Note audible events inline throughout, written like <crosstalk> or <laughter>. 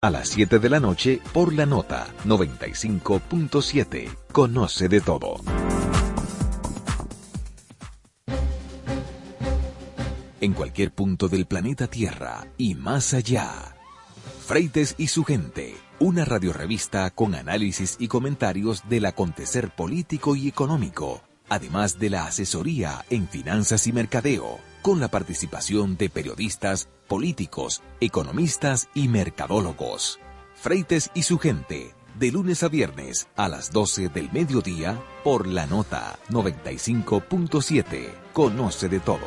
A las 7 de la noche por la nota 95.7. Conoce de todo. En cualquier punto del planeta Tierra y más allá. Freites y su gente, una radiorevista con análisis y comentarios del acontecer político y económico, además de la asesoría en finanzas y mercadeo con la participación de periodistas, políticos, economistas y mercadólogos. Freites y su gente, de lunes a viernes a las 12 del mediodía por la nota 95.7. Conoce de todo.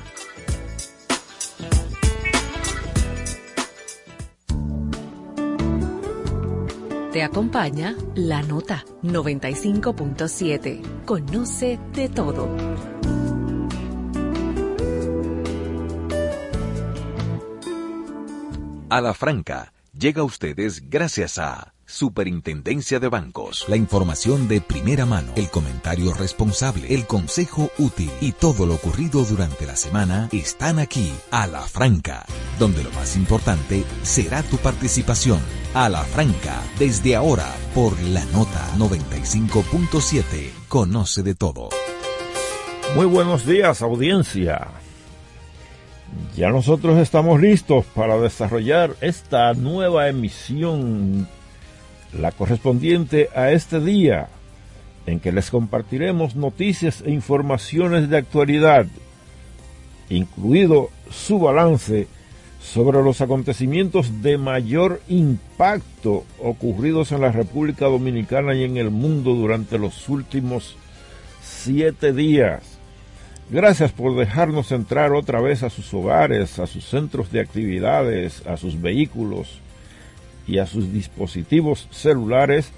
Te acompaña la nota 95.7. Conoce de todo. A la franca llega a ustedes gracias a Superintendencia de Bancos. La información de primera mano, el comentario responsable, el consejo útil y todo lo ocurrido durante la semana están aquí a la franca, donde lo más importante será tu participación. A la franca, desde ahora, por la nota 95.7. Conoce de todo. Muy buenos días, audiencia. Ya nosotros estamos listos para desarrollar esta nueva emisión la correspondiente a este día, en que les compartiremos noticias e informaciones de actualidad, incluido su balance sobre los acontecimientos de mayor impacto ocurridos en la República Dominicana y en el mundo durante los últimos siete días. Gracias por dejarnos entrar otra vez a sus hogares, a sus centros de actividades, a sus vehículos, y a sus dispositivos celulares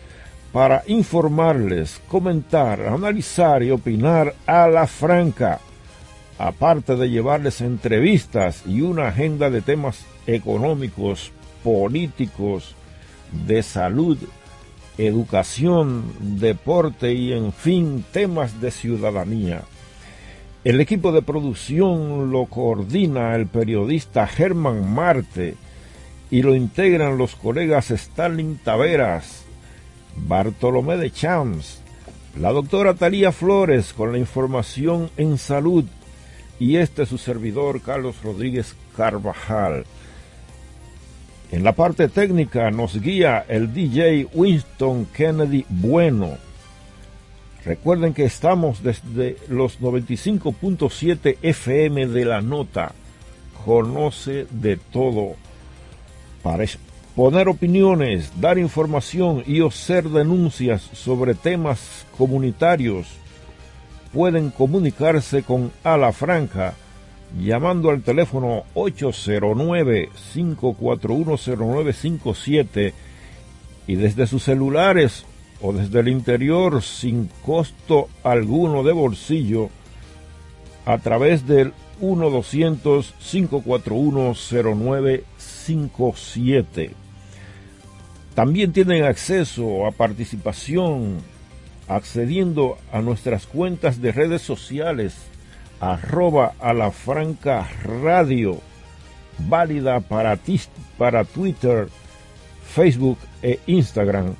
para informarles, comentar, analizar y opinar a la franca, aparte de llevarles entrevistas y una agenda de temas económicos, políticos, de salud, educación, deporte y en fin temas de ciudadanía. El equipo de producción lo coordina el periodista Germán Marte, y lo integran los colegas Stalin Taveras, Bartolomé de Champs, la doctora Talía Flores con la información en salud y este su servidor Carlos Rodríguez Carvajal. En la parte técnica nos guía el DJ Winston Kennedy Bueno. Recuerden que estamos desde los 95.7 FM de la nota. Conoce de todo para exponer opiniones, dar información y hacer denuncias sobre temas comunitarios, pueden comunicarse con Ala Franca llamando al teléfono 809-541-0957 y desde sus celulares o desde el interior sin costo alguno de bolsillo a través del 1-200-541-0957. También tienen acceso a participación accediendo a nuestras cuentas de redes sociales arroba a la franca radio válida para, para Twitter, Facebook e Instagram,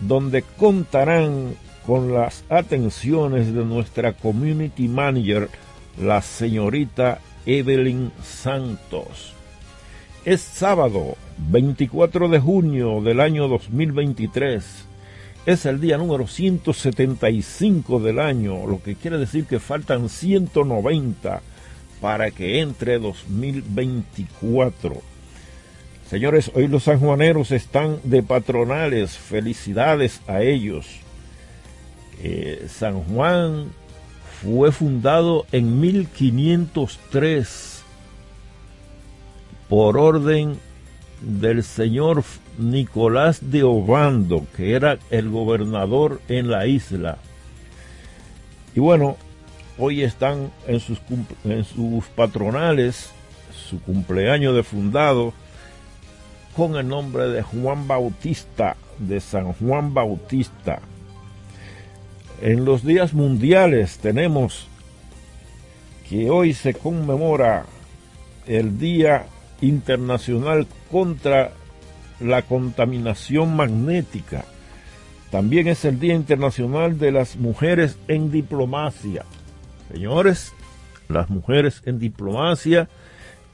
donde contarán con las atenciones de nuestra community manager, la señorita Evelyn Santos Es sábado 24 de junio del año 2023. Es el día número 175 del año, lo que quiere decir que faltan 190 para que entre 2024. Señores, hoy los sanjuaneros están de patronales. Felicidades a ellos. Eh, San Juan fue fundado en 1503 por orden del señor Nicolás de Obando, que era el gobernador en la isla. Y bueno, hoy están en sus, en sus patronales, su cumpleaños de fundado, con el nombre de Juan Bautista, de San Juan Bautista. En los días mundiales tenemos que hoy se conmemora el Día Internacional contra la Contaminación Magnética. También es el Día Internacional de las Mujeres en Diplomacia. Señores, las mujeres en diplomacia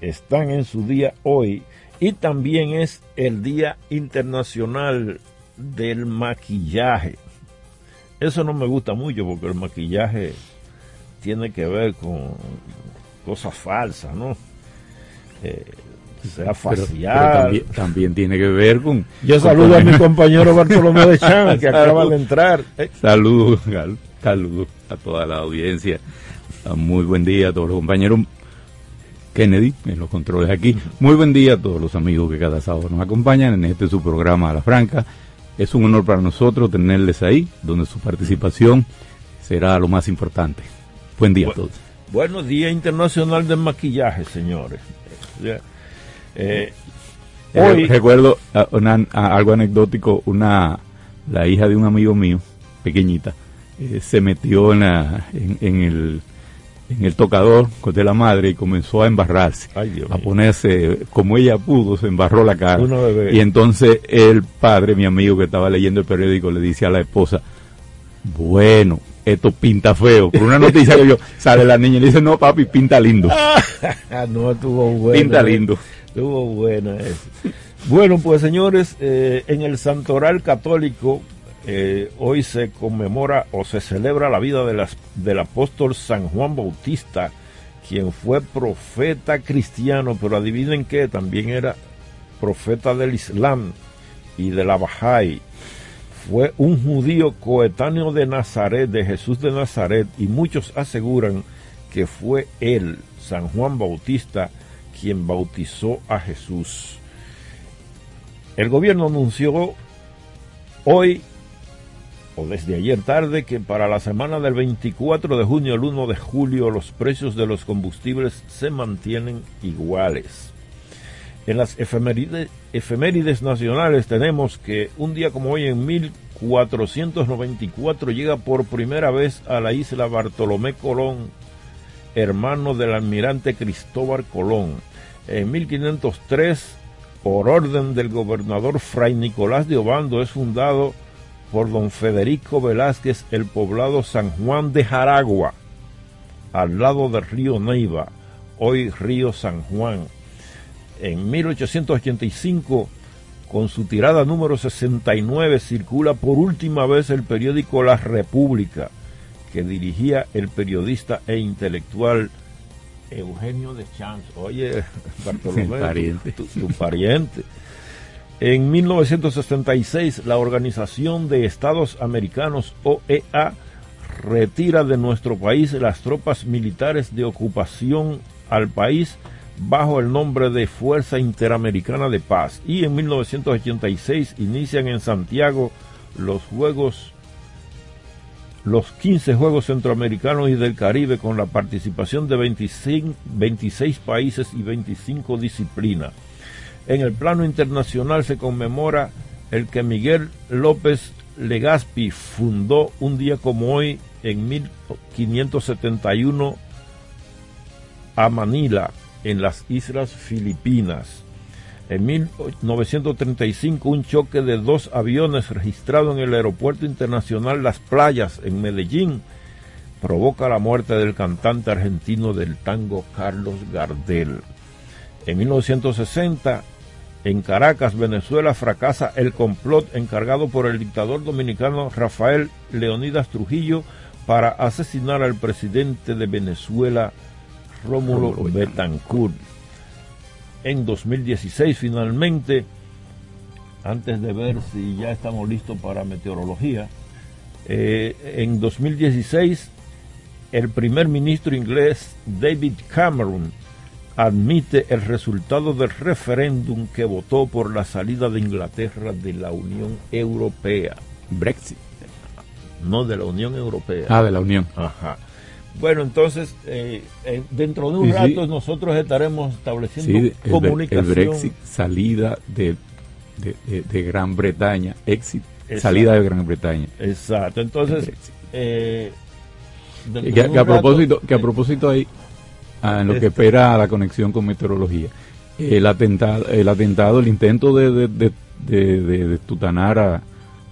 están en su día hoy y también es el Día Internacional del Maquillaje. Eso no me gusta mucho porque el maquillaje tiene que ver con cosas falsas, ¿no? Eh, sea facial. también, tiene que ver con... Yo saludo a mi compañero <laughs> Bartolomé de Chan, que acaba de entrar. Saludos, saludos a toda la audiencia. Muy buen día a todos los compañeros. Kennedy, en los controles aquí. Muy buen día a todos los amigos que cada sábado nos acompañan en este su programa a la Franca. Es un honor para nosotros tenerles ahí, donde su participación será lo más importante. Buen día a todos. Buenos Día Internacional del Maquillaje, señores. Eh, hoy... Recuerdo algo anecdótico, una la hija de un amigo mío, pequeñita, eh, se metió en, la, en, el en el tocador de la madre y comenzó a embarrarse, a ponerse como ella pudo, se embarró la cara. Y entonces el padre, mi amigo que estaba leyendo el periódico, le dice a la esposa, bueno, esto pinta feo. Por una noticia que yo, sale la niña y le dice, no papi, pinta lindo. <laughs> no, estuvo bueno. Pinta lindo. Estuvo buena Bueno, pues señores, eh, en el Santoral Católico eh, hoy se conmemora o se celebra la vida de las, del apóstol San Juan Bautista, quien fue profeta cristiano, pero adivinen que también era profeta del Islam y de la Bahá'í. Fue un judío coetáneo de Nazaret, de Jesús de Nazaret, y muchos aseguran que fue él, San Juan Bautista, quien bautizó a Jesús. El gobierno anunció hoy o desde ayer tarde que para la semana del 24 de junio al 1 de julio los precios de los combustibles se mantienen iguales. En las efemérides, efemérides nacionales tenemos que un día como hoy en 1494 llega por primera vez a la isla Bartolomé Colón, hermano del almirante Cristóbal Colón. En 1503, por orden del gobernador Fray Nicolás de Obando, es fundado por don Federico Velázquez el poblado San Juan de Jaragua, al lado del río Neiva, hoy río San Juan. En 1885, con su tirada número 69, circula por última vez el periódico La República, que dirigía el periodista e intelectual Eugenio de Champs. Oye, <laughs> Bartolomé, tu pariente. En 1966, la Organización de Estados Americanos, OEA, retira de nuestro país las tropas militares de ocupación al país bajo el nombre de Fuerza Interamericana de Paz. Y en 1986 inician en Santiago los Juegos, los 15 Juegos Centroamericanos y del Caribe con la participación de 26 países y 25 disciplinas. En el plano internacional se conmemora el que Miguel López Legazpi fundó un día como hoy en 1571 a Manila, en las Islas Filipinas. En 1935 un choque de dos aviones registrado en el Aeropuerto Internacional Las Playas en Medellín provoca la muerte del cantante argentino del tango Carlos Gardel. En 1960, en Caracas, Venezuela, fracasa el complot encargado por el dictador dominicano Rafael Leonidas Trujillo para asesinar al presidente de Venezuela, Rómulo Betancourt. En 2016, finalmente, antes de ver si ya estamos listos para meteorología, eh, en 2016 el primer ministro inglés David Cameron admite el resultado del referéndum que votó por la salida de Inglaterra de la Unión Europea. Brexit. No, de la Unión Europea. Ah, de la Unión. Ajá. Bueno, entonces, eh, eh, dentro de un rato nosotros estaremos estableciendo comunicación. El Brexit, salida de, de, Gran Bretaña, exit, salida de Gran Bretaña. Exacto, entonces... Eh, que, a propósito, que a propósito ahí, ah, en lo que este espera la conexión con meteorología, el atentado, el atentado, el intento de, de, de, tutanar a,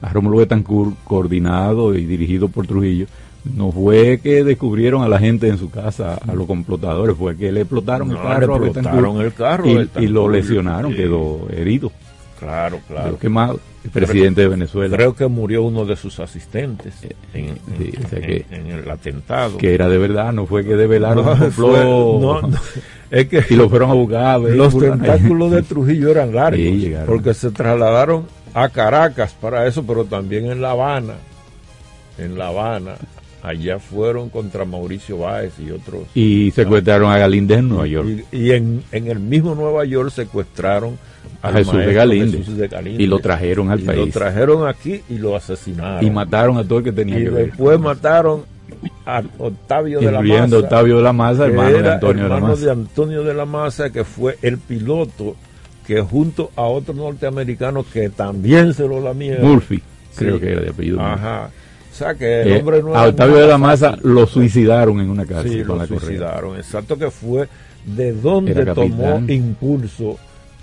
a Rómulo Betancourt, coordinado y dirigido por Trujillo, no fue que descubrieron a la gente en su casa, a los complotadores, fue que le explotaron el carro, el carro y, lo lesionaron, quedó herido. Claro, claro. Quemado, el presidente de Venezuela. Creo que murió uno de sus asistentes eh, en, el atentado. Que era de verdad, no fue que develaron no, <laughs> es que y lo fueron a buscar. Los tentáculos de Trujillo eran largos, porque se trasladaron a Caracas para eso, pero también en La Habana. En La Habana allá fueron contra Mauricio Báez y otros. Y secuestraron a Galíndez en Nueva York. Y, en, en, el mismo Nueva York secuestraron a Jesús de, Galíndez, Y lo trajeron al país. Lo trajeron aquí y lo asesinaron. Y mataron a todo el que tenía y que ver. después mataron a Octavio de la Maza. Octavio de la Maza, hermano de Antonio de la Maza. de Antonio de la Maza, que fue el piloto que junto a otro norteamericano que también se lo lamieron. Murphy, creo que era de apellido. Ajá. Sea que el eh, hombre no A Octavio de la Maza lo suicidaron en una cárcel. Sí, lo suicidaron. Exacto que fue de donde tomó impulso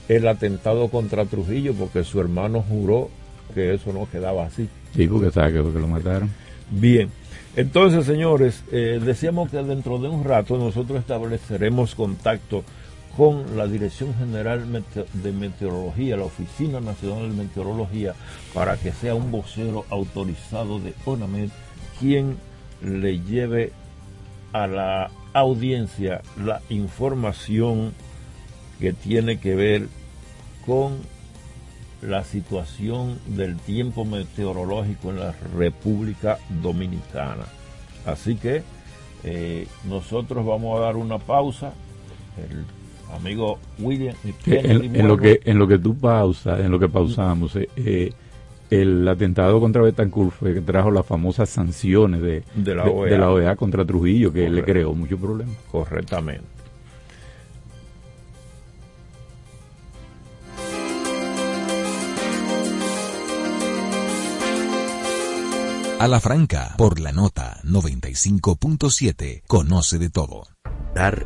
el atentado contra Trujillo porque su hermano juró que eso no quedaba así. Sí, porque sabe que, lo mataron. Bien, entonces señores, eh, decíamos que dentro de un rato nosotros estableceremos contacto con la Dirección General de Meteorología, la Oficina Nacional de Meteorología, para que sea un vocero autorizado de ONAMED quien le lleve a la audiencia la información que tiene que ver con la situación del tiempo meteorológico en la República Dominicana. Así que eh, nosotros vamos a dar una pausa. Amigo William. En, lo que en lo que tú pausas, en lo que pausamos, eh, eh, el atentado contra Betancourt fue que trajo las famosas sanciones de, de, la, OEA. E contra Trujillo, que le creó muchos problemas. Correctamente. A la franca, por la nota 95.7, conoce de todo. Dar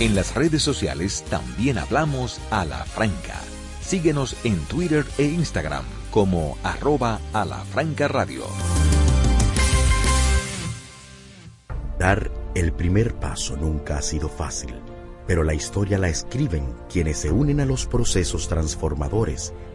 En las redes sociales también hablamos a la franca. Síguenos en Twitter e Instagram como arroba a la franca radio. Dar el primer paso nunca ha sido fácil, pero la historia la escriben quienes se unen a los procesos transformadores,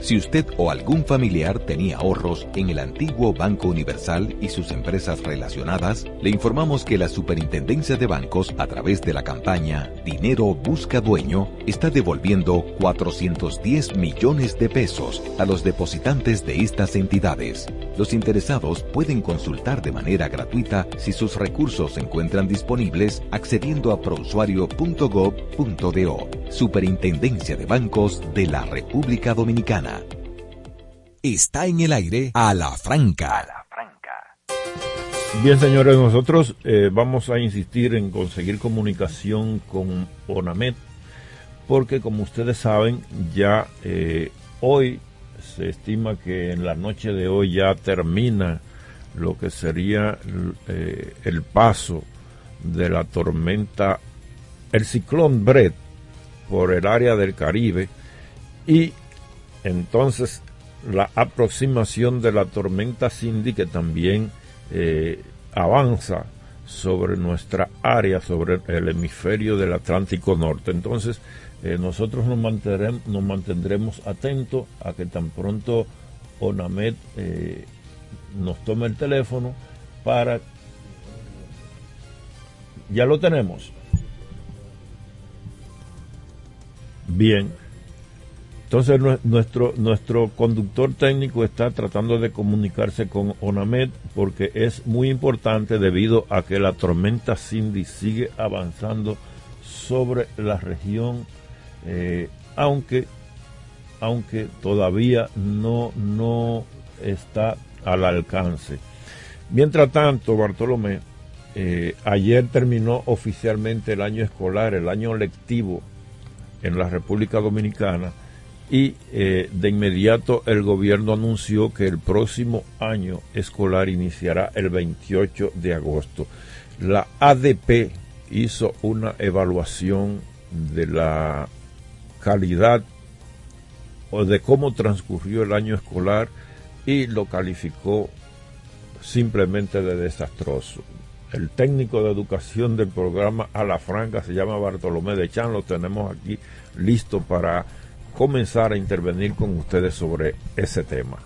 Si usted o algún familiar tenía ahorros en el antiguo Banco Universal y sus empresas relacionadas, le informamos que la Superintendencia de Bancos, a través de la campaña Dinero Busca Dueño, está devolviendo 410 millones de pesos a los depositantes de estas entidades. Los interesados pueden consultar de manera gratuita si sus recursos se encuentran disponibles accediendo a prousuario.gov.do. Superintendencia de Bancos de la República Dominicana. Está en el aire a la franca. Bien, señores, nosotros eh, vamos a insistir en conseguir comunicación con ONAMED, porque como ustedes saben, ya eh, hoy se estima que en la noche de hoy ya termina lo que sería eh, el paso de la tormenta, el ciclón Brett por el área del Caribe y entonces la aproximación de la tormenta Cindy que también eh, avanza sobre nuestra área, sobre el hemisferio del Atlántico Norte. Entonces, eh, nosotros nos mantendremos, nos mantendremos atentos a que tan pronto ONAMED eh, nos tome el teléfono para... Ya lo tenemos. Bien. Entonces nuestro, nuestro conductor técnico está tratando de comunicarse con ONAMED porque es muy importante debido a que la tormenta Cindy sigue avanzando sobre la región eh, aunque, aunque todavía no, no está al alcance. Mientras tanto, Bartolomé, eh, ayer terminó oficialmente el año escolar, el año lectivo en la República Dominicana y eh, de inmediato el gobierno anunció que el próximo año escolar iniciará el 28 de agosto. La ADP hizo una evaluación de la calidad o de cómo transcurrió el año escolar y lo calificó simplemente de desastroso. El técnico de educación del programa A la Franca se llama Bartolomé de Chan, lo tenemos aquí listo para comenzar a intervenir con ustedes sobre ese tema.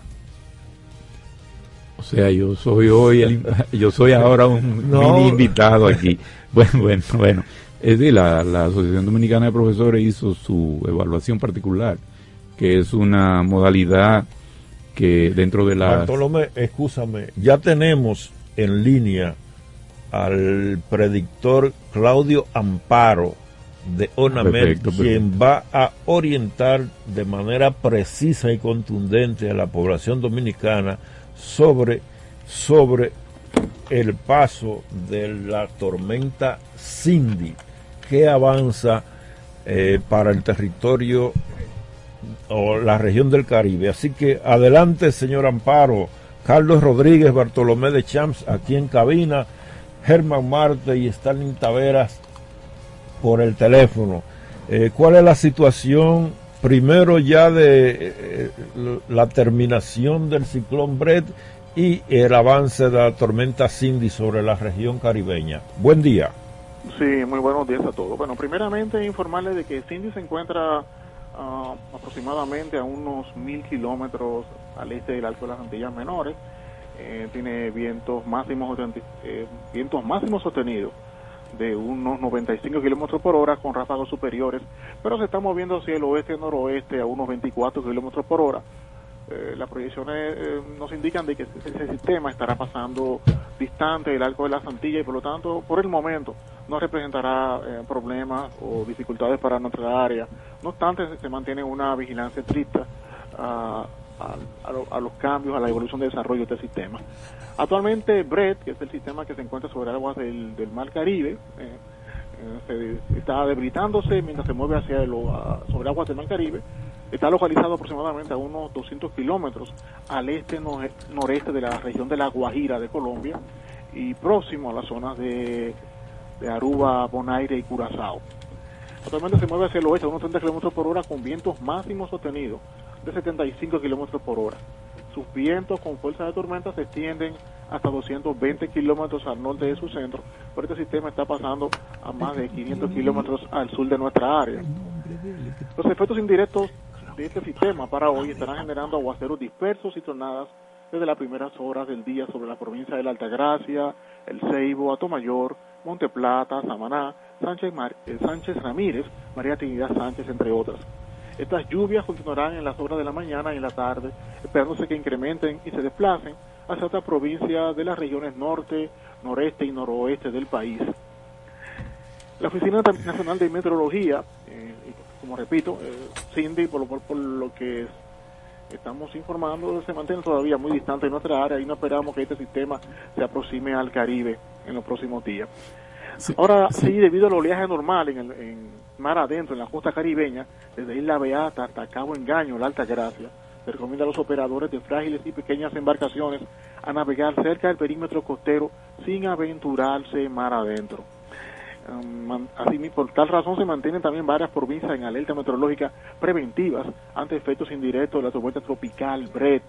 O sea, yo soy hoy, <laughs> yo soy ahora un mini invitado aquí. <laughs> Bueno, bueno, bueno. Es decir, la, Asociación Dominicana de Profesores hizo su evaluación particular, que es una modalidad que dentro de la... Bartolomé, escúchame, ya tenemos en línea al predictor Claudio Amparo de ONAMED, quien va a orientar de manera precisa y contundente a la población dominicana sobre, sobre el paso de la tormenta Cindy que avanza eh, para el territorio o la región del Caribe. Así que adelante, señor Amparo. Carlos Rodríguez, Bartolomé de Champs, aquí en cabina, Germán Marte y Stalin Taveras por el teléfono. Eh, ¿Cuál es la situación primero ya de eh, la terminación del ciclón Brett y el avance de la tormenta Cindy sobre la región caribeña? Buen día. Sí, muy buenos días a todos. Bueno, primeramente informarles de que Cindy se encuentra uh, aproximadamente a unos mil kilómetros al este del Alto de las Antillas Menores. Eh, tiene vientos máximos, eh, vientos máximos sostenidos de unos 95 kilómetros por hora con ráfagos superiores, pero se está moviendo hacia el oeste-noroeste a unos 24 kilómetros por hora eh, las proyecciones eh, nos indican de que ese, sistema estará pasando distante del arco de la Santilla y por lo tanto, por el momento, no representará eh, problemas o dificultades para nuestra área. No obstante, se, mantiene una vigilancia estricta a, los cambios, a la evolución de desarrollo de este sistema. Actualmente, BRED, que es el sistema que se encuentra sobre aguas del, Mar Caribe, se, está debilitándose mientras se mueve hacia el, sobre aguas del Mar Caribe Está localizado aproximadamente a unos 200 kilómetros al este noreste de la región de La Guajira de Colombia y próximo a las zonas de, Aruba, Bonaire y Curazao. Actualmente se mueve hacia el oeste a unos 30 kilómetros por hora con vientos máximos sostenidos de 75 kilómetros por hora. Sus vientos con fuerza de tormenta se extienden hasta 220 kilómetros al norte de su centro, pero este sistema está pasando a más de 500 kilómetros al sur de nuestra área. Los efectos indirectos de este sistema para hoy estarán generando aguaceros dispersos y tronadas desde las primeras horas del día sobre la provincia de la Altagracia, El Ceibo, Atomayor, Monte Plata, Samaná, Sánchez, eh, Sánchez Ramírez, María Trinidad Sánchez, entre otras. Estas lluvias continuarán en las horas de la mañana y en la tarde, esperándose que incrementen y se desplacen hacia otras provincias de las regiones norte, noreste y noroeste del país. La Oficina Nacional de Meteorología, eh, como repito, eh, Cindy, por lo, que estamos informando, se mantiene todavía muy distante de nuestra área y no esperamos que este sistema se aproxime al Caribe en los próximos días. Ahora sí. debido al oleaje normal en, el, mar adentro, en la costa caribeña, desde Isla Beata hasta Cabo Engaño, la Alta Gracia, se recomienda a los operadores de frágiles y pequeñas embarcaciones a navegar cerca del perímetro costero sin aventurarse mar adentro. Um, así, por tal razón se mantienen también varias provincias en alerta meteorológica preventivas ante efectos indirectos de la tormenta tropical Brett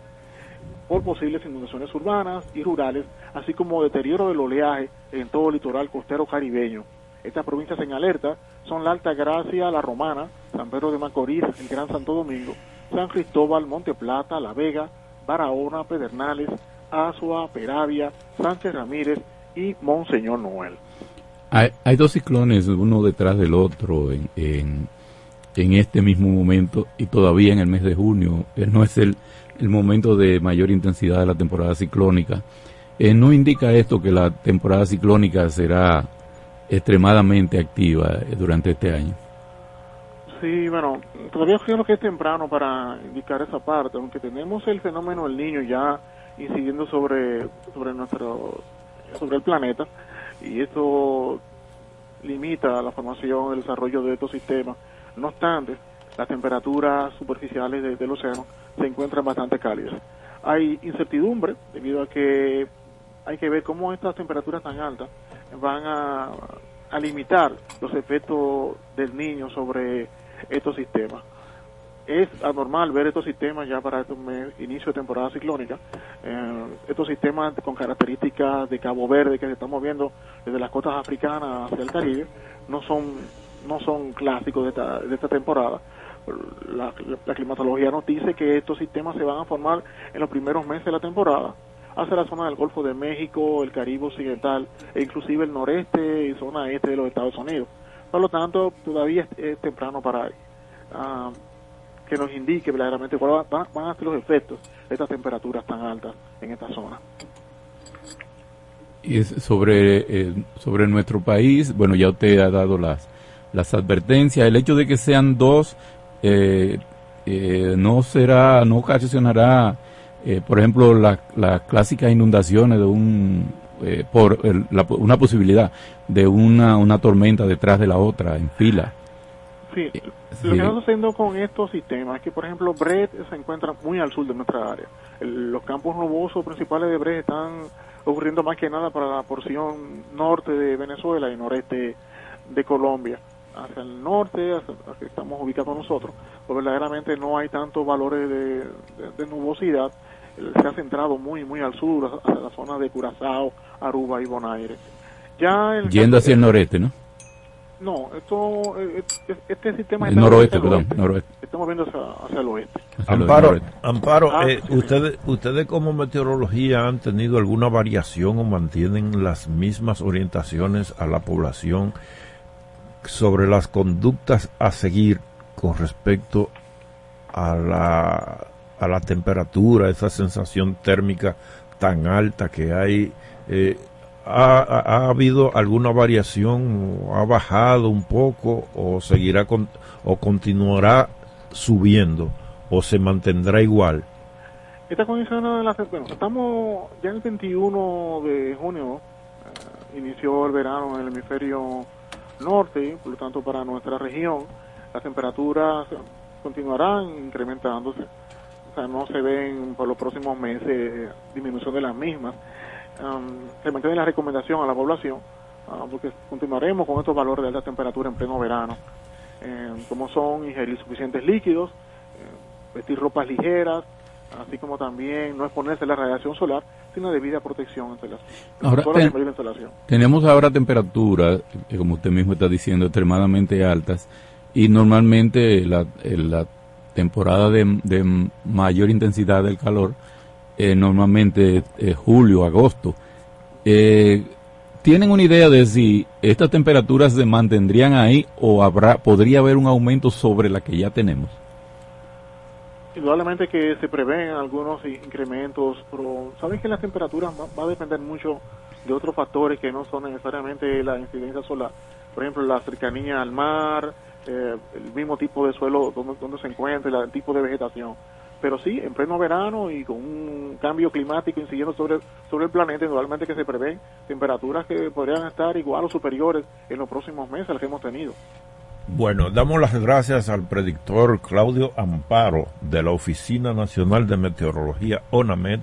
por posibles inundaciones urbanas y rurales, así como deterioro del oleaje en todo el litoral costero caribeño. Estas provincias en alerta son la Alta Gracia, la Romana, San Pedro de Macorís, el Gran Santo Domingo, San Cristóbal, Monte Plata, La Vega, Barahona, Pedernales, Azua, Peravia, Sánchez Ramírez y Monseñor Noel. Hay, dos ciclones, uno detrás del otro, en, en, en, este mismo momento y todavía en el mes de junio. Eh, no es el, el momento de mayor intensidad de la temporada ciclónica. Eh, ¿No indica esto que la temporada ciclónica será extremadamente activa eh, durante este año? Sí, bueno, todavía creo que es temprano para indicar esa parte, aunque tenemos el fenómeno del niño ya incidiendo sobre, sobre nuestro, sobre el planeta, y esto limita la formación, el desarrollo de estos sistemas. No obstante, las temperaturas superficiales del océano se encuentran bastante cálidas. Hay incertidumbre debido a que hay que ver cómo estas temperaturas tan altas van a, limitar los efectos del niño sobre estos sistemas. Es anormal ver estos sistemas ya para este inicio de temporada ciclónica, eh, estos sistemas con características de Cabo Verde que se están moviendo desde las costas africanas hacia el Caribe, no son, no son clásicos de esta, de esta temporada, la, climatología nos dice que estos sistemas se van a formar en los primeros meses de la temporada hacia la zona del Golfo de México, el Caribe Occidental e inclusive el noreste y zona este de los Estados Unidos. Por lo tanto, todavía es, temprano para uh, que nos indique verdaderamente cuáles van, a ser los efectos de estas temperaturas tan altas en esta zona. Y sobre, eh, sobre nuestro país, bueno, ya usted ha dado las, las advertencias. El hecho de que sean dos eh, eh, no será, no ocasionará, eh, por ejemplo, las la clásicas inundaciones de un, eh, por una posibilidad de una, una tormenta detrás de la otra en fila. Sí, lo que estamos haciendo con estos sistemas es que, por ejemplo, Brett se encuentra muy al sur de nuestra área. los campos nubosos principales de Brett están ocurriendo más que nada para la porción norte de Venezuela y noreste de Colombia hacia el norte, hacia, que estamos ubicados nosotros, pues verdaderamente no hay tantos valores de, nubosidad. Se ha centrado muy, muy al sur, hacia la zona de Curazao, Aruba y Bonaire. Ya Yendo hacia el noreste, ¿no? No, esto, eh, este sistema... El noroeste, perdón, noroeste. Estamos viendo hacia, el oeste. Amparo, Amparo ah, eh, ustedes, ¿ustedes como meteorología han tenido alguna variación o mantienen las mismas orientaciones a la población sobre las conductas a seguir con respecto a la, a la temperatura, esa sensación térmica tan alta que hay. Eh, ha, ha, habido alguna variación? ¿Ha bajado un poco o seguirá con, o continuará subiendo o se mantendrá igual? Esta condición la, bueno, estamos ya el 21 de junio, eh, inició el verano en el hemisferio norte, por lo tanto para nuestra región las temperaturas continuarán incrementándose, o sea, no se ven por los próximos meses disminución de las mismas. se mantiene la recomendación a la población, ah, porque continuaremos con estos valores de alta temperatura en pleno verano, eh, como son ingerir suficientes líquidos, eh, vestir ropas ligeras, así como también no exponerse a la radiación solar, sino debida protección ante las, ahora, instalación. Tenemos ahora temperaturas, eh, como usted mismo está diciendo, extremadamente altas y normalmente la, la temporada de, mayor intensidad del calor, eh, normalmente es julio, agosto. Eh, ¿Tienen una idea de si estas temperaturas se mantendrían ahí o habrá podría haber un aumento sobre la que ya tenemos? Indudablemente que se prevén algunos incrementos, pero saben que las temperaturas va, a depender mucho de otros factores que no son necesariamente la incidencia solar. Por ejemplo, la cercanía al mar, eh, el mismo tipo de suelo donde, se encuentra, el tipo de vegetación. Pero sí, en pleno verano y con un cambio climático incidiendo sobre, sobre el planeta, indudablemente que se prevén temperaturas que podrían estar igual o superiores en los próximos meses a las que hemos tenido. Bueno, damos las gracias al predictor Claudio Amparo de la Oficina Nacional de Meteorología ONAMED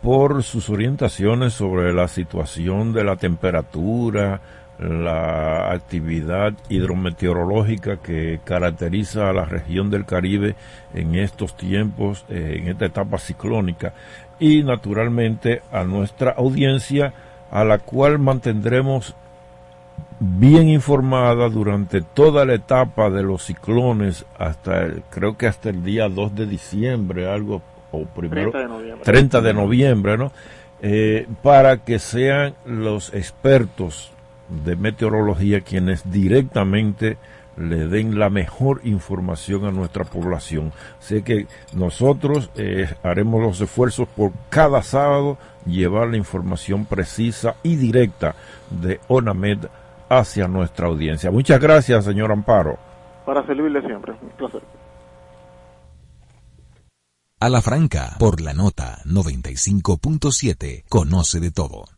por sus orientaciones sobre la situación de la temperatura, la actividad hidrometeorológica que caracteriza a la región del Caribe en estos tiempos, eh, en esta etapa ciclónica, y naturalmente a nuestra audiencia a la cual mantendremos bien informada durante toda la etapa de los ciclones hasta el, creo que hasta el día 2 de diciembre, algo, o primero 30 de noviembre, 30 de noviembre ¿no? Eh, para que sean los expertos de meteorología quienes directamente le den la mejor información a nuestra población. Así que nosotros eh, haremos los esfuerzos por cada sábado llevar la información precisa y directa de ONAMED hacia nuestra audiencia. Muchas gracias, señor Amparo. Para servirle siempre, un placer. A la franca, por la nota 95.7, conoce de todo.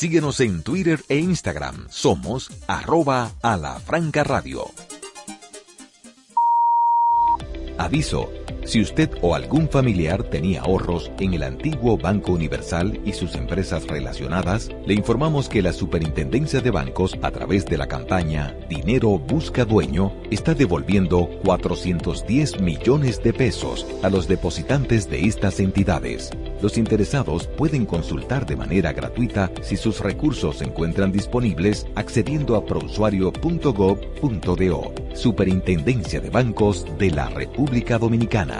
Síguenos en Twitter e Instagram. Somos arroba a la franca radio. Aviso. Si usted o algún familiar tenía ahorros en el antiguo Banco Universal y sus empresas relacionadas, le informamos que la Superintendencia de Bancos, a través de la campaña Dinero Busca Dueño, está devolviendo 410 millones de pesos a los depositantes de estas entidades. Los interesados pueden consultar de manera gratuita si sus recursos se encuentran disponibles accediendo a prousuario.gov.do. Superintendencia de Bancos de la República Dominicana.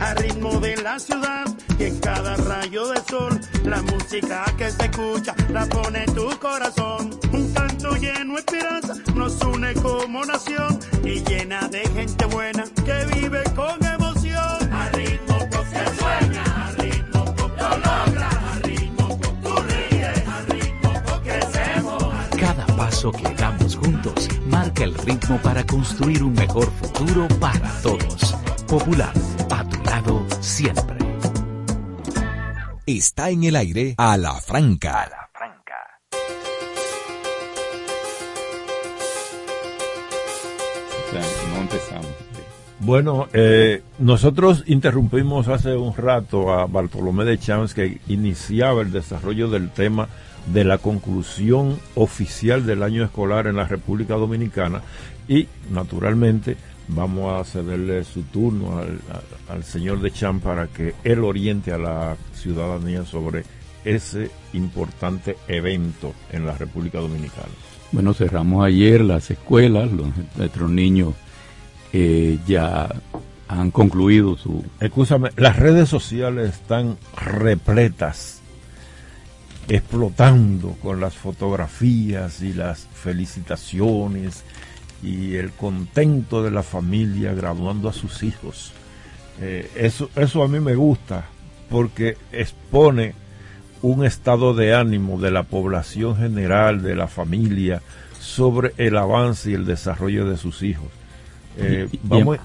al ritmo de la ciudad y en cada rayo de sol, la música que se escucha la pone tu corazón. Un canto lleno de esperanza nos une como nación y llena de gente buena que vive con emoción. Al ritmo que sueña, al ritmo lo logra, al ritmo tú ríes, al ritmo crecemos. Cada paso que damos juntos marca el ritmo para construir un mejor futuro para todos. Popular siempre. Está en el aire a la franca. A la franca. no empezamos. Bueno, eh, nosotros interrumpimos hace un rato a Bartolomé de Champs que iniciaba el desarrollo del tema de la conclusión oficial del año escolar en la República Dominicana y naturalmente vamos a cederle su turno al, señor de Chan para que él oriente a la ciudadanía sobre ese importante evento en la República Dominicana. Bueno, cerramos ayer las escuelas, los, nuestros niños eh, ya han concluido su... Escúchame, las redes sociales están repletas, explotando con las fotografías y las felicitaciones y el contento de la familia graduando a sus hijos. Eh, eso, eso a mí me gusta porque expone un estado de ánimo de la población general, de la familia, sobre el avance y el desarrollo de sus hijos. Eh,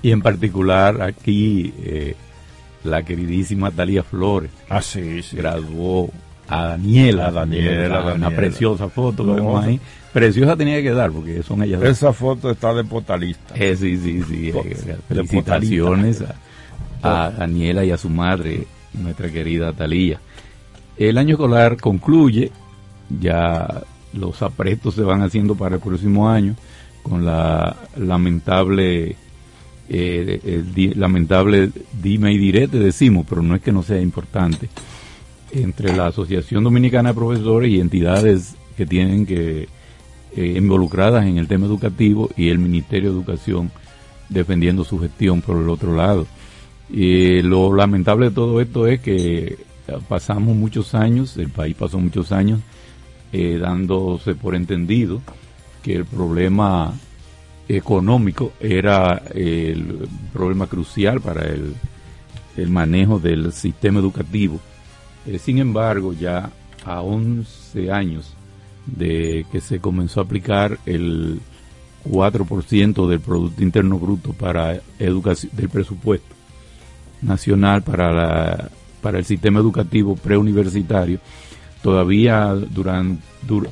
y, en, particular aquí eh, la queridísima Talía Flores ah, sí, graduó a Daniela, a Daniela, una preciosa foto que vemos ahí. Preciosa tenía que quedar porque son ellas Esa foto está de potalista. Eh, sí, sí, sí. felicitaciones a, a, Daniela y a su madre, nuestra querida Talía. El año escolar concluye, ya los aprestos se van haciendo para el próximo año con la lamentable eh, lamentable dime y direte decimos, pero no es que no sea importante, entre la Asociación Dominicana de Profesores y entidades que tienen que eh, involucradas en el tema educativo y el Ministerio de Educación defendiendo su gestión por el otro lado. Y lo lamentable de todo esto es que pasamos muchos años, el país pasó muchos años eh, dándose por entendido que el problema económico era el problema crucial para el, manejo del sistema educativo. Eh, sin embargo, ya a 11 años de que se comenzó a aplicar el 4% del Producto Interno Bruto para educación, del presupuesto nacional para, la, para el sistema educativo preuniversitario, todavía durante,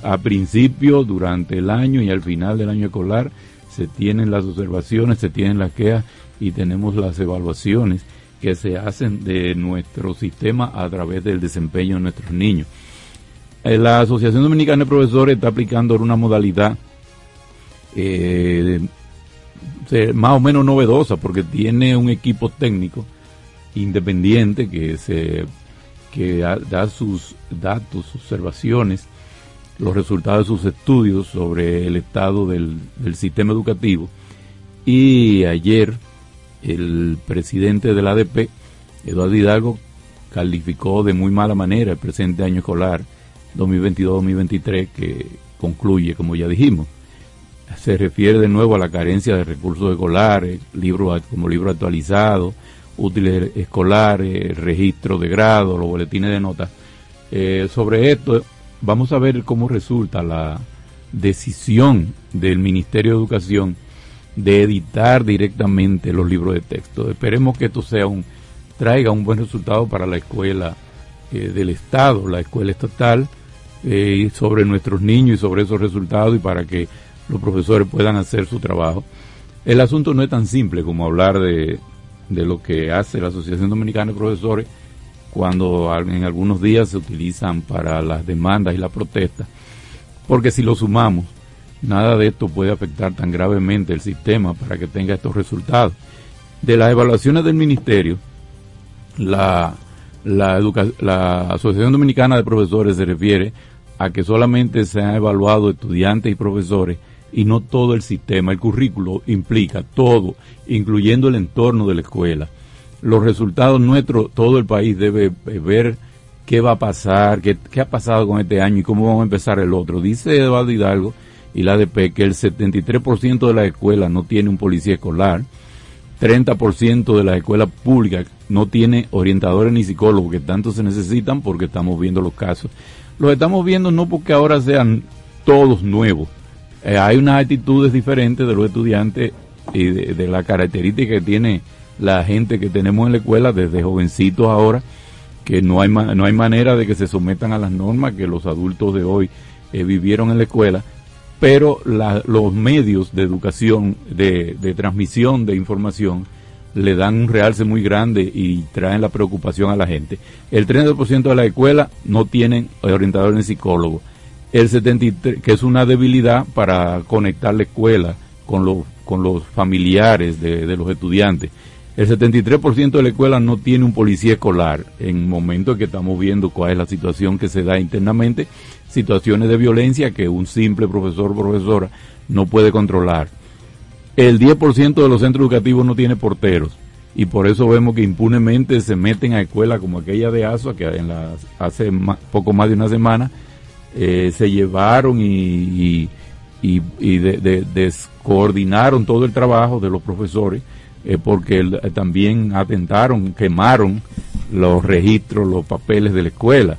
a principio, durante el año y al final del año escolar se tienen las observaciones, se tienen las quejas y tenemos las evaluaciones que se hacen de nuestro sistema a través del desempeño de nuestros niños. Eh, la Asociación Dominicana de Profesores está aplicando una modalidad eh, más o menos novedosa porque tiene un equipo técnico independiente que se que da sus datos, observaciones, los resultados de sus estudios sobre el estado del, sistema educativo. Y ayer el presidente del ADP, Eduardo Hidalgo, calificó de muy mala manera el presente año escolar 2022-2023 que concluye, como ya dijimos. Se refiere de nuevo a la carencia de recursos escolares, libros como libro actualizado, útiles escolares, registro de grado, los boletines de notas. Eh, sobre esto, vamos a ver cómo resulta la decisión del Ministerio de Educación de editar directamente los libros de texto. Esperemos que esto sea un traiga un buen resultado para la escuela eh, del Estado, la escuela estatal, eh, sobre nuestros niños y sobre esos resultados y para que los profesores puedan hacer su trabajo. El asunto no es tan simple como hablar de, de lo que hace la Asociación Dominicana de Profesores cuando en algunos días se utilizan para las demandas y las protestas, porque si lo sumamos, nada de esto puede afectar tan gravemente el sistema para que tenga estos resultados. De las evaluaciones del Ministerio, la, la, la Asociación Dominicana de Profesores se refiere a que solamente se han evaluado estudiantes y profesores y no todo el sistema. El currículo implica todo, incluyendo el entorno de la escuela. Los resultados nuestros, todo el país debe ver qué va a pasar, qué, qué, ha pasado con este año y cómo vamos a empezar el otro. Dice Eduardo Hidalgo y la ADP que el 73% de las escuelas no tiene un policía escolar, 30% de las escuelas públicas no tiene orientadores ni psicólogos que tanto se necesitan porque estamos viendo los casos. Los estamos viendo no porque ahora sean todos nuevos, eh, hay unas actitudes diferentes de los estudiantes y de, la característica que tiene la gente que tenemos en la escuela desde jovencitos ahora, que no hay, no hay manera de que se sometan a las normas que los adultos de hoy eh, vivieron en la escuela, pero los medios de educación, de, transmisión de información, le dan un realce muy grande y traen la preocupación a la gente. El 30% de la escuela no tienen orientador ni psicólogo el 73, que es una debilidad para conectar la escuela con los, con los familiares de, los estudiantes. El 73% de la escuela no tiene un policía escolar en momentos que estamos viendo cuál es la situación que se da internamente, situaciones de violencia que un simple profesor o profesora no puede controlar. El 10% de los centros educativos no tiene porteros y por eso vemos que impunemente se meten a escuelas como aquella de ASUA, que en hace poco más de una semana eh, se llevaron y, descoordinaron todo el trabajo de los profesores, eh, porque también atentaron, quemaron los registros, los papeles de la escuela.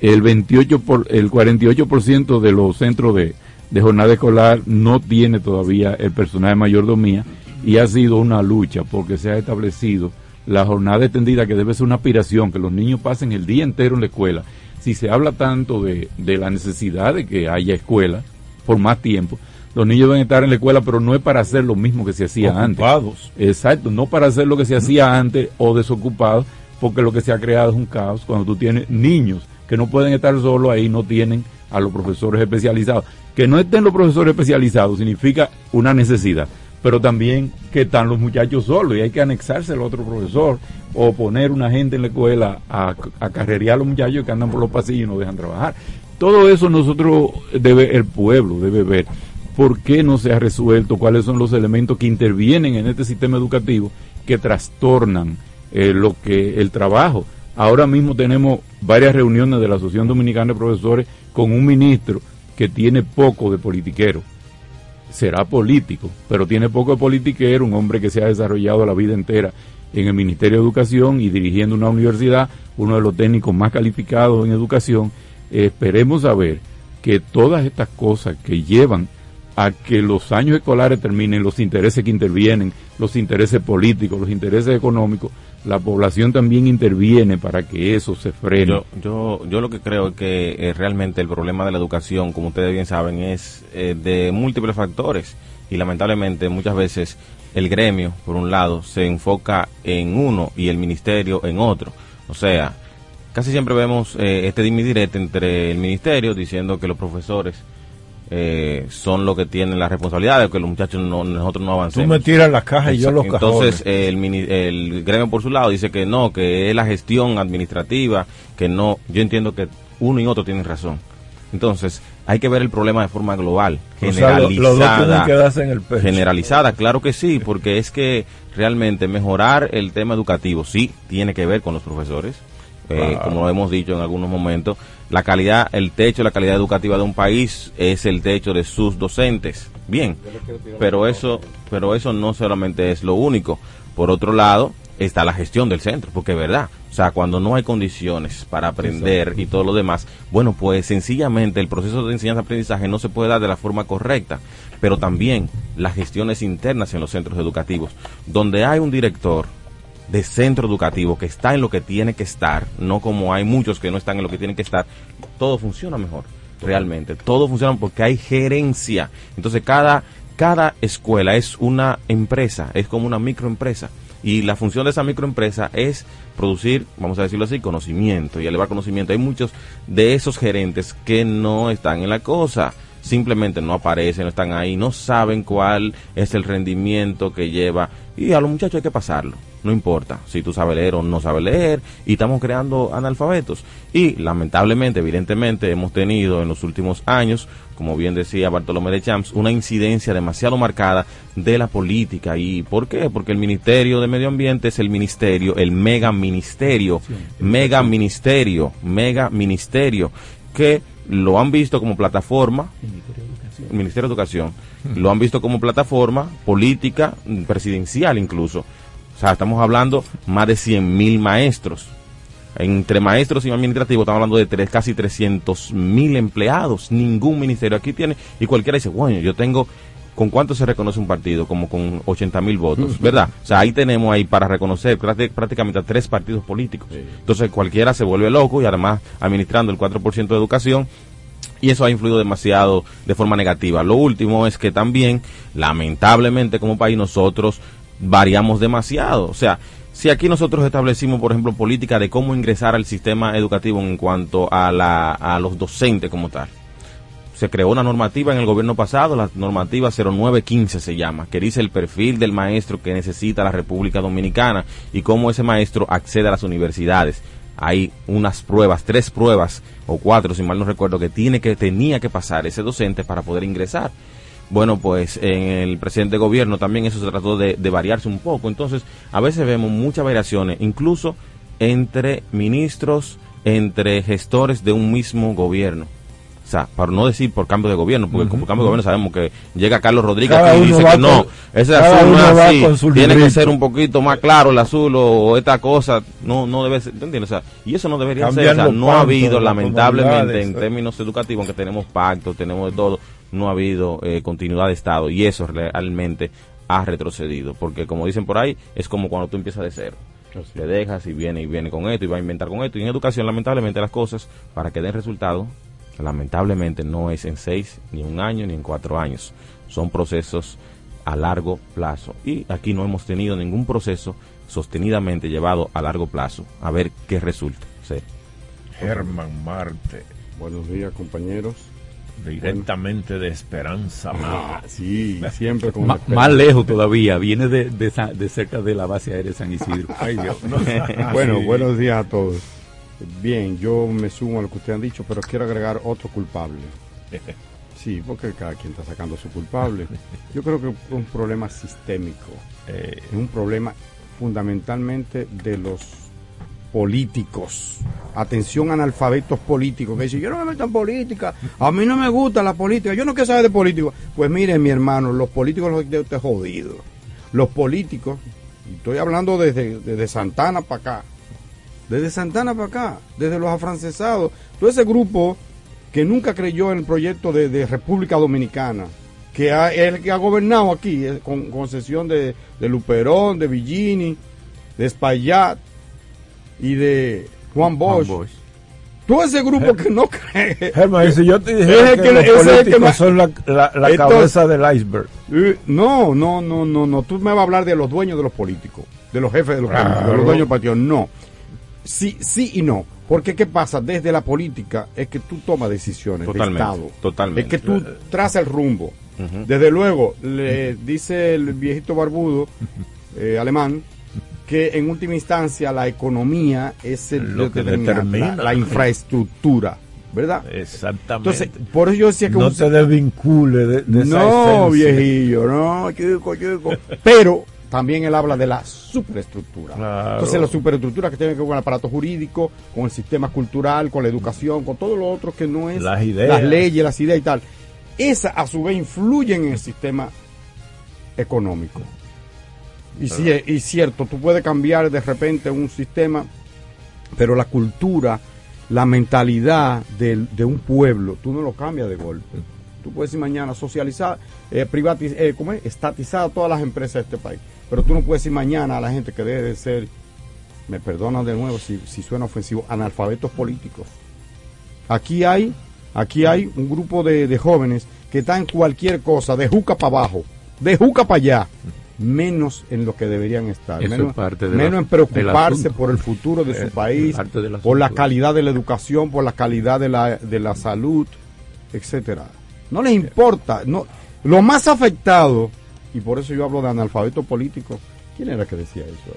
El 28 por, el 48% de los centros de, de jornada escolar no tiene todavía el personal de mayordomía y ha sido una lucha porque se ha establecido la jornada extendida que debe ser una aspiración, que los niños pasen el día entero en la escuela. Si se habla tanto de, de la necesidad de que haya escuela por más tiempo, los niños deben estar en la escuela, pero no es para hacer lo mismo que se hacía Ocupados. antes. Exacto, no para hacer lo que se hacía antes o desocupados, porque lo que se ha creado es un caos cuando tú tienes niños que no pueden estar solos ahí, no tienen a los profesores especializados. Que no estén los profesores especializados significa una necesidad pero también que están los muchachos solos y hay que anexarse al otro profesor o poner una gente en la escuela a, a carrerear a los muchachos que andan por los pasillos y no dejan trabajar. Todo eso nosotros debe, el pueblo debe ver por qué no se ha resuelto, cuáles son los elementos que intervienen en este sistema educativo que trastornan eh, lo que el trabajo. Ahora mismo tenemos varias reuniones de la Asociación Dominicana de Profesores con un ministro que tiene poco de politiquero será político, pero tiene poco de politiquero, un hombre que se ha desarrollado la vida entera en el Ministerio de Educación y dirigiendo una universidad, uno de los técnicos más calificados en educación. esperemos saber que todas estas cosas que llevan a que los años escolares terminen, los intereses que intervienen, los intereses políticos, los intereses económicos, la población también interviene para que eso se frene. Yo, yo, yo lo que creo es que eh, realmente el problema de la educación, como ustedes bien saben, es eh, de múltiples factores y lamentablemente muchas veces el gremio, por un lado, se enfoca en uno y el ministerio en otro. O sea, casi siempre vemos eh, este dimidirete entre el ministerio diciendo que los profesores eh, son los que tienen la responsabilidad de que los muchachos no, nosotros no avancemos. Tú me tiras la caja y yo los Entonces el, el gremio por su lado dice que no, que es la gestión administrativa, que no, yo entiendo que uno y otro tienen razón. Entonces, hay que ver el problema de forma global, generalizada. generalizada, claro que sí, porque es que realmente mejorar el tema educativo sí tiene que ver con los profesores, eh, como lo hemos dicho en algunos momentos, la calidad, el techo, la calidad educativa de un país es el techo de sus docentes. Bien, pero eso, pero eso no solamente es lo único. Por otro lado, está la gestión del centro, porque es verdad, o sea, cuando no hay condiciones para aprender y todo lo demás, bueno, pues sencillamente el proceso de enseñanza-aprendizaje no se puede dar de la forma correcta, pero también las gestiones internas en los centros educativos, donde hay un director de centro educativo que está en lo que tiene que estar, no como hay muchos que no están en lo que tienen que estar, todo funciona mejor, realmente. Todo funciona porque hay gerencia. Entonces cada, cada escuela es una empresa, es como una microempresa. Y la función de esa microempresa es producir, vamos a decirlo así, conocimiento y elevar conocimiento. Hay muchos de esos gerentes que no están en la cosa simplemente no aparecen, no están ahí, no saben cuál es el rendimiento que lleva y a los muchachos hay que pasarlo. No importa si tú sabes leer o no sabes leer y estamos creando analfabetos. Y lamentablemente, evidentemente, hemos tenido en los últimos años, como bien decía Bartolomé de Champs, una incidencia demasiado marcada de la política. ¿Y por qué? Porque el Ministerio de Medio Ambiente es el ministerio, el mega ministerio, mega ministerio, mega ministerio, que lo han visto como plataforma, el Ministerio de Educación, lo han visto como plataforma política, presidencial incluso. O sea, estamos hablando más de 100 mil maestros. Entre maestros y administrativos estamos hablando de tres, casi 300 mil empleados. Ningún ministerio aquí tiene. Y cualquiera dice, bueno, yo tengo ¿Con cuánto se reconoce un partido? Como con 80 mil votos, ¿verdad? O sea, ahí tenemos ahí para reconocer prácticamente a tres partidos políticos. Entonces cualquiera se vuelve loco y además administrando el 4% de educación y eso ha influido demasiado de forma negativa. Lo último es que también, lamentablemente como país, nosotros variamos demasiado. O sea, si aquí nosotros establecimos, por ejemplo, política de cómo ingresar al sistema educativo en cuanto a, la, a los docentes como tal se creó una normativa en el gobierno pasado, la normativa 0915 se llama, que dice el perfil del maestro que necesita la República Dominicana y cómo ese maestro accede a las universidades. Hay unas pruebas, tres pruebas o cuatro, si mal no recuerdo, que tiene que tenía que pasar ese docente para poder ingresar. Bueno, pues en el presidente de gobierno también eso se trató de, de variarse un poco. Entonces, a veces vemos muchas variaciones, incluso entre ministros, entre gestores de un mismo gobierno. O sea, para no decir por cambio de gobierno, porque por cambio de gobierno sabemos que llega Carlos Rodríguez Cada y dice que no, ese azul no es así, tiene que ser un poquito más claro el azul o, esta cosa, no no debe ser, ¿te entiendes? O sea, y eso no debería ser, o sea, no ha habido lamentablemente en términos educativos, aunque tenemos pactos, tenemos de todo, no ha habido eh, continuidad de Estado y eso realmente ha retrocedido, porque como dicen por ahí, es como cuando tú empiezas de cero. Te dejas y viene y viene con esto y va a inventar con esto. Y en educación, lamentablemente, las cosas, para que den resultado, lamentablemente no es en seis, ni en un año, ni en cuatro años. Son procesos a largo plazo. Y aquí no hemos tenido ningún proceso sostenidamente llevado a largo plazo. A ver qué resulta. Sí. Germán Marte. Buenos días, compañeros. Directamente de Esperanza. Ah, sí, siempre con Ma- más lejos todavía, viene de, de, Sa- de cerca de la base aérea de San Isidro. <laughs> Ay, Dios. <laughs> bueno, Sí. buenos días a todos. Bien, yo me sumo a lo que ustedes han dicho, pero quiero agregar otro culpable. <laughs> Sí, porque cada quien está sacando su culpable. Yo creo que es un problema sistémico. Eh, Es un problema fundamentalmente de los políticos. Atención, analfabetos políticos, que dicen, yo no me meto en política, a mí no me gusta la política, yo no quiero saber de políticos. Pues miren, mi hermano, los políticos los de usted jodido. Los políticos, estoy hablando desde, desde Santana para acá, desde Santana para acá, desde los afrancesados, todo ese grupo que nunca creyó en el proyecto de, de República Dominicana, que ha, el que ha gobernado aquí, eh, con concesión de, de Luperón, de Villini, de Espaillat y de Juan Bosch. Bosch. Todo ese grupo que no cree. Germán, si yo te Es dijera el que, que- los es que políticos son la, la- la Entonces- cabeza del iceberg. Eh, No, no, no, no, no. Tú me vas a hablar de los dueños de los políticos, de los jefes de los Claro. políticos, de los dueños del partido. No. Sí, sí y no. Porque ¿qué pasa? Desde la política es que tú tomas decisiones Totalmente, de Estado. totalmente. Es que tú trazas el rumbo. Desde luego, le dice el viejito barbudo eh, alemán que en última instancia la economía es el Lo que determina la, la infraestructura, ¿verdad? Exactamente. Entonces, por eso yo decía que no un- te desvincule de, de no, viejillo, no, chico, chico. Pero también él habla de la superestructura. Claro. Entonces, la superestructura que tiene que ver con el aparato jurídico, con el sistema cultural, con la educación, con todo lo otro que no es Las ideas. las leyes, las ideas y tal. Esa, a su vez, influyen en el sistema económico. Y, sí, y cierto, tú puedes cambiar de repente un sistema, pero la cultura, la mentalidad de, un pueblo, tú no lo cambias de golpe. Tú puedes decir mañana socializar, eh, privatiz- eh, ¿cómo es? estatizar todas las empresas de este país. Pero tú no puedes decir mañana a la gente que debe de ser, me perdonan de nuevo si, si suena ofensivo, analfabetos políticos. Aquí hay, aquí hay un grupo de, de jóvenes que están en cualquier cosa, de juca para abajo, de juca para allá, menos en lo que deberían estar, Eso menos, es parte de menos la- en preocuparse por el futuro de su país, por la calidad de la educación, por la calidad de la, de la salud, etcétera. No les importa, no, lo más afectado, y por eso yo hablo de analfabeto político, ¿quién era que decía eso?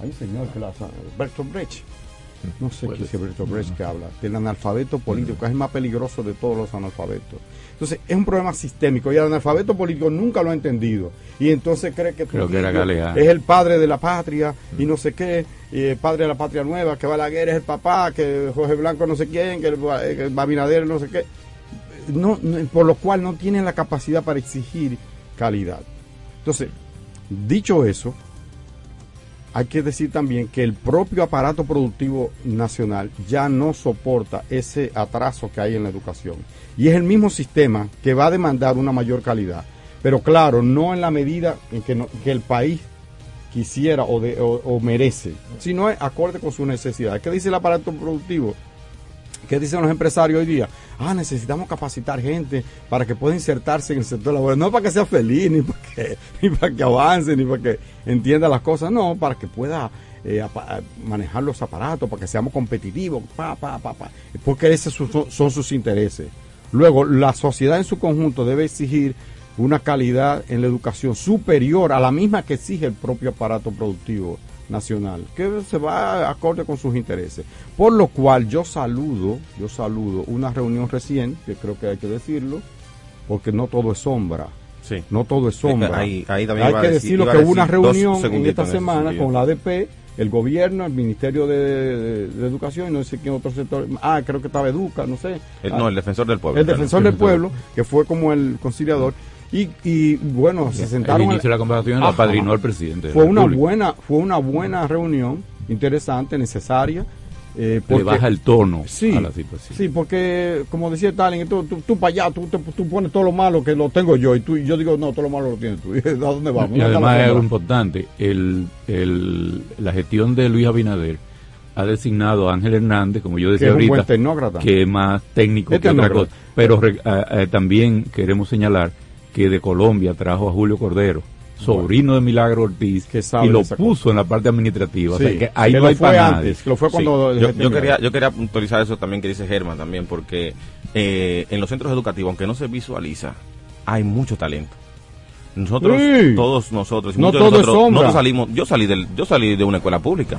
Hay un señor que la Bertolt Brecht. No sé quién es Bertolt Brecht que habla del analfabeto político, que es el más peligroso de todos los analfabetos. Entonces, es un problema sistémico y el analfabeto político nunca lo ha entendido. Y entonces cree que, Creo que era es el padre de la patria y no sé qué, y el padre de la patria nueva, que Balaguer es el papá, que Jorge Blanco no sé quién, que, el, eh, que Babinader no sé qué. No, no, por lo cual no tienen la capacidad para exigir calidad. Entonces, dicho eso, hay que decir también que el propio aparato productivo nacional ya no soporta ese atraso que hay en la educación. Y es el mismo sistema que va a demandar una mayor calidad. Pero claro, no en la medida en que, el país quisiera o- o merece, sino acorde con sus necesidades. ¿Qué dice el aparato productivo? ¿Qué dicen los empresarios hoy día? Ah, necesitamos capacitar gente para que pueda insertarse en el sector laboral. No para que sea feliz, ni para que, <laughs> avance, ni para que entienda las cosas. No, para que pueda eh, manejar los aparatos, para que seamos competitivos. Pa, pa, pa, pa. Porque esos son sus intereses. Luego, la sociedad en su conjunto debe exigir una calidad en la educación superior a la misma que exige el propio aparato productivo nacional, que se va acorde con sus intereses. Por lo cual yo saludo, yo saludo una reunión recién, que creo que hay que decirlo, porque no todo es sombra. Sí. No todo es sombra. Ahí, ahí también Hay iba que decir- decirlo que hubo una reunión en esta semana con la ADP, el gobierno, el Ministerio de, de- de Educación, y no sé quién otro sector. Ah, creo que estaba Educa, no sé. El- Ah, no, el defensor del pueblo. El defensor del pueblo, que fue como el conciliador. Y, y bueno, se sentaron. El inicio de la conversación la padrinó el presidente. de Fue una República. buena, fue una buena reunión, interesante, necesaria. eh, Le baja el tono sí, a la situación. Sí, porque como decía Stalin, tú, tú, tú para allá, tú, tú, pones todo lo malo que lo tengo yo y tú yo digo, no, todo lo malo lo tienes tú. <laughs> ¿A dónde vamos? Y ¿Dónde está además es algo importante, el, el, la gestión de Luis Abinader ha designado a Ángel Hernández, como yo decía Que ahorita, que es más técnico que otra cosa. Pero eh, eh, también queremos señalar que de Colombia trajo a Julio Cordero, sobrino de Milagro Ortiz, sabe y lo puso en la parte administrativa. o sea Sí, que ahí que no lo hay fue para antes, nadie. que lo fue cuando- yo, que- quería yo quería puntualizar eso también que dice Germán también porque eh, en los centros educativos aunque no se visualiza hay mucho talento nosotros Sí. todos nosotros y No muchos de todo es nosotros sombra. nosotros salimos yo salí del yo salí de una escuela pública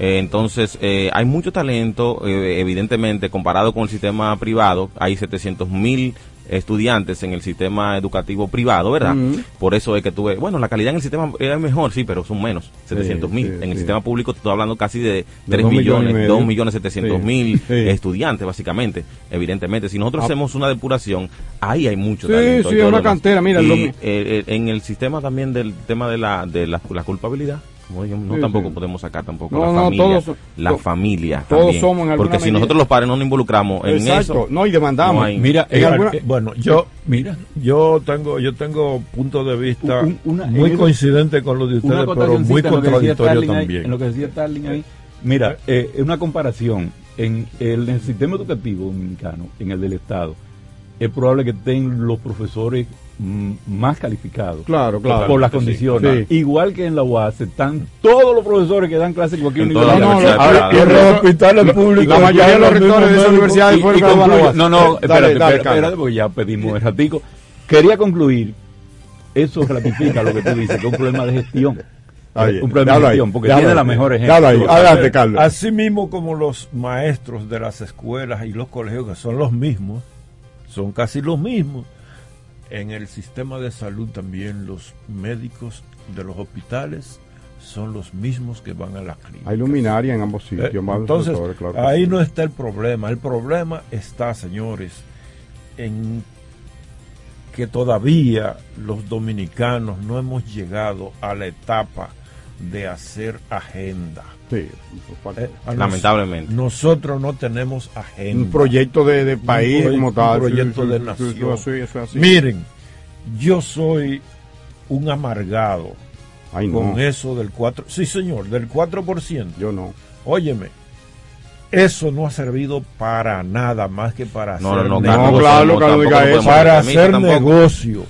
Eh, entonces eh, hay mucho talento eh, evidentemente comparado con el sistema privado hay 700 mil estudiantes en el sistema educativo privado, ¿verdad? Por eso es que tuve, bueno, la calidad en el sistema es mejor, sí, pero son menos, 700 mil. sí, en el sí. sistema público estoy hablando casi de De 3 dos millones millones, medio. 2 millones 700 mil estudiantes, básicamente, evidentemente. Si nosotros Ah. hacemos una depuración, ahí hay mucho Sí, talento. sí, todo una cantera, mira, Y, lo- eh, eh, en el sistema también del tema de la, de la, la culpabilidad, no Sí, tampoco sí. podemos sacar tampoco No, la no, familia, todos la to- familia todos también. somos en Porque si medida. nosotros los padres no nos involucramos en Exacto, eso, no, y demandamos. hay- Mira, En eh, alguna- eh, bueno, yo, mira, yo tengo, yo tengo punto de vista Un- una- muy en- coincidente con los de ustedes, pero muy lo contradictorio ahí- también. en lo que decía Starling ahí. Mira, eh, una comparación en el, en el sistema educativo dominicano, en el del Estado, es probable que estén los profesores más calificados Claro, claro. por las condiciones. sí. Igual que en la UAS, están todos los profesores que dan clases en cualquier universidad. Ahora, privadas. y en los hospitales públicos, la mayoría de los rectores de esas universidades fueron en la UAS. No, no, espérate, dale, espérate, porque ya pedimos el ratico. Quería concluir, eso ratifica lo que tú dices, que es un problema de gestión. Ahí, un problema de ahí, gestión, porque tiene ahí, la mejor ejemplo. adelante, Carlos. Así mismo como los maestros de las escuelas y los colegios, que son los mismos, son casi los mismos, en el sistema de salud también los médicos de los hospitales son los mismos que van a la clínica. Hay luminaria en ambos sitios. Eh, más Entonces, claro ahí sí. no está el problema. El problema está, señores, en que todavía los dominicanos no hemos llegado a la etapa de hacer agenda. Sí, Eh, nos- Lamentablemente. Nosotros no tenemos agenda. un proyecto de, de país como un tal. proyecto sí, de sí, nación. sí, eso es- eso es así. Miren, yo soy un amargado Ay, no. con eso del 4%. Sí, señor, del 4%. Yo no. Óyeme, eso no ha servido para nada más que para No, hacer no, no, negocio. Claro, no, eso. podemos para hacer negocio.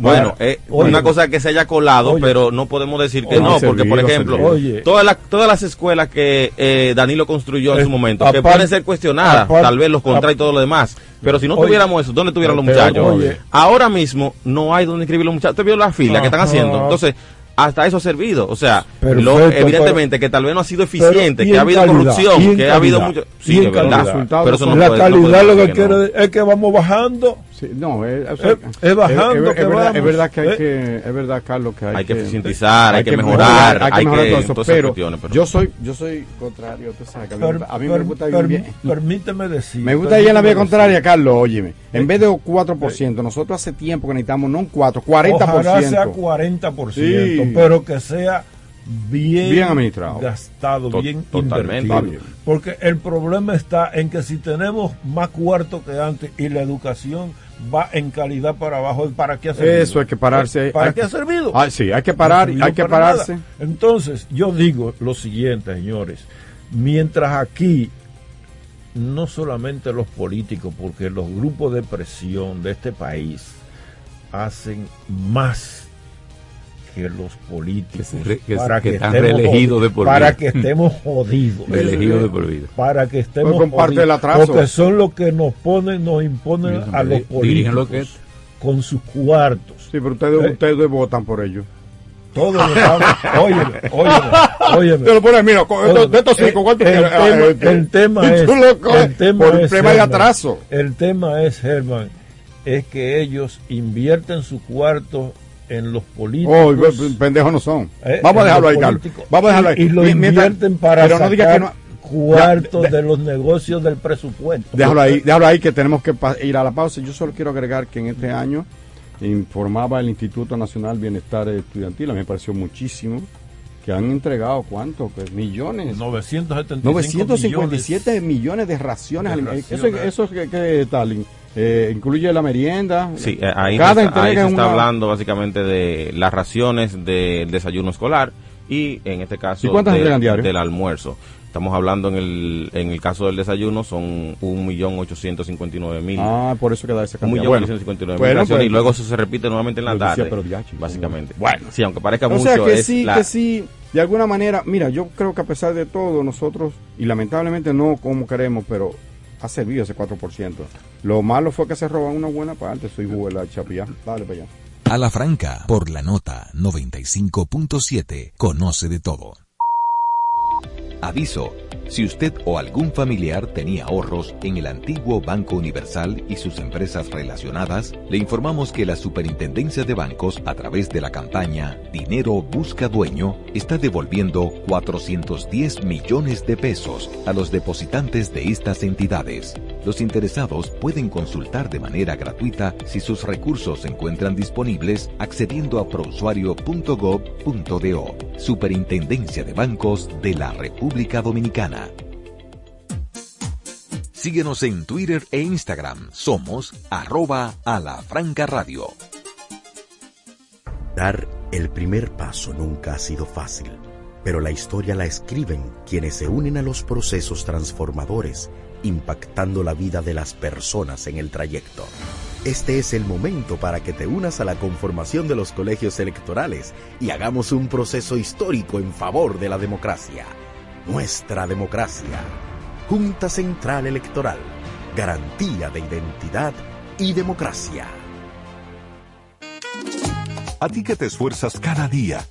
Bueno, Oye, una cosa que se haya colado, Oye. pero no podemos decir que Oye, no, porque servido, por ejemplo, todas las todas las escuelas que eh, Danilo construyó en Eh, su momento, que pueden ser cuestionadas, tal vez los contratos y todo lo demás, pero si no tuviéramos eso, ¿dónde estuvieran los Pero, muchachos? Ahora mismo no hay donde inscribir los muchachos. ¿Usted vio la fila que están haciendo? Entonces, hasta eso ha servido. O sea, Perfecto, lo- evidentemente que tal vez no ha sido eficiente, Pero, ¿y que ha habido calidad? corrupción, ¿Y en que ha habido mucho... ¿Y Sí, de verdad. Pero eso no la puede- calidad lo que decir que no. quiere es que vamos bajando. Sí, no, es, o sea, Es- es bajando es- que verdad, es verdad que hay Eh. que, es verdad, Carlos, que hay, Hay que eficientizar, hay que mejorar, hay que hay mejorar todo eso, pero, pero- yo soy, yo soy contrario, tú sabes, que a mí, Per- a mí per- me gusta per- bien. Permíteme decir. Me gusta ir en la vía contraria. Carlos, óyeme. En vez de 4%, nosotros hace tiempo que necesitamos no un 4, 40%. Ojalá sea 40%, Sí. pero que sea bien, Bien administrado. gastado, To- bien totalmente. Porque el problema está en que si tenemos más cuarto que antes y la educación va en calidad para abajo, ¿para qué ha servido? Eso hay que pararse. ¿Para hay- qué ha servido? Ah, sí, hay que parar, No ha hay que para pararse. nada. Entonces, yo digo lo siguiente, señores. Mientras aquí, no solamente los políticos, porque los grupos de presión de este país hacen más que los políticos Que se re- que se- para que que, están estemos reelegidos de por para vida. que estemos jodidos <laughs> Reelegidos de por vida. para que estemos Pues jodidos, el atraso. porque son los que nos ponen nos imponen a los políticos lo que con sus cuartos Sí, pero ustedes, Eh. ustedes votan por ellos. todos <laughs> óyeme óyeme óyeme Te lo pones, mira, con Oye, estos- de estos cinco, el- ¿cuántos el, quieres? Tema, el tema y es tú lo coges el tema por es, problema de Germán, atraso. el tema es Germán es que ellos invierten su cuarto en los políticos. Oh, pendejos no son. Eh, Vamos a dejarlo ahí, Carlos. Vamos a dejarlo ahí. Y, lo invierten para pero no diga que no, cuartos de, los negocios del presupuesto. Déjalo ahí, déjalo ahí que tenemos que ir a la pausa. Yo solo quiero agregar que en este año informaba el Instituto Nacional Bienestar Estudiantil, a mí me pareció muchísimo, que han entregado cuánto, pues, millones. 957 millones, de raciones. alimentarias. Eso, eso que, que Stalin. Eh, incluye la merienda. Sí, eh, ahí, Cada está, ahí se está hablando básicamente de las raciones del desayuno escolar y en este caso del almuerzo. Estamos hablando en el, en el caso del desayuno, son 1.859.000. Ah, por eso queda esa cantidad. 1.859.000 bueno, pues, y luego eso se repite nuevamente en la tarde. básicamente. Bueno. Sí, aunque parezca o mucho. Sea que sí, que sí, de alguna manera, mira, yo creo que a pesar de todo, nosotros, y lamentablemente no como queremos, pero ha servido ese 4%. Lo malo fue que se roban una buena parte, soy Juguela Chapia. Dale para allá. A la franca, por la nota 95.7, conoce de todo. Aviso. Si usted o algún familiar tenía ahorros en el antiguo Banco Universal y sus empresas relacionadas, le informamos que la Superintendencia de Bancos, a través de la campaña Dinero Busca Dueño, está devolviendo 410 millones de pesos a los depositantes de estas entidades. Los interesados pueden consultar de manera gratuita si sus recursos se encuentran disponibles accediendo a prousuario.gov.do. Superintendencia de Bancos de la República Dominicana. Síguenos en Twitter e Instagram. Somos arroba a la franca radio. Dar el primer paso nunca ha sido fácil, pero la historia la escriben quienes se unen a los procesos transformadores impactando la vida de las personas en el trayecto. Este es el momento para que te unas a la conformación de los colegios electorales y hagamos un proceso histórico en favor de la democracia. Nuestra democracia. Junta Central Electoral. Garantía de identidad y democracia. A ti que te esfuerzas cada día,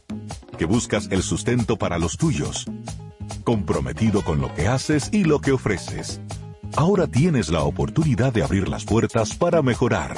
que buscas el sustento para los tuyos, comprometido con lo que haces y lo que ofreces. Ahora tienes la oportunidad de abrir las puertas para mejorar,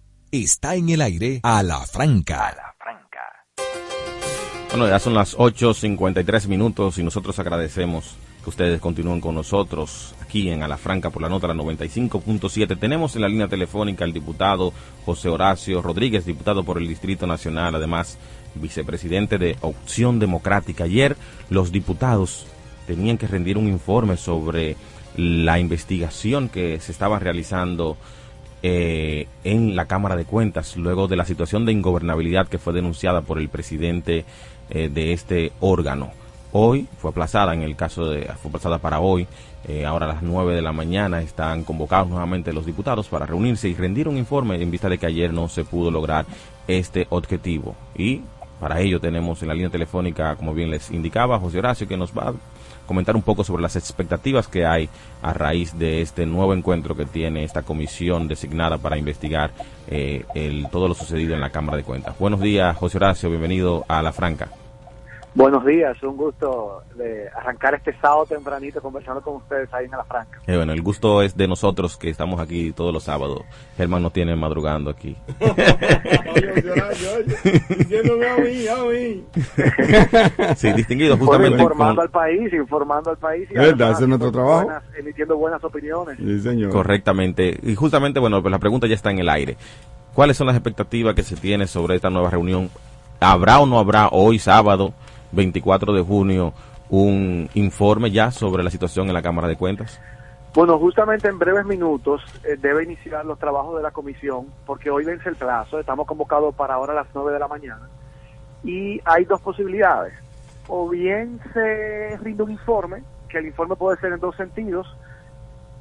Está en el aire a la franca. A. Bueno, ya son las 8.53 minutos y nosotros agradecemos que ustedes continúen con nosotros aquí en A la Franca por la nota la 95.7. Tenemos en la línea telefónica al diputado José Horacio Rodríguez, diputado por el Distrito Nacional, además vicepresidente de Opción Democrática. Ayer los diputados tenían que rendir un informe sobre la investigación que se estaba realizando eh, en la Cámara de Cuentas luego de la situación de ingobernabilidad que fue denunciada por el presidente eh, de este órgano. Hoy fue aplazada en el caso de, fue aplazada para hoy, eh, ahora a las 9 de la mañana están convocados nuevamente los diputados para reunirse y rendir un informe en vista de que ayer no se pudo lograr este objetivo. Y para ello tenemos en la línea telefónica, como bien les indicaba, José Horacio, que nos va a comentar un poco sobre las expectativas que hay a raíz de este nuevo encuentro que tiene esta comisión designada para investigar eh, el, todo lo sucedido en la Cámara de Cuentas. Buenos días, José Horacio, bienvenido a La Franca. Buenos días, un gusto de arrancar este sábado tempranito conversando con ustedes ahí en La Franca. Eh, bueno, el gusto es de nosotros que estamos aquí todos los sábados. Germán nos tiene madrugando aquí. <laughs> sí, distinguido justamente. informando al país, informando al país. Y ¿Verdad? Ese es nuestro trabajo. emitiendo buenas opiniones. Sí, señor. Correctamente. Y justamente, bueno, pues la pregunta ya está en el aire. ¿Cuáles son las expectativas que se tiene sobre esta nueva reunión? ¿Habrá o no habrá hoy sábado 24 de junio un informe ya sobre la situación en la Cámara de Cuentas? Bueno, justamente en breves minutos eh, debe iniciar los trabajos de la comisión, porque hoy vence el plazo, estamos convocados para ahora a las 9 de la mañana, y hay dos posibilidades. O bien se rinde un informe, que el informe puede ser en dos sentidos,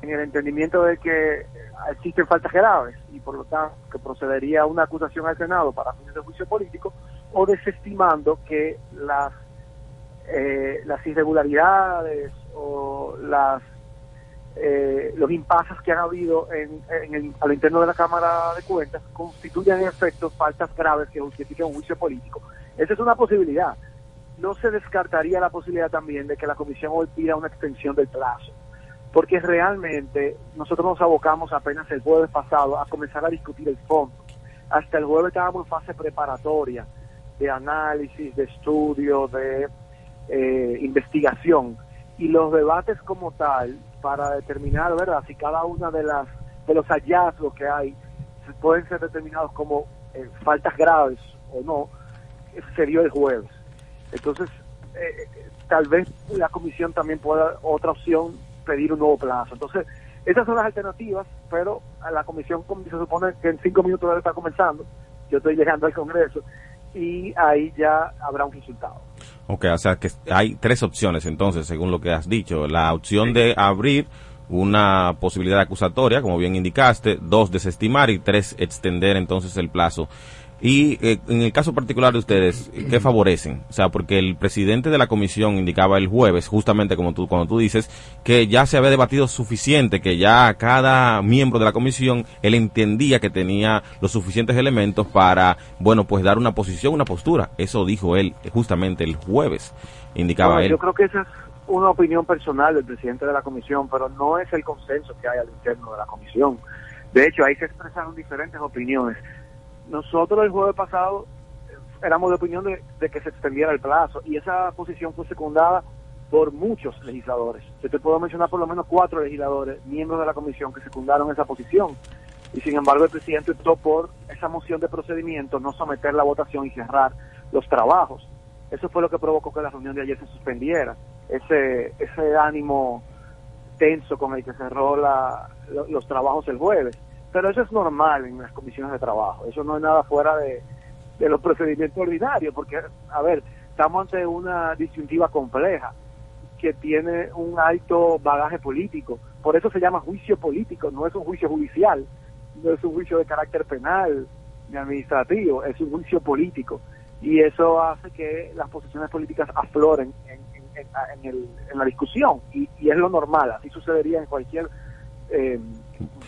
en el entendimiento de que existen faltas graves y por lo tanto que procedería una acusación al Senado para fines de juicio político o desestimando que las eh, las irregularidades o las eh, los impases que han habido en, en el, a lo interno de la Cámara de Cuentas constituyen en efecto faltas graves que justifiquen un juicio político. Esa es una posibilidad. No se descartaría la posibilidad también de que la Comisión hoy pida una extensión del plazo, porque realmente nosotros nos abocamos apenas el jueves pasado a comenzar a discutir el fondo. Hasta el jueves estábamos en fase preparatoria de análisis, de estudio, de eh, investigación y los debates como tal para determinar, ¿verdad?, si cada una de las de los hallazgos que hay pueden ser determinados como eh, faltas graves o no, sería el jueves. Entonces, eh, tal vez la comisión también pueda, otra opción, pedir un nuevo plazo. Entonces, esas son las alternativas, pero a la comisión se supone que en cinco minutos debe estar comenzando. Yo estoy llegando al Congreso y ahí ya habrá un resultado. Ok, o sea que hay tres opciones entonces, según lo que has dicho. La opción de abrir una posibilidad acusatoria, como bien indicaste, dos, desestimar y tres, extender entonces el plazo. Y eh, en el caso particular de ustedes, ¿qué favorecen? O sea, porque el presidente de la comisión indicaba el jueves, justamente como tú, cuando tú dices, que ya se había debatido suficiente, que ya cada miembro de la comisión, él entendía que tenía los suficientes elementos para, bueno, pues dar una posición, una postura. Eso dijo él justamente el jueves, indicaba él. Yo creo que esa es una opinión personal del presidente de la comisión, pero no es el consenso que hay al interno de la comisión. De hecho, ahí se expresaron diferentes opiniones nosotros el jueves pasado eh, éramos de opinión de, que se extendiera el plazo y esa posición fue secundada por muchos legisladores. Yo te puedo mencionar por lo menos cuatro legisladores, miembros de la comisión, que secundaron esa posición. Y sin embargo el presidente optó por esa moción de procedimiento, no someter la votación y cerrar los trabajos. Eso fue lo que provocó que la reunión de ayer se suspendiera. Ese, ese ánimo tenso con el que cerró los trabajos el jueves. Pero eso es normal en las comisiones de trabajo, eso no es nada fuera de, los procedimientos ordinarios, porque, a ver, estamos ante una disyuntiva compleja que tiene un alto bagaje político, por eso se llama juicio político, no es un juicio judicial, no es un juicio de carácter penal ni administrativo, es un juicio político. Y eso hace que las posiciones políticas afloren en, en, la discusión. Y, y, es lo normal, así sucedería en cualquier eh,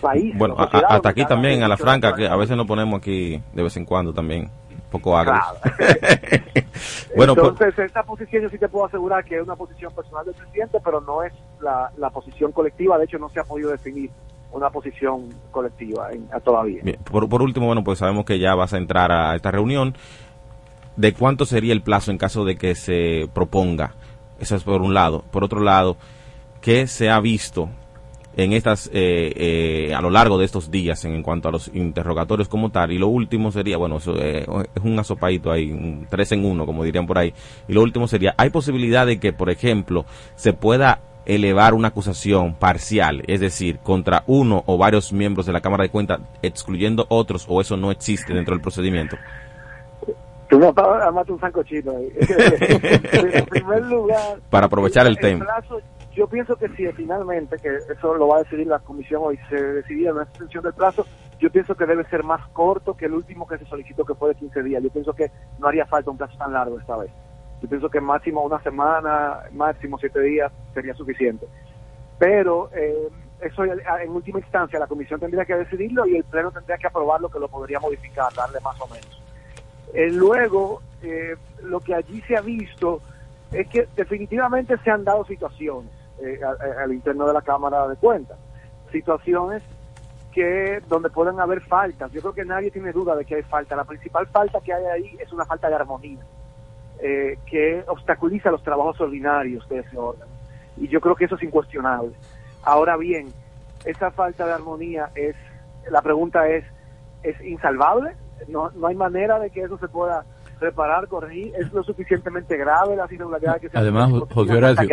país. Bueno, hasta aquí también, a la franca, que a veces nos ponemos aquí de vez en cuando también, un poco agrios. <laughs> bueno, pues- Entonces, esta posición yo sí te puedo asegurar que es una posición personal del presidente, pero no es la, la posición colectiva. De hecho, no se ha podido definir una posición colectiva todavía. por, por último, bueno, pues sabemos que ya vas a entrar a esta reunión. ¿De cuánto sería el plazo en caso de que se proponga? Eso es por un lado. Por otro lado, ¿qué se ha visto en estas eh, eh, a lo largo de estos días en, cuanto a los interrogatorios como tal. Y lo último sería bueno eso eh, es un asopadito ahí un tres en uno como dirían por ahí. Y lo último sería hay posibilidad de que por ejemplo se pueda elevar una acusación parcial es decir contra uno o varios miembros de la cámara de cuentas excluyendo otros o eso no existe dentro del procedimiento Tú me un sancochito ahí. <laughs> en primer lugar, para aprovechar el, tema yo pienso que si finalmente, que eso lo va a decidir la comisión hoy, se decidiera una extensión del plazo, yo pienso que debe ser más corto que el último que se solicitó, que fue de 15 días. Yo pienso que no haría falta un plazo tan largo esta vez. Yo pienso que máximo una semana, máximo siete días sería suficiente. Pero eh, eso en última instancia la comisión tendría que decidirlo y el pleno tendría que aprobarlo, que lo podría modificar, darle más o menos. Eh, luego, eh, lo que allí se ha visto es que definitivamente se han dado situaciones eh, al, interno de la Cámara de Cuentas. Situaciones que donde pueden haber faltas. Yo creo que nadie tiene duda de que hay falta. La principal falta que hay ahí es una falta de armonía, eh, que obstaculiza los trabajos ordinarios de ese órgano. Y yo creo que eso es incuestionable. Ahora bien, esa falta de armonía es, la pregunta es, ¿es insalvable? No, no hay manera de que eso se pueda reparar, corregir, es lo suficientemente grave las irregularidades que se Además, José Horacio,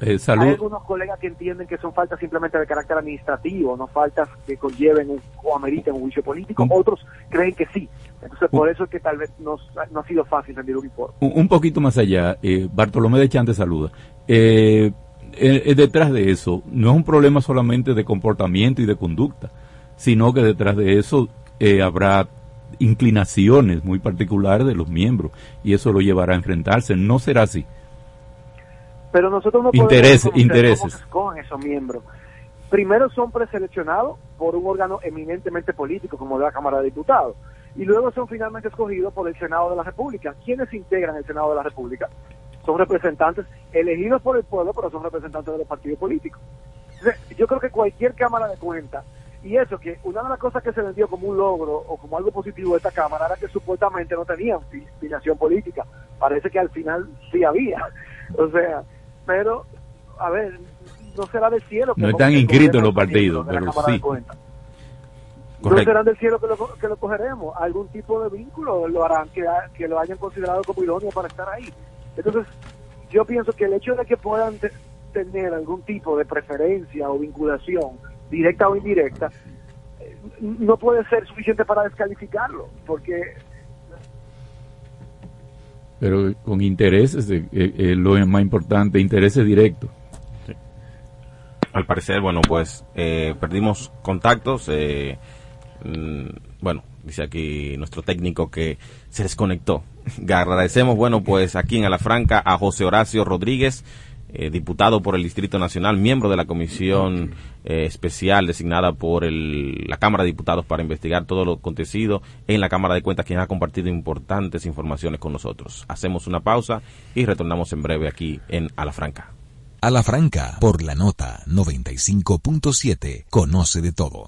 eh, salud. Hay algunos colegas que entienden que son faltas simplemente de carácter administrativo, no faltas que conlleven o ameriten un juicio político, otros creen que sí. Entonces, por eso es que tal vez no, no ha sido fácil rendir un informe. Un, poquito más allá, eh, Bartolomé de Chante saluda. Eh, eh, detrás de eso no es un problema solamente de comportamiento y de conducta, sino que detrás de eso habrá inclinaciones muy particulares de los miembros y eso lo llevará a enfrentarse. No será así. Pero nosotros no intereses, podemos intereses. con esos miembros. Primero son preseleccionados por un órgano eminentemente político como la Cámara de Diputados y luego son finalmente escogidos por el Senado de la República. ¿Quiénes integran el Senado de la República? Son representantes elegidos por el pueblo, pero son representantes de los partidos políticos. yo creo que cualquier Cámara de Cuentas y eso, que una de las cosas que se vendió como un logro o como algo positivo de esta Cámara era que supuestamente no tenían filiación política. Parece que al final sí había. <laughs> O sea, pero, a ver, no será del cielo. Que no están inscritos los partidos, pero sí. No serán del cielo que lo, que lo cogeremos. Algún tipo de vínculo lo harán que, que lo hayan considerado como idóneo para estar ahí. Entonces, yo pienso que el hecho de que puedan tener algún tipo de preferencia o vinculación directa o indirecta, no puede ser suficiente para descalificarlo, porque... Pero con intereses, eh, eh, lo más importante, intereses directos. Al parecer, bueno, pues eh, perdimos contactos. Mm, bueno, dice aquí nuestro técnico que se desconectó. <laughs> Agradecemos, bueno, pues aquí en Alafranca a José Horacio Rodríguez, eh, diputado por el Distrito Nacional, miembro de la comisión eh, especial designada por la Cámara de Diputados para investigar todo lo acontecido en la Cámara de Cuentas, quien ha compartido importantes informaciones con nosotros. Hacemos una pausa y retornamos en breve aquí en A la Franca. A la Franca, por la nota 95.7, conoce de todo.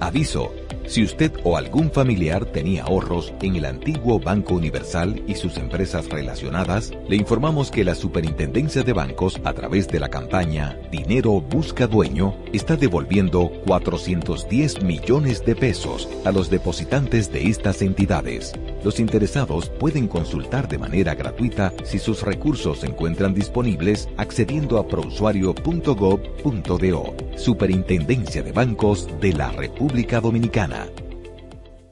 Aviso. Si usted o algún familiar tenía ahorros en el antiguo Banco Universal y sus empresas relacionadas, le informamos que la Superintendencia de Bancos, a través de la campaña Dinero Busca Dueño, está devolviendo 410 millones de pesos a los depositantes de estas entidades. Los interesados pueden consultar de manera gratuita si sus recursos se encuentran disponibles accediendo a prousuario.gov.do. Superintendencia de Bancos de la República Dominicana. bermanfaat.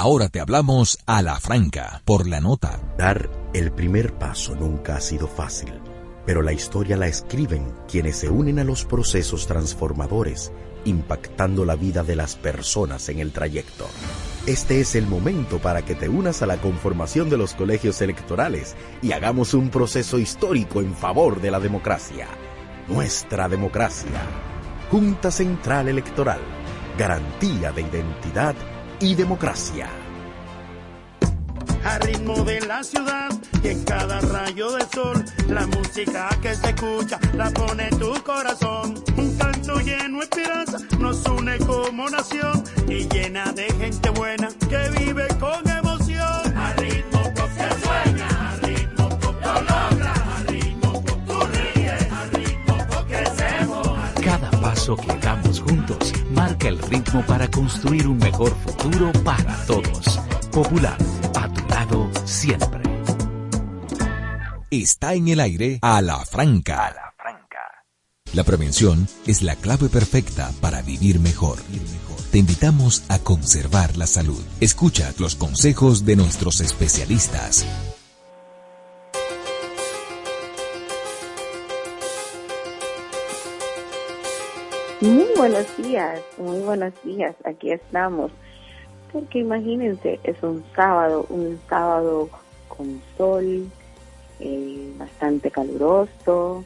Ahora te hablamos a la franca, por la nota. Dar el primer paso nunca ha sido fácil, pero la historia la escriben quienes se unen a los procesos transformadores, impactando la vida de las personas en el trayecto. Este es el momento para que te unas a la conformación de los colegios electorales y hagamos un proceso histórico en favor de la democracia. Nuestra democracia. Junta Central Electoral. Garantía de identidad y democracia. Al ritmo de la ciudad y en cada rayo de sol, la música que se escucha la pone tu corazón. Un canto lleno de esperanza nos une como nación y llena de gente buena que vive con emoción. Paso que damos juntos marca el ritmo para construir un mejor futuro para todos. Popular, a tu lado siempre. Está en el aire a la franca. A la franca. La prevención es la clave perfecta para vivir mejor. Te invitamos a conservar la salud. Escucha los consejos de nuestros especialistas. Muy buenos días, muy buenos días, aquí estamos. Porque imagínense, es un sábado, un sábado con sol, eh, bastante caluroso.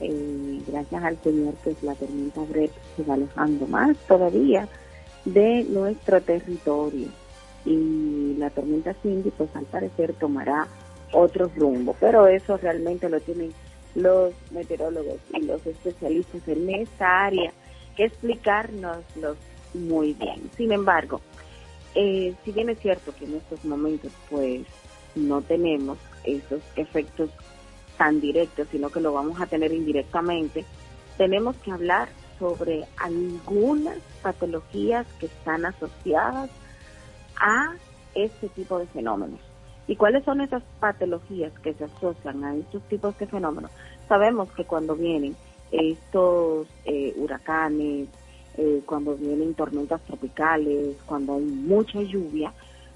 Eh, gracias al Señor, pues la tormenta Brett se va alejando más todavía de nuestro territorio. Y la tormenta Cindy, pues al parecer tomará otro rumbo. Pero eso realmente lo tienen los meteorólogos y los especialistas en esta área que explicárnoslo muy bien. Sin embargo, eh, si bien es cierto que en estos momentos pues no tenemos esos efectos tan directo, sino que lo vamos a tener indirectamente, tenemos que hablar sobre algunas patologías que están asociadas a este tipo de fenómenos. ¿Y cuáles son esas patologías que se asocian a estos tipos de fenómenos? Sabemos que cuando vienen estos eh, huracanes, eh, cuando vienen tormentas tropicales, cuando hay mucha lluvia,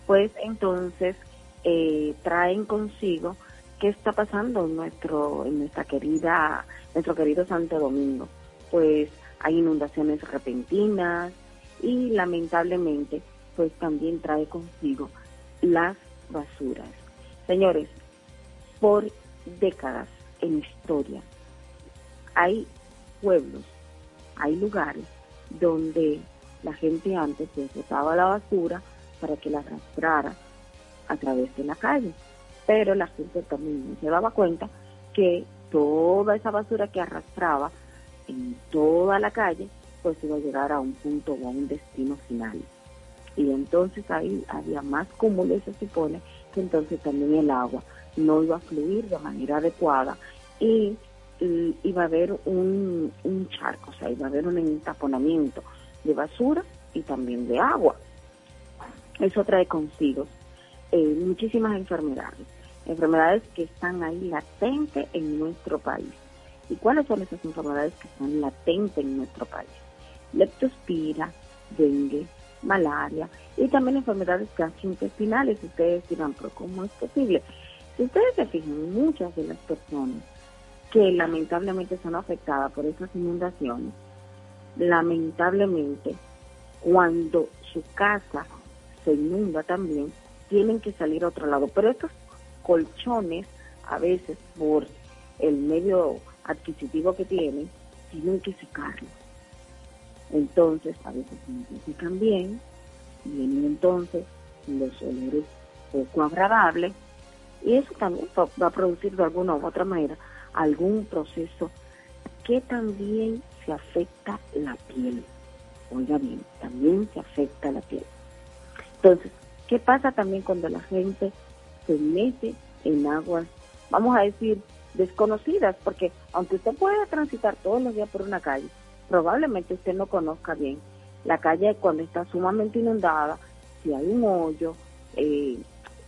pues entonces eh, traen consigo qué está pasando en nuestro en nuestra querida nuestro querido Santo Domingo. Pues hay inundaciones repentinas y lamentablemente pues también trae consigo las basuras. Señores, por décadas en historia hay pueblos, hay lugares donde la gente antes se botaba la basura para que la arrastrara a través de la calle. Pero la gente también se daba cuenta que toda esa basura que arrastraba en toda la calle, pues iba a llegar a un punto o a un destino final. Y entonces ahí había más cúmulo y se supone que entonces también el agua no iba a fluir de manera adecuada y, iba a haber un, un charco, o sea, iba a haber un entaponamiento de basura y también de agua. Eso trae consigo eh, muchísimas enfermedades, enfermedades que están ahí latentes en nuestro país. ¿Y cuáles son esas enfermedades que están latentes en nuestro país? Leptospira, dengue, malaria y también enfermedades gastrointestinales. Ustedes dirán, pero ¿cómo es posible? Si ustedes se fijan, muchas de las personas que lamentablemente son afectadas por esas inundaciones, lamentablemente cuando su casa se inunda también, tienen que salir a otro lado. Pero estos colchones, a veces por el medio adquisitivo que tienen, tienen que secarlos. Entonces, a veces se secan bien, vienen entonces los olores poco agradables, y eso también va a producir de alguna u otra manera algún proceso que también se afecta la piel. Oiga bien, también se afecta la piel. Entonces, ¿qué pasa también cuando la gente se mete en aguas, vamos a decir, desconocidas? Porque aunque usted pueda transitar todos los días por una calle, probablemente usted no conozca bien la calle cuando está sumamente inundada, si hay un hoyo, eh,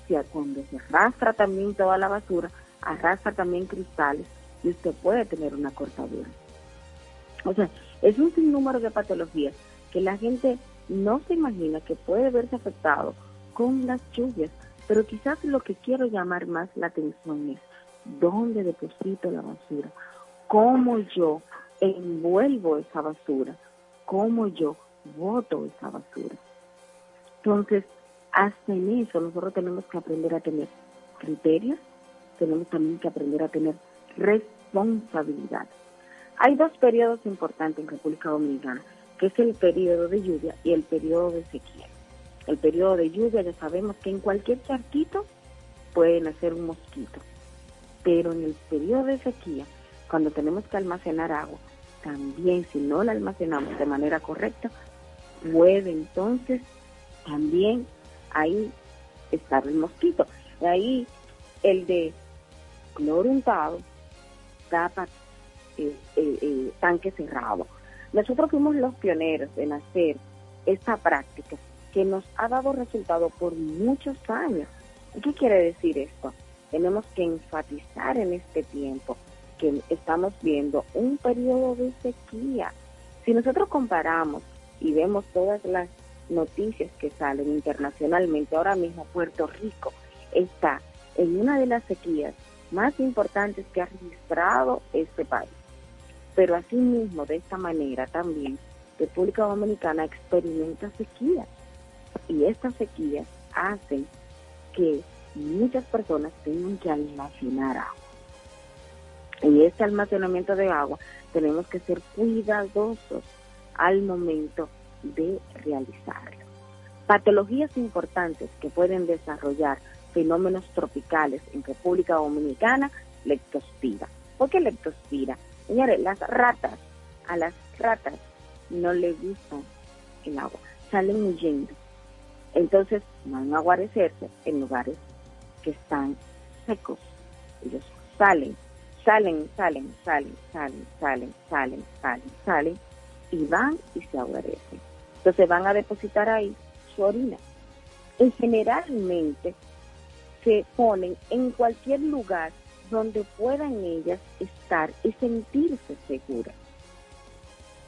si cuando se arrastra también toda la basura, arrastra también cristales y usted puede tener una cortadura. O sea, es un sinnúmero de patologías que la gente no se imagina que puede verse afectado con las lluvias, pero quizás lo que quiero llamar más la atención es dónde deposito la basura, cómo yo envuelvo esa basura, cómo yo voto esa basura. Entonces, hasta en eso nosotros tenemos que aprender a tener criterios, tenemos también que aprender a tener responsabilidad. Hay dos periodos importantes en República Dominicana que es el periodo de lluvia y el periodo de sequía. El periodo de lluvia ya sabemos que en cualquier charquito puede nacer un mosquito, pero en el periodo de sequía, cuando tenemos que almacenar agua, también si no la almacenamos de manera correcta, puede entonces también ahí estar el mosquito. De ahí el de cloro untado tapa eh, eh, eh, tanque cerrado. Nosotros fuimos los pioneros en hacer esta práctica que nos ha dado resultado por muchos años. ¿Qué quiere decir esto? Tenemos que enfatizar en este tiempo que estamos viendo un periodo de sequía. Si nosotros comparamos y vemos todas las noticias que salen internacionalmente, ahora mismo Puerto Rico está en una de las sequías más importantes que ha registrado este país. Pero asimismo, de esta manera también, República Dominicana experimenta sequías y estas sequías hacen que muchas personas tengan que almacenar agua. Y este almacenamiento de agua tenemos que ser cuidadosos al momento de realizarlo. Patologías importantes que pueden desarrollar fenómenos tropicales en República Dominicana, lectospira. ¿Por qué lectospira? Señores, las ratas, a las ratas no les gusta el agua, salen huyendo. Entonces van a guarecerse en lugares que están secos. Ellos salen salen, salen, salen, salen, salen, salen, salen, salen, y van y se agradecen. Entonces van a depositar ahí su orina. Y generalmente se ponen en cualquier lugar donde puedan ellas estar y sentirse seguras.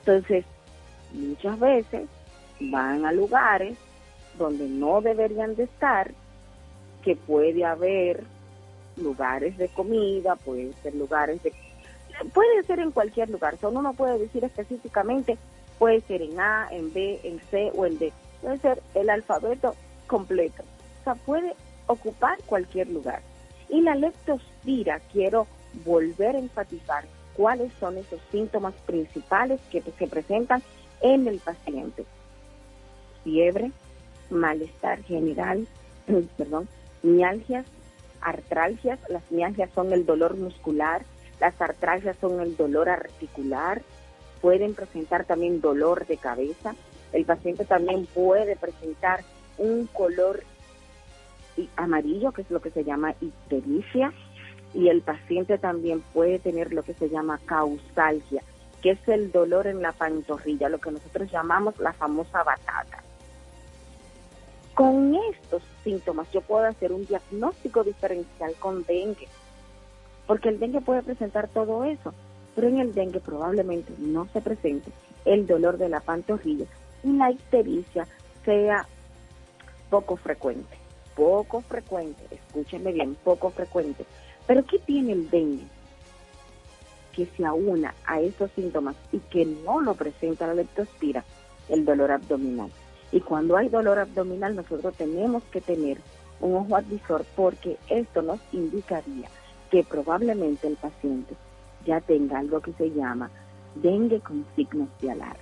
Entonces, muchas veces van a lugares donde no deberían de estar, que puede haber lugares de comida, puede ser lugares de... Puede ser en cualquier lugar, solo uno puede decir específicamente, puede ser en A, en B, en C o en D, puede ser el alfabeto completo, o sea, puede ocupar cualquier lugar. Y la leptospira, quiero volver a enfatizar cuáles son esos síntomas principales que se presentan en el paciente. Fiebre, malestar general, <clears throat> perdón, mialgias, artralgias, las mialgias son el dolor muscular, las artralgias son el dolor articular, pueden presentar también dolor de cabeza, el paciente también puede presentar un color amarillo, que es lo que se llama ictericia, y el paciente también puede tener lo que se llama causalgia, que es el dolor en la pantorrilla, lo que nosotros llamamos la famosa batata. Con estos síntomas yo puedo hacer un diagnóstico diferencial con dengue, porque el dengue puede presentar todo eso, pero en el dengue probablemente no se presente el dolor de la pantorrilla y la ictericia sea poco frecuente, poco frecuente, escúchenme bien, poco frecuente. Pero ¿qué tiene el dengue? Que se aúna a esos síntomas y que no lo presenta la leptospira, el dolor abdominal. Y cuando hay dolor abdominal, nosotros tenemos que tener un ojo advisor porque esto nos indicaría que probablemente el paciente ya tenga algo que se llama dengue con signos de alarma,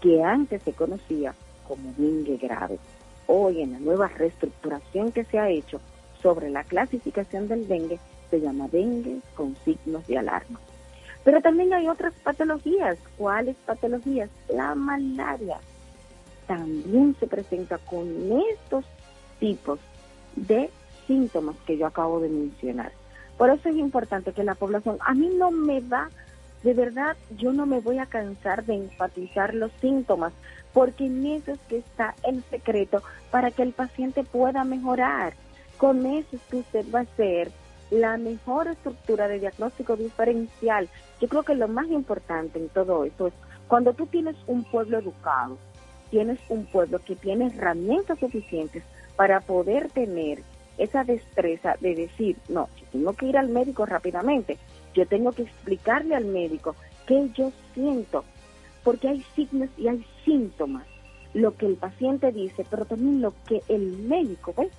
que antes se conocía como dengue grave. Hoy en la nueva reestructuración que se ha hecho sobre la clasificación del dengue, se llama dengue con signos de alarma. Pero también hay otras patologías. ¿Cuáles patologías? La malaria también se presenta con estos tipos de síntomas que yo acabo de mencionar. Por eso es importante que la población, a mí no me va, de verdad, yo no me voy a cansar de enfatizar los síntomas, porque en eso es que está el secreto para que el paciente pueda mejorar. Con eso es que usted va a hacer la mejor estructura de diagnóstico diferencial. Yo creo que lo más importante en todo esto es cuando tú tienes un pueblo educado, tienes un pueblo que tiene herramientas suficientes para poder tener esa destreza de decir, no, yo tengo que ir al médico rápidamente, yo tengo que explicarle al médico qué yo siento, porque hay signos y hay síntomas, lo que el paciente dice, pero también lo que el médico ve.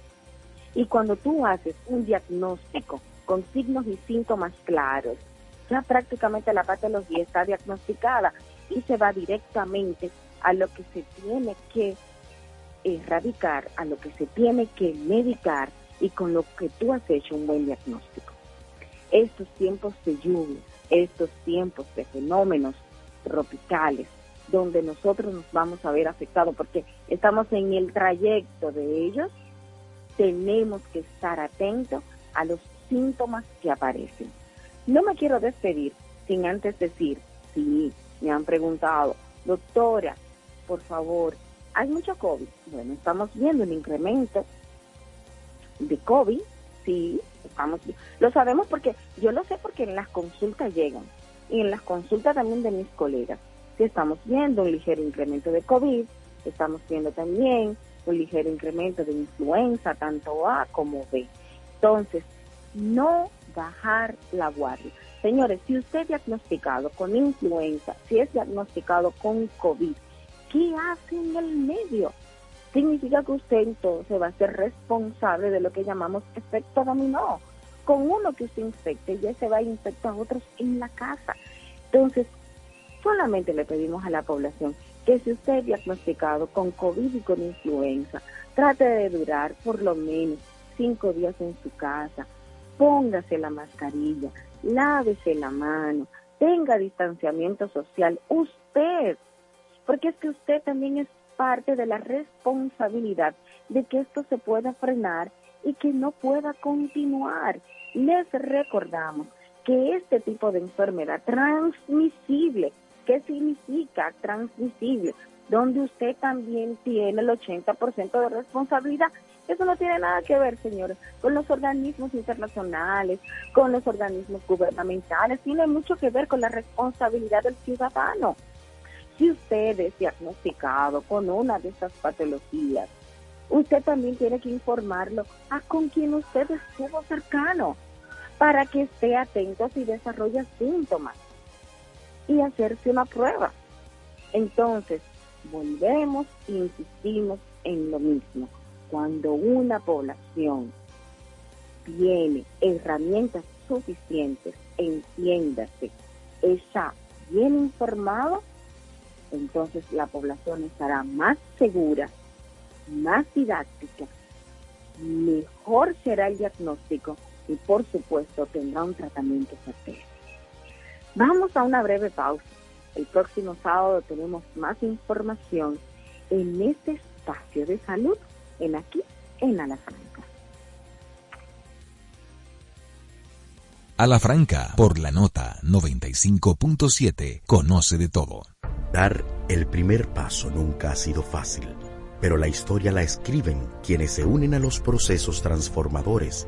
Y cuando tú haces un diagnóstico con signos y síntomas claros, ya prácticamente la patología está diagnosticada y se va directamente a lo que se tiene que erradicar, a lo que se tiene que medicar y con lo que tú has hecho un buen diagnóstico. Estos tiempos de lluvia, estos tiempos de fenómenos tropicales, donde nosotros nos vamos a ver afectados porque estamos en el trayecto de ellos, tenemos que estar atentos a los síntomas que aparecen. No me quiero despedir sin antes decir, sí, me han preguntado, doctora, por favor, hay mucho COVID. Bueno, estamos viendo un incremento de COVID, sí, estamos, lo sabemos porque yo lo sé porque en las consultas llegan y en las consultas también de mis colegas. Sí, estamos viendo un ligero incremento de COVID, estamos viendo también un ligero incremento de influenza, tanto A como B. Entonces, no bajar la guardia. Señores, si usted es diagnosticado con influenza, si es diagnosticado con COVID, ¿qué hace en el medio? Significa que usted entonces va a ser responsable de lo que llamamos efecto dominó. Con uno que usted infecte, ya se va a infectar a otros en la casa. Entonces, solamente le pedimos a la población que si usted es diagnosticado con COVID y con influenza, trate de durar por lo menos cinco días en su casa, póngase la mascarilla, lávese la mano, tenga distanciamiento social, usted porque es que usted también es parte de la responsabilidad de que esto se pueda frenar y que no pueda continuar. Les recordamos que este tipo de enfermedad transmisible, ¿qué significa transmisible? Donde usted también tiene el 80% de responsabilidad. Eso no tiene nada que ver, señores, con los organismos internacionales, con los organismos gubernamentales, tiene mucho que ver con la responsabilidad del ciudadano. Si usted es diagnosticado con una de estas patologías, usted también tiene que informarlo a con quien usted estuvo cercano para que esté atento si desarrolla síntomas y hacerse una prueba. Entonces, volvemos e insistimos en lo mismo. Cuando una población tiene herramientas suficientes, entiéndase, está bien informado, entonces la población estará más segura, más didáctica, mejor será el diagnóstico y por supuesto tendrá un tratamiento certero. Vamos a una breve pausa. El próximo sábado tenemos más información en este espacio de salud en aquí en A la Franca. A la Franca por la nota 95.7 conoce de todo. Dar el primer paso nunca ha sido fácil, pero la historia la escriben quienes se unen a los procesos transformadores,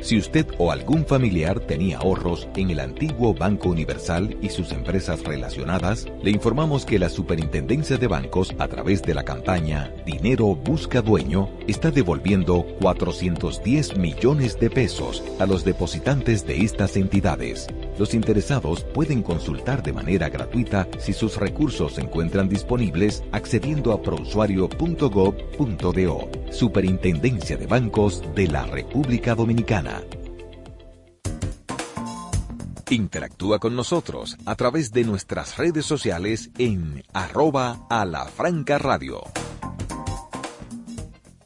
Si usted o algún familiar tenía ahorros en el antiguo Banco Universal y sus empresas relacionadas, le informamos que la Superintendencia de Bancos, a través de la campaña Dinero Busca Dueño, está devolviendo 410 millones de pesos a los depositantes de estas entidades. Los interesados pueden consultar de manera gratuita si sus recursos se encuentran disponibles accediendo a prousuario.gov.do. Superintendencia de Bancos de la República Dominicana. Interactúa con nosotros a través de nuestras redes sociales en arroba a la franca radio.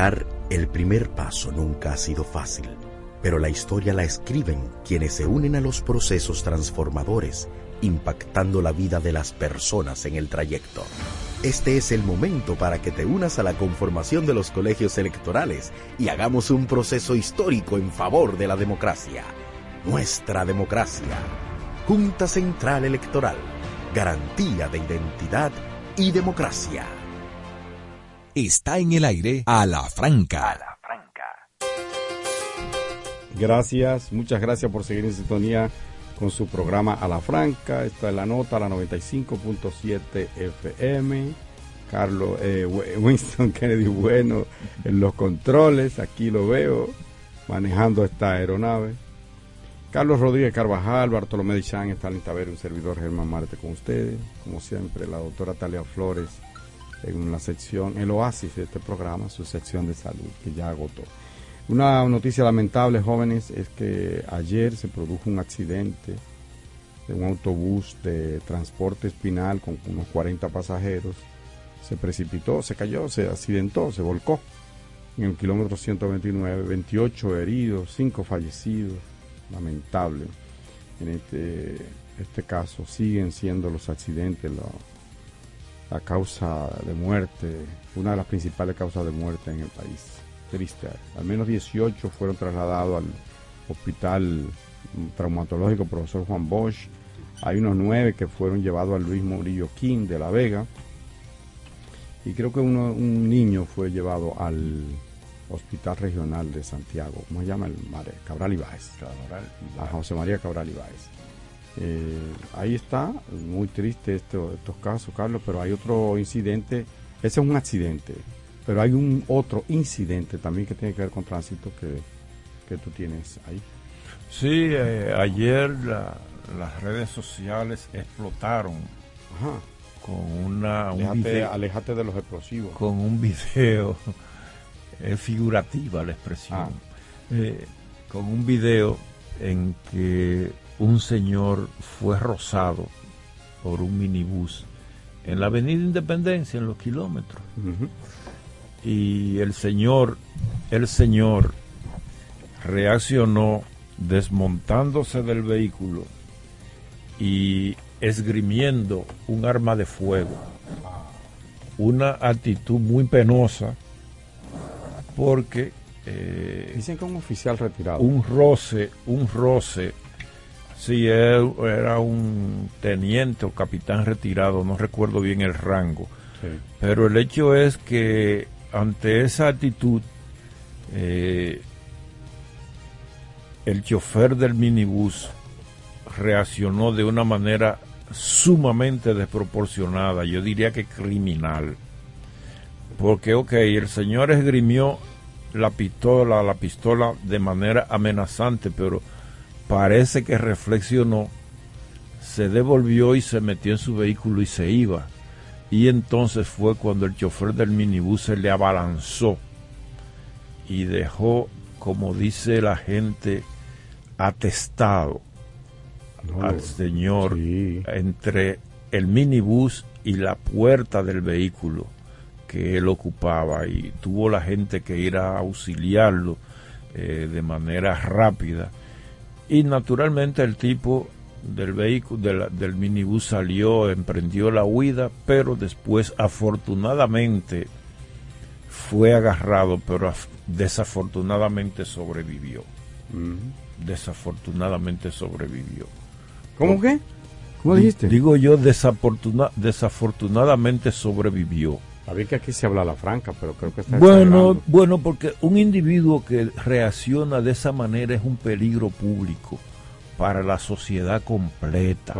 Dar el primer paso nunca ha sido fácil, pero la historia la escriben quienes se unen a los procesos transformadores, impactando la vida de las personas en el trayecto. Este es el momento para que te unas a la conformación de los colegios electorales y hagamos un proceso histórico en favor de la democracia. Nuestra democracia. Junta Central Electoral. Garantía de identidad y democracia. Está en el aire a la franca. Gracias, muchas gracias por seguir en sintonía con su programa A la Franca. Esta es la nota, la 95.7 FM. Carlos eh, Winston <laughs> Kennedy Bueno en los controles, aquí lo veo, manejando esta aeronave. Carlos Rodríguez Carvajal, Bartolomé Dichán, Stalin Taver, un servidor Germán Marte con ustedes. Como siempre, la doctora Talia Flores en la sección, el oasis de este programa, su sección de salud, que ya agotó. Una noticia lamentable, jóvenes, es que ayer se produjo un accidente de un autobús de transporte espinal con unos 40 pasajeros. Se precipitó, se cayó, se accidentó, se volcó en el kilómetro 129, 28 heridos, 5 fallecidos. Lamentable. En este, este caso siguen siendo los accidentes la causa de muerte, una de las principales causas de muerte en el país triste. Al menos 18 fueron trasladados al hospital traumatológico profesor Juan Bosch. Hay unos nueve que fueron llevados al Luis Murillo King de La Vega. Y creo que uno, un niño fue llevado al Hospital Regional de Santiago. ¿Cómo se llama? El Cabral Ibáez. Cabral A José María Cabral Ibáez. Eh, ahí está, muy triste este, estos casos, Carlos, pero hay otro incidente. Ese es un accidente Pero hay un otro incidente también que tiene que ver con tránsito que, que tú tienes ahí. Sí, eh, ayer las redes sociales explotaron con una... Alejate, de los explosivos. Con un video, <laughs> es figurativa la expresión, ah. eh, con un video en que un señor fue rozado por un minibús en la avenida Independencia, en los kilómetros. Y el señor, el señor reaccionó desmontándose del vehículo y esgrimiendo un arma de fuego. Una actitud muy penosa porque... Eh, Dicen que un oficial retirado. Un roce, un roce. Sí, él era un teniente o capitán retirado, no recuerdo bien el rango. Pero el hecho es que ante esa actitud, eh, el chofer del minibús reaccionó de una manera sumamente desproporcionada, yo diría que criminal. Porque, ok, el señor esgrimió la pistola, la pistola de manera amenazante, pero parece que reflexionó, se devolvió y se metió en su vehículo y se iba. Y entonces fue cuando el chofer del minibús se le abalanzó y dejó, como dice la gente, atestado al señor entre el minibús y la puerta del vehículo que él ocupaba. Y tuvo la gente que ir a auxiliarlo eh, de manera rápida y naturalmente el tipo del vehículo del minibús salió emprendió la huida pero después afortunadamente fue agarrado pero desafortunadamente sobrevivió desafortunadamente sobrevivió ¿Cómo qué? ¿Cómo dijiste? Digo yo, desafortunadamente sobrevivió. A ver que aquí se habla la franca, pero creo que está Bueno, bueno, porque un individuo que reacciona de esa manera es un peligro público para la sociedad completa.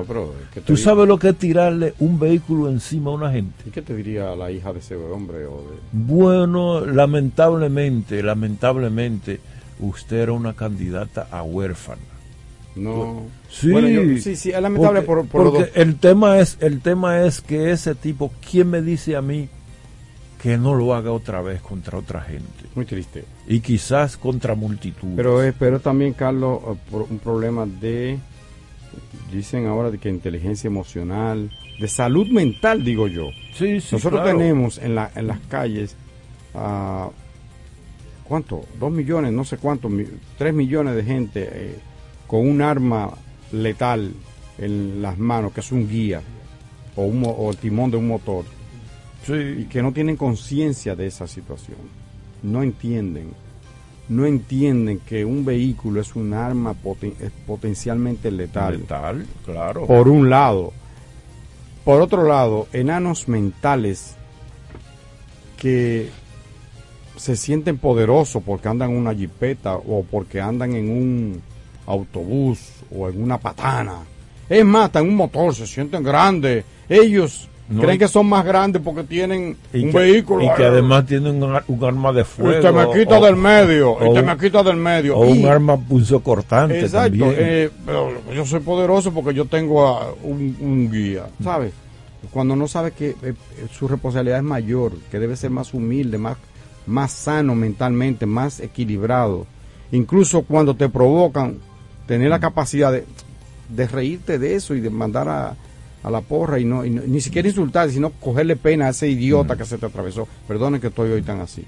¿Tú sabes lo que es tirarle un vehículo encima a una gente? ¿Y qué te diría la hija de ese hombre? O Bueno, lamentablemente, lamentablemente, usted era una candidata a huérfana. No. Sí, sí, sí, es lamentable porque, por, porque el tema es el tema es que ese tipo, ¿quién me dice a mí que no lo haga otra vez contra otra gente? Muy triste. Y quizás contra multitud. Pero espero también, Carlos, eh, un problema de dicen ahora de que inteligencia emocional, de salud mental, digo yo. Sí, sí, Nosotros tenemos en, la, en las calles uh, ¿cuánto? Dos millones, no sé cuánto, tres millones de gente eh, con un arma letal en las manos, que es un guía o, un, o el timón de un motor, y que no tienen conciencia de esa situación, no entienden, no entienden que un vehículo es un arma potencialmente letal. Letal, claro. Por un lado. Por otro lado, enanos mentales que se sienten poderosos porque andan en una jipeta o porque andan en un autobús o en una patana. Es más, en un motor, se sienten grandes. Ellos creen que son más grandes porque tienen un vehículo. Y que además tienen un, arma de fuego. Y te me quita del medio. y te me quita del medio. O un arma pulso cortante. Exacto. Eh, pero yo soy poderoso porque yo tengo un, guía. ¿Sabes? Cuando no sabe que eh, su responsabilidad es mayor, que debe ser más humilde, más, más sano mentalmente, más equilibrado. Incluso cuando te provocan, tener la capacidad de, de reírte de eso y de mandar a, a la porra y no, ni siquiera insultar, sino cogerle pena a ese idiota que se te atravesó. Perdone que estoy hoy tan así.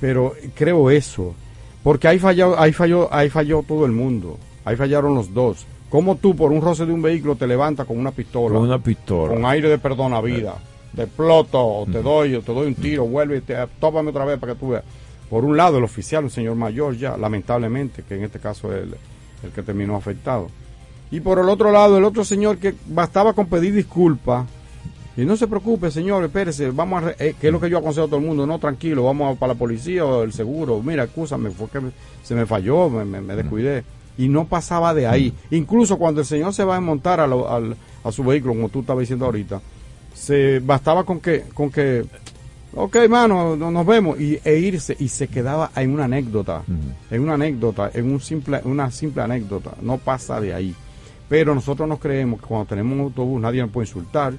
Pero creo eso, porque ahí falló, ahí falló, ahí falló todo el mundo. Ahí fallaron los dos. ¿Cómo tú por un roce de un vehículo te levantas con una pistola? Con una pistola. Con aire de perdona vida. Te exploto, te doy, te doy un tiro, vuelve y te tópame otra vez para que tú veas. Por un lado, el oficial, un señor mayor ya, lamentablemente, que en este caso es el, el que terminó afectado. Y por el otro lado, el otro señor que bastaba con pedir disculpas. Y no se preocupe, señor, espérese, vamos a, eh, que es lo que yo aconsejo a todo el mundo, no, tranquilo, vamos para la policía o el seguro, mira, escúchame, fue que se me falló, me, descuidé. Y no pasaba de ahí. Incluso cuando el señor se va a montar a, a su vehículo, como tú estabas diciendo ahorita, se bastaba con que, con que ok, hermano, nos vemos. Y, e irse. Y se quedaba en una anécdota. En una anécdota, en un simple, una simple anécdota. No pasa de ahí. Pero nosotros nos creemos que cuando tenemos un autobús nadie nos puede insultar.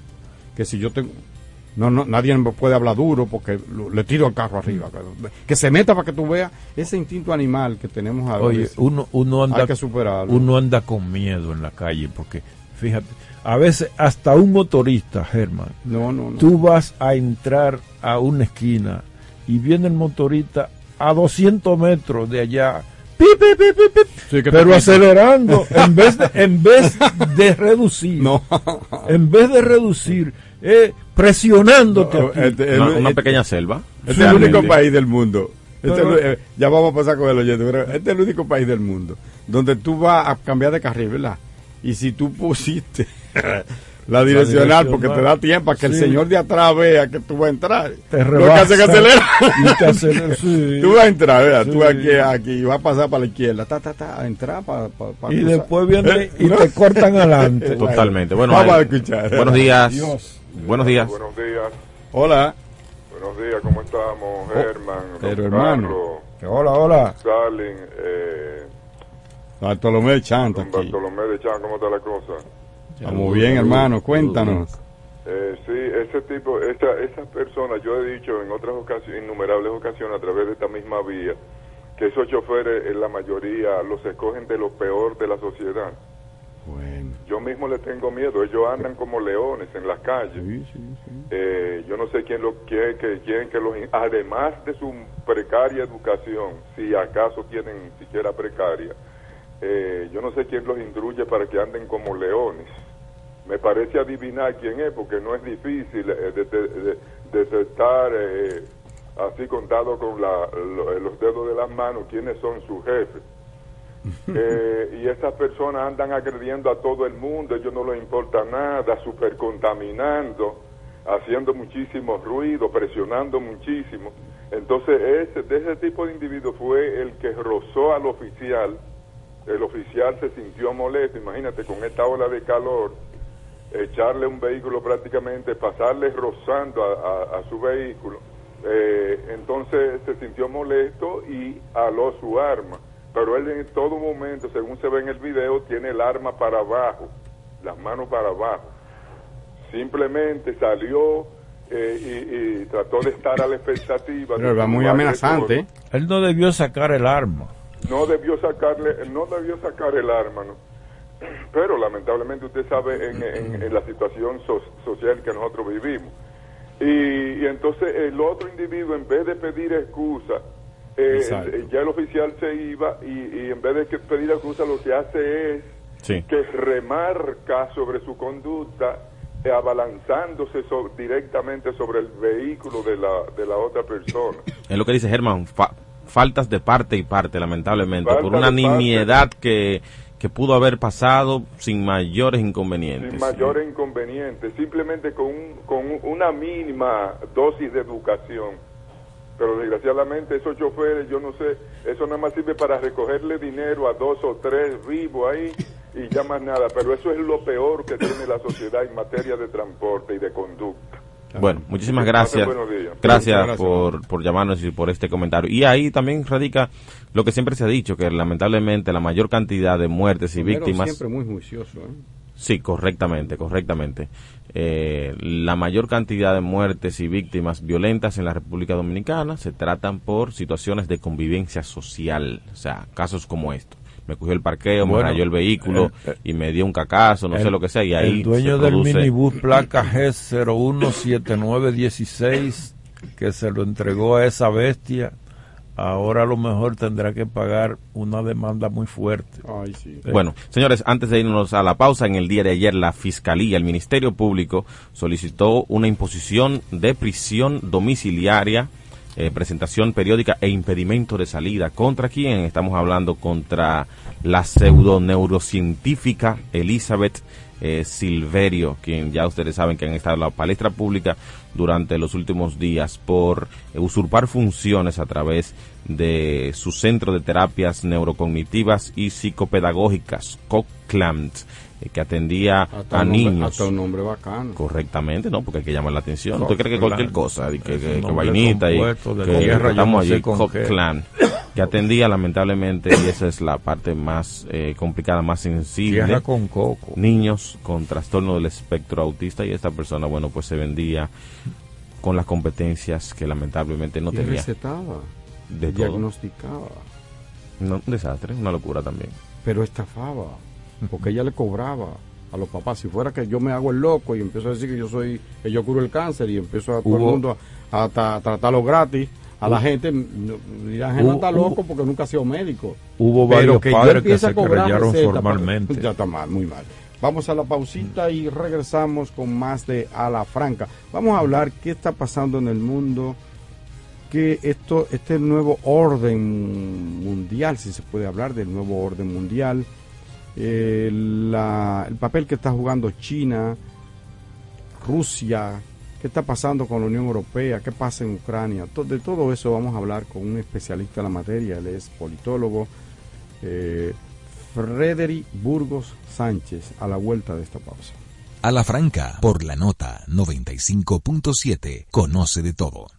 Que si yo tengo. No, no, nadie me puede hablar duro porque le tiro el carro arriba. Que se meta para que tú veas ese instinto animal que tenemos a Oye, uno, uno anda, hay que superarlo. Uno anda con miedo en la calle porque, fíjate, a veces hasta un motorista, Germán, no, no, no. tú vas a entrar a una esquina y viene el motorista a 200 metros de allá, pero acelerando, en vez de, en vez de reducir, no. en vez de reducir, eh, presionándote. Este, una, una, pequeña selva. Este es el único país del mundo. Este eh, ya vamos a pasar con el oyente, pero este es el único país del mundo donde tú vas a cambiar de carril, ¿verdad? Y si tú pusiste la direccional, porque te da tiempo para que el señor de atrás vea que tú vas a entrar. Te rebasa. que acelera. <laughs> Tú vas a entrar, ¿verdad? Tú aquí, aquí, vas a pasar para la izquierda, ta, ta, ta, a entrar para... y después viene <laughs> y te cortan adelante. <laughs> Totalmente. Bueno, Vamos a escuchar. Buenos días. Buenos días. Buenos días. Hola. Buenos días, ¿cómo estamos, Germán? Pero hermano. Hola, hola. Stalin, eh... Bartolomé de Chan, Bartolomé de Chan, ¿cómo está la cosa? Muy bien, hermano, cuéntanos. Eh, sí, ese tipo, esa, esas personas, yo he dicho en otras ocasiones, innumerables ocasiones a través de esta misma vía, que esos choferes en la mayoría los escogen de lo peor de la sociedad. Bueno. Yo mismo le tengo miedo, ellos andan como leones en las calles. Sí, sí, sí. Eh, yo no sé quién lo quiere, que quieren que los, además de su precaria educación, si acaso tienen siquiera precaria, eh, yo no sé quién los instruye para que anden como leones. Me parece adivinar quién es, porque no es difícil eh, detectar eh, así contado con la, los dedos de las manos quiénes son sus jefes. <laughs> y estas personas andan agrediendo a todo el mundo, ellos no les importa nada, super contaminando, haciendo muchísimo ruido, presionando muchísimo. Entonces, ese, de ese tipo de individuo fue el que rozó al oficial el oficial se sintió molesto, imagínate con esta ola de calor, echarle un vehículo prácticamente, pasarle rozando a, su vehículo, eh, entonces se sintió molesto y aló su arma, pero él en todo momento, según se ve en el video, tiene el arma para abajo, las manos para abajo, simplemente salió eh, y, trató de estar a la expectativa. Pero va muy amenazante. Él no debió sacar el arma no debió sacarle, no debió sacar el arma, ¿no? Pero lamentablemente usted sabe en, la situación social que nosotros vivimos. Y, entonces el otro individuo, en vez de pedir excusa, eh, ya el oficial se iba y, en vez de pedir excusa lo que hace es que remarca sobre su conducta eh, abalanzándose directamente sobre el vehículo de la, de la otra persona. Es lo que dice Germán, faltas de parte y parte, lamentablemente, por una nimiedad que, que pudo haber pasado sin mayores inconvenientes. Sin mayores inconvenientes, simplemente con, con una mínima dosis de educación. Pero desgraciadamente esos choferes, yo no sé, eso nada más sirve para recogerle dinero a dos o tres vivos ahí y ya más nada. Pero eso es lo peor que tiene la sociedad en materia de transporte y de conducta. Bueno, muchísimas gracias. Gracias por, por llamarnos y por este comentario. Y ahí también radica lo que siempre se ha dicho, que lamentablemente la mayor cantidad de muertes y víctimas... Siempre muy juicioso. ¿eh? Sí, correctamente, correctamente. Eh, la mayor cantidad de muertes y víctimas violentas en la República Dominicana se tratan por situaciones de convivencia social, o sea, casos como estos me cogió el parqueo, me rayó el vehículo eh, eh, y me dio un cacazo, no sé lo que sea. Y ahí el dueño del minibús placa G017916 que se lo entregó a esa bestia, ahora a lo mejor tendrá que pagar una demanda muy fuerte. Bueno, señores, antes de irnos a la pausa, en el día de ayer la Fiscalía, el Ministerio Público, solicitó una imposición de prisión domiciliaria eh, presentación periódica e impedimento de salida. ¿Contra quién? Estamos hablando contra la pseudoneurocientífica Elizabeth eh, Silverio, quien ya ustedes saben que han estado en la palestra pública durante los últimos días por usurpar funciones a través de su centro de terapias neurocognitivas y psicopedagógicas, COCLAMT, eh, que atendía a niños. hasta un nombre bacano. Correctamente, ¿no? Porque hay que llamar la atención. ¿Usted cree que cualquier cosa, que, que, vainita y que estamos allí, Clan, que atendía lamentablemente, y esa es la parte más eh, complicada, más sensible. con coco. Niños con trastorno del espectro autista y esta persona, bueno, pues se vendía con las competencias que lamentablemente no y tenía. recetaba, de diagnosticaba. No, un desastre, una locura también. Pero estafaba, porque ella le cobraba a los papás. Si fuera que yo me hago el loco y empiezo a decir que yo soy, que yo curo el cáncer y empiezo a todo el mundo a, a, tratarlo gratis, a la gente la gente está loco porque nunca ha sido médico. Hubo varios que padres que se creyeron formalmente. <laughs> ya está mal, muy mal. Vamos a la pausita y regresamos con más de A la Franca. Vamos a hablar qué está pasando en el mundo, que esto, este nuevo orden mundial, si se puede hablar del nuevo orden mundial, eh, el papel que está jugando China, Rusia, qué está pasando con la Unión Europea, qué pasa en Ucrania. De todo eso vamos a hablar con un especialista en la materia, él es politólogo. Eh, Frederic Burgos Sánchez a la vuelta de esta pausa. A la franca, por la nota 95.7, conoce de todo.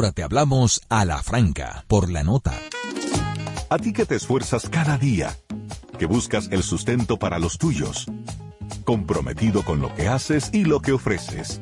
te hablamos a la franca, por la nota. A ti que te esfuerzas cada día, que buscas el sustento para los tuyos, comprometido con lo que haces y lo que ofreces.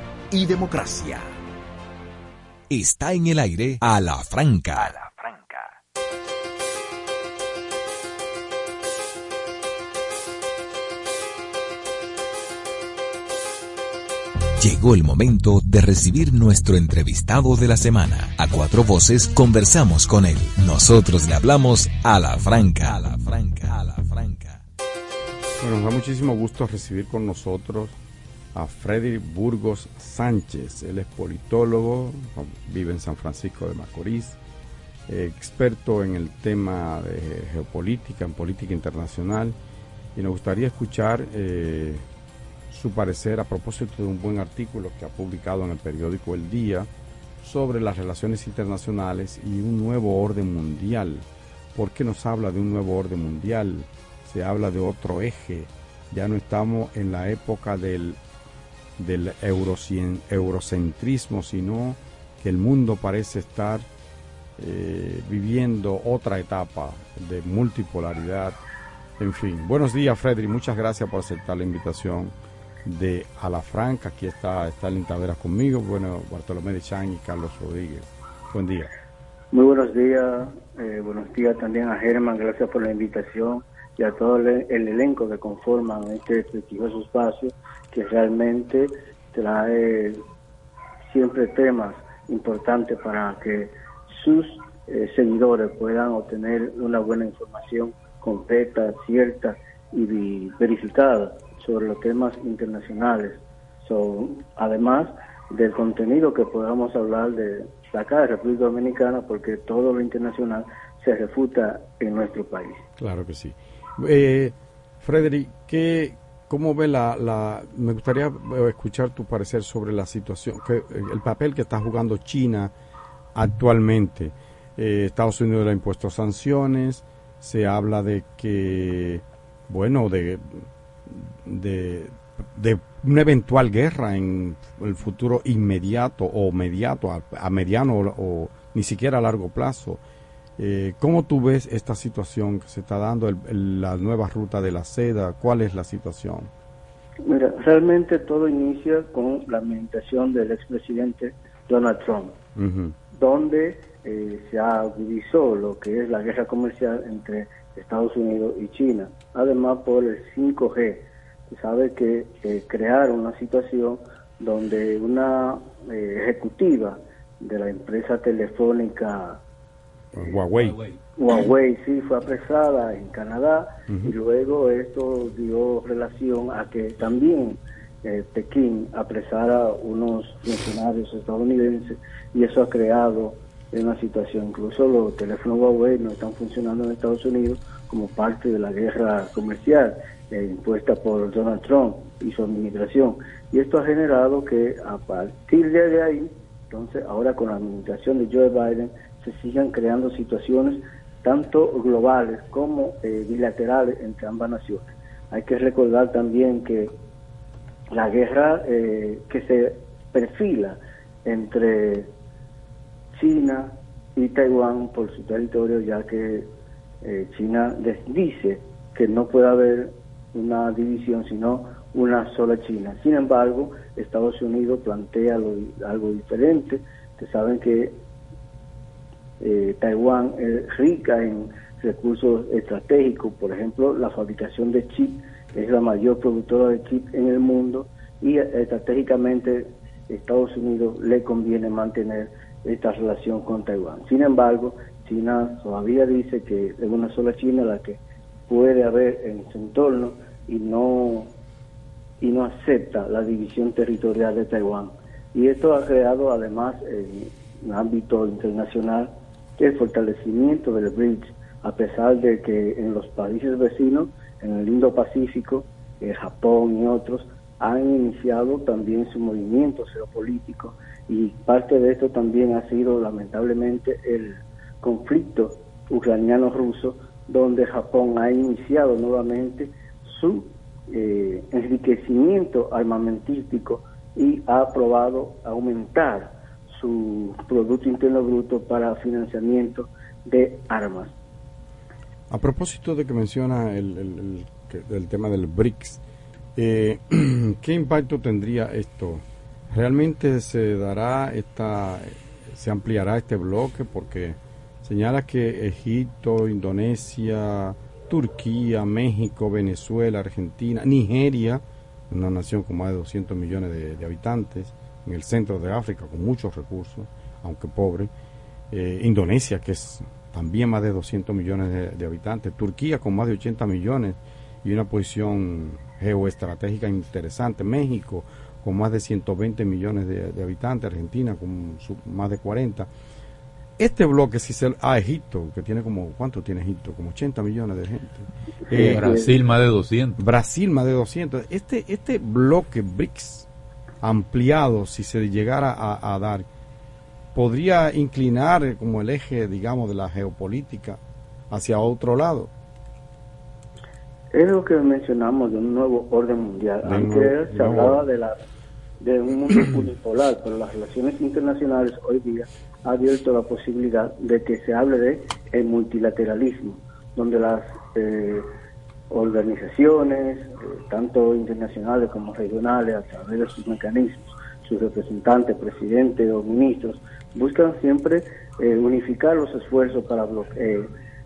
y democracia está en el aire a la franca. A la franca. Llegó el momento de recibir nuestro entrevistado de la semana. A cuatro voces conversamos con él. Nosotros le hablamos a la franca. A la franca, a la franca. Bueno, nos da muchísimo gusto recibir con nosotros a Frederick Burgos Sánchez. Él es politólogo, vive en San Francisco de Macorís, experto en el tema de geopolítica, en política internacional, y nos gustaría escuchar eh, su parecer a propósito de un buen artículo que ha publicado en el periódico El Día sobre las relaciones internacionales y un nuevo orden mundial. ¿Por qué nos habla de un nuevo orden mundial? Se habla de otro eje. Ya no estamos en la época del del eurocentrismo, sino que el mundo parece estar eh, viviendo otra etapa de multipolaridad. En fin, buenos días Frederick, muchas gracias por aceptar la invitación de A la Franca. Aquí está Stalin Taveras conmigo, bueno, Bartolomé de Chan y Carlos Rodríguez. Buen día. Muy buenos días, eh, buenos días también a Germán, gracias por la invitación y a todo el, el elenco que conforman este prestigioso espacio que realmente trae siempre temas importantes para que sus eh, seguidores puedan obtener una buena información completa, cierta y verificada sobre los temas internacionales. además del contenido que podamos hablar de acá de República Dominicana, porque todo lo internacional se refuta en nuestro país. Claro que sí. Eh, Frederick, ¿qué, ¿cómo ve la, la, me gustaría eh, escuchar tu parecer sobre la situación, que, el papel que está jugando China actualmente? Eh, Estados Unidos le ha impuesto sanciones, se habla de que, bueno, de, de, de una eventual guerra en el futuro inmediato o mediato, a, mediano o, ni siquiera a largo plazo. Eh, ¿Cómo tú ves esta situación que se está dando, la nueva ruta de la seda? ¿Cuál es la situación? Mira, realmente todo inicia con la administración del expresidente Donald Trump, donde eh, se agudizó lo que es la guerra comercial entre Estados Unidos y China, además por el 5G, sabe que eh, crearon una situación donde una eh, ejecutiva de la empresa telefónica Huawei. Huawei sí fue apresada en Canadá y luego esto dio relación a que también eh, Pekín apresara unos funcionarios estadounidenses y eso ha creado una situación. Incluso los teléfonos Huawei no están funcionando en Estados Unidos como parte de la guerra comercial eh, impuesta por Donald Trump y su administración. Y esto ha generado que a partir de ahí, entonces ahora con la administración de Joe Biden, se sigan creando situaciones tanto globales como eh, bilaterales entre ambas naciones. Hay que recordar también que la guerra eh, que se perfila entre China y Taiwán por su territorio, ya que China dice que no puede haber una división, sino una sola China. Sin embargo, Estados Unidos plantea algo diferente. Ustedes saben que eh, Taiwán es rica en recursos estratégicos, por ejemplo, la fabricación de chip es la mayor productora de chip en el mundo y estratégicamente Estados Unidos le conviene mantener esta relación con Taiwán. Sin embargo, China todavía dice que es una sola China la que puede haber en su entorno y no y no acepta la división territorial de Taiwán. Y esto ha creado además en ámbito internacional el fortalecimiento del BRICS, a pesar de que en los países vecinos, en el Indo-Pacífico, eh, Japón y otros, han iniciado también su movimiento geopolítico y parte de esto también ha sido lamentablemente el conflicto ucraniano-ruso donde Japón ha iniciado nuevamente su eh, enriquecimiento armamentístico y ha aprobado aumentar su Producto Interno Bruto para financiamiento de armas. A propósito de que menciona el, el, tema del BRICS, eh, <clears throat> ¿qué impacto tendría esto? ¿Realmente se dará esta, se ampliará este bloque? Porque señala que Egipto, Indonesia, Turquía, México, Venezuela, Argentina, Nigeria, una nación con más de 200 millones de, habitantes, en el centro de África con muchos recursos, aunque pobre, eh, Indonesia, que es también más de 200 millones de, habitantes, Turquía con más de 80 millones y una posición geoestratégica interesante, México con más de 120 millones de, habitantes, Argentina con más de 40 este bloque, si se a Egipto, que tiene como, ¿cuánto tiene Egipto? Como 80 millones de gente. Eh, Brasil más de 200. Brasil más de 200. Este, este bloque BRICS ampliado, si se llegara a, dar, podría inclinar como el eje, digamos, de la geopolítica hacia otro lado. Es lo que mencionamos de un nuevo orden mundial. Antes se hablaba de la de un mundo <clears throat> unipolar, pero las relaciones internacionales hoy día ha abierto la posibilidad de que se hable de el multilateralismo, donde las eh, organizaciones, eh, tanto internacionales como regionales, a través de sus mecanismos, sus representantes, presidentes o ministros, buscan siempre eh, unificar los esfuerzos para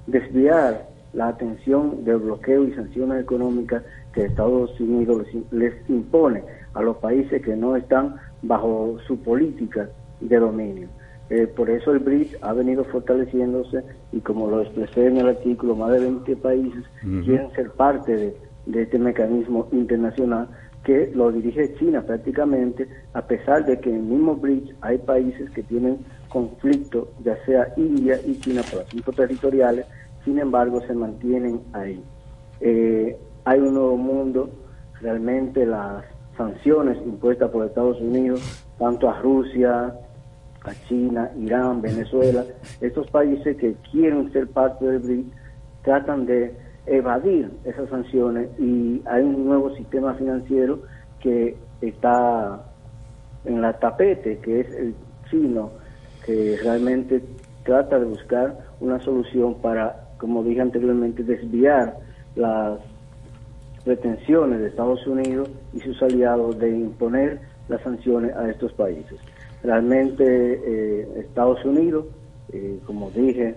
desviar la atención del bloqueo y sanciones económicas que Estados Unidos les impone a los países que no están bajo su política de dominio. Eh, por eso el BRICS ha venido fortaleciéndose y como lo expresé en el artículo, más de 20 países quieren ser parte de, este mecanismo internacional que lo dirige China prácticamente, a pesar de que en el mismo BRICS hay países que tienen conflicto, ya sea India y China por asuntos territoriales, sin embargo se mantienen ahí. Eh, hay un nuevo mundo realmente las sanciones impuestas por Estados Unidos, tanto a Rusia, a China, Irán, Venezuela, estos países que quieren ser parte del BRIC tratan de evadir esas sanciones y hay un nuevo sistema financiero que está en la tapete, que es el chino, que realmente trata de buscar una solución para, como dije anteriormente, desviar las pretensiones de Estados Unidos y sus aliados de imponer las sanciones a estos países. Realmente eh, Estados Unidos, eh, como dije,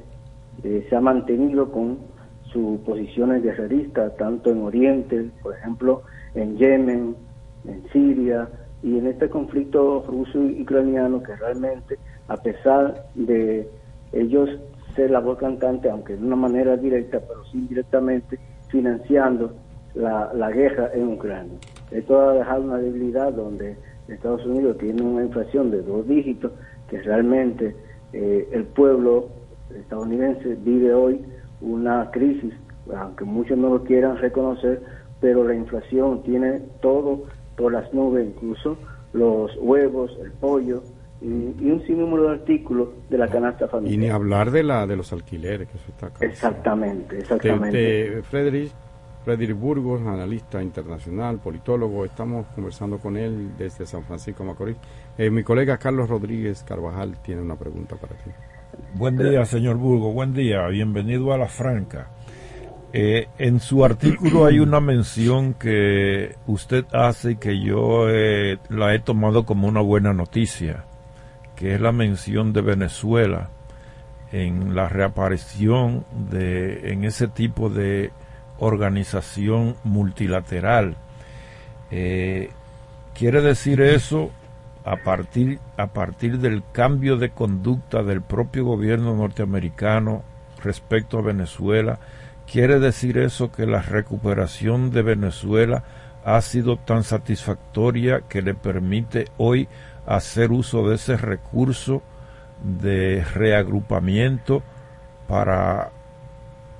eh, se ha mantenido con sus posiciones guerreristas, tanto en Oriente, por ejemplo, en Yemen, en Siria, y en este conflicto ruso-ucraniano que realmente, a pesar de ellos ser la voz cantante, aunque de una manera directa, pero sí indirectamente, financiando la, la guerra en Ucrania. Esto ha dejado una debilidad donde Estados Unidos tiene una inflación de dos dígitos, que realmente eh, el pueblo estadounidense vive hoy una crisis, aunque muchos no lo quieran reconocer, pero la inflación tiene todo por las nubes, incluso los huevos, el pollo y, un sinnúmero de artículos de la canasta familiar. Y ni hablar de la de los alquileres, que eso está acá. Exactamente, exactamente. Frederick, Frederick Burgos, analista internacional, politólogo, estamos conversando con él desde San Francisco Macorís. Eh, mi colega Carlos Rodríguez Carvajal tiene una pregunta para ti. Buen día, señor Burgos, buen día, bienvenido a La Franca. Eh, en su artículo hay una mención que usted hace y que yo eh, la he tomado como una buena noticia, que es la mención de Venezuela en la reaparición de en ese tipo de organización multilateral. Eh, quiere decir eso a partir a partir del cambio de conducta del propio gobierno norteamericano respecto a Venezuela ¿Quiere decir eso que la recuperación de Venezuela ha sido tan satisfactoria que le permite hoy hacer uso de ese recurso de reagrupamiento para,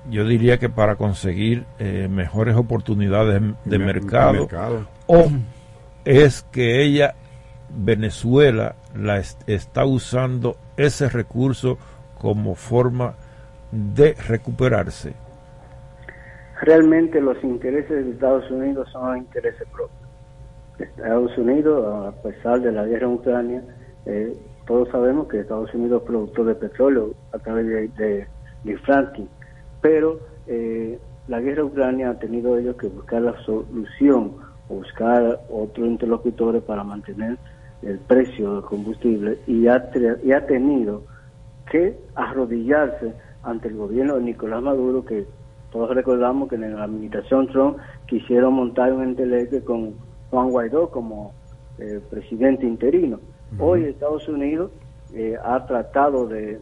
yo diría que para conseguir eh, mejores oportunidades de, mercado, o es que ella, Venezuela, la está usando ese recurso como forma de recuperarse. Realmente los intereses de Estados Unidos son intereses propios. Estados Unidos, a pesar de la guerra en Ucrania, eh, todos sabemos que Estados Unidos es productor de petróleo a través de, de, fracking, pero eh, la guerra Ucrania ha tenido ellos que buscar la solución o buscar otros interlocutores para mantener el precio del combustible y ha, y ha tenido que arrodillarse ante el gobierno de Nicolás Maduro que todos recordamos que en la administración Trump quisieron montar un enteleque con Juan Guaidó como eh, presidente interino. Hoy Estados Unidos eh, ha tratado de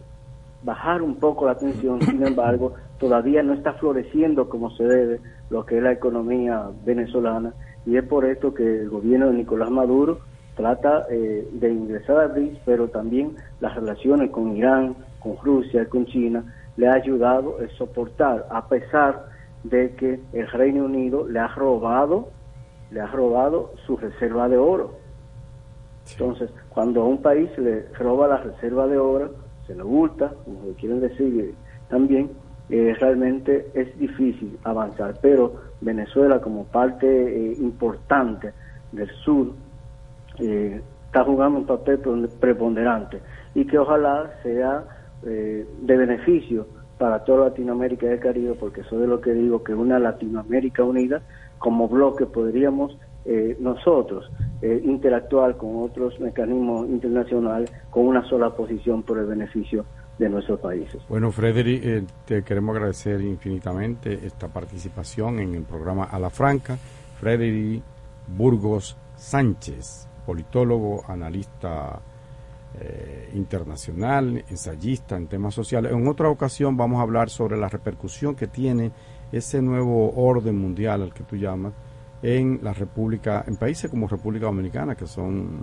bajar un poco la tensión, sin embargo, todavía no está floreciendo como se debe lo que es la economía venezolana y es por esto que el gobierno de Nicolás Maduro trata eh, de ingresar a BRICS, pero también las relaciones con Irán, con Rusia, con China, le ha ayudado a soportar, a pesar de que el Reino Unido le ha robado, le ha robado su reserva de oro. Entonces, cuando a un país le roba la reserva de oro, se lo oculta, como quieren decir también, eh, realmente es difícil avanzar. Pero Venezuela, como parte eh, importante del sur, eh, está jugando un papel preponderante y que ojalá sea eh, de beneficio para toda Latinoamérica y el Caribe, porque eso es lo que digo, que una Latinoamérica unida como bloque podríamos eh, nosotros eh, interactuar con otros mecanismos internacionales con una sola posición por el beneficio de nuestros países. Bueno, Frederick, te queremos agradecer infinitamente esta participación en el programa A la Franca. Frederick Burgos Sánchez, politólogo, analista eh, internacional, ensayista en temas sociales. En otra ocasión vamos a hablar sobre la repercusión que tiene ese nuevo orden mundial al que tú llamas en la República, en países como República Dominicana que son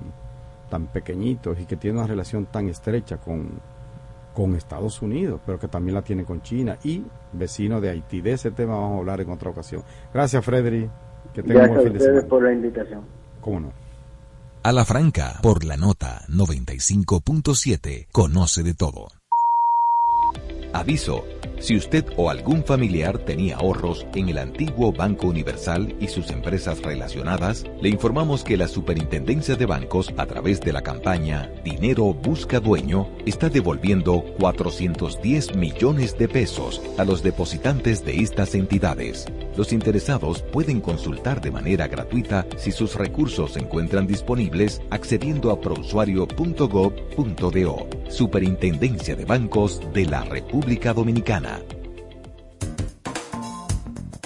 tan pequeñitos y que tienen una relación tan estrecha con, con Estados Unidos, pero que también la tiene con China y vecino de Haití. De ese tema vamos a hablar en otra ocasión. Gracias, Frederick. Que tengan Gracias buen a fin de ustedes semana. por la invitación. ¿Cómo no? A la franca, por la nota 95.7, conoce de todo. Aviso. Si usted o algún familiar tenía ahorros en el antiguo Banco Universal y sus empresas relacionadas, le informamos que la Superintendencia de Bancos, a través de la campaña Dinero Busca Dueño, está devolviendo 410 millones de pesos a los depositantes de estas entidades. Los interesados pueden consultar de manera gratuita si sus recursos se encuentran disponibles accediendo a prousuario.gov.do. Superintendencia de Bancos de la República Dominicana.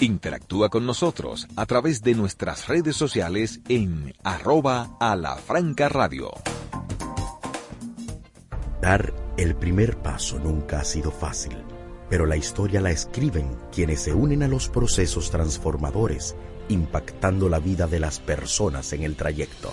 Interactúa con nosotros a través de nuestras redes sociales en arroba a la franca radio. Dar el primer paso nunca ha sido fácil, pero la historia la escriben quienes se unen a los procesos transformadores, impactando la vida de las personas en el trayecto.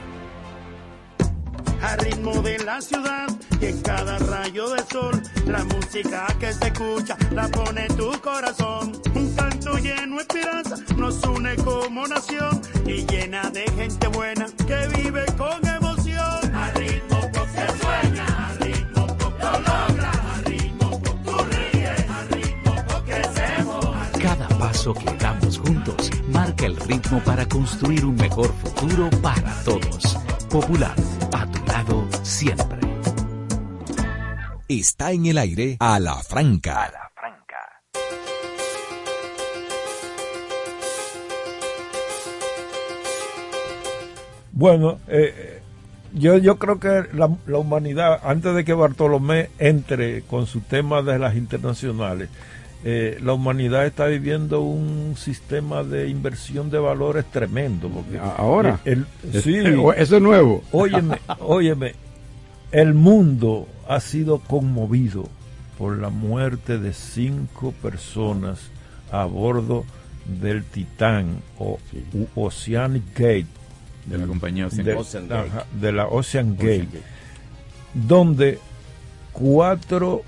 Al ritmo de la ciudad y en cada rayo de sol la música que se escucha la pone tu corazón. Un canto lleno de esperanza nos une como nación y llena de gente buena que vive con emoción. Al ritmo que sueña al ritmo que logra al ritmo que tú ríes al ritmo que crecemos Cada paso que damos juntos marca el ritmo para construir un mejor futuro para todos. Popular, a siempre. Está en el aire a la franca. Bueno, eh, yo, yo creo que la, la humanidad, antes de que Bartolomé entre con su tema de las internacionales, eh, la humanidad está viviendo un sistema de inversión de valores tremendo. Porque Ahora. el- sí, <laughs> eso es nuevo. Óyeme, <laughs> óyeme, el mundo ha sido conmovido por la muerte de cinco personas a bordo del Titán o u- Oceanic Gate De la compañía Ocean de, Gate. Ocean Gate. ajá, de la Ocean Ocean Gate, Gate. donde cuatro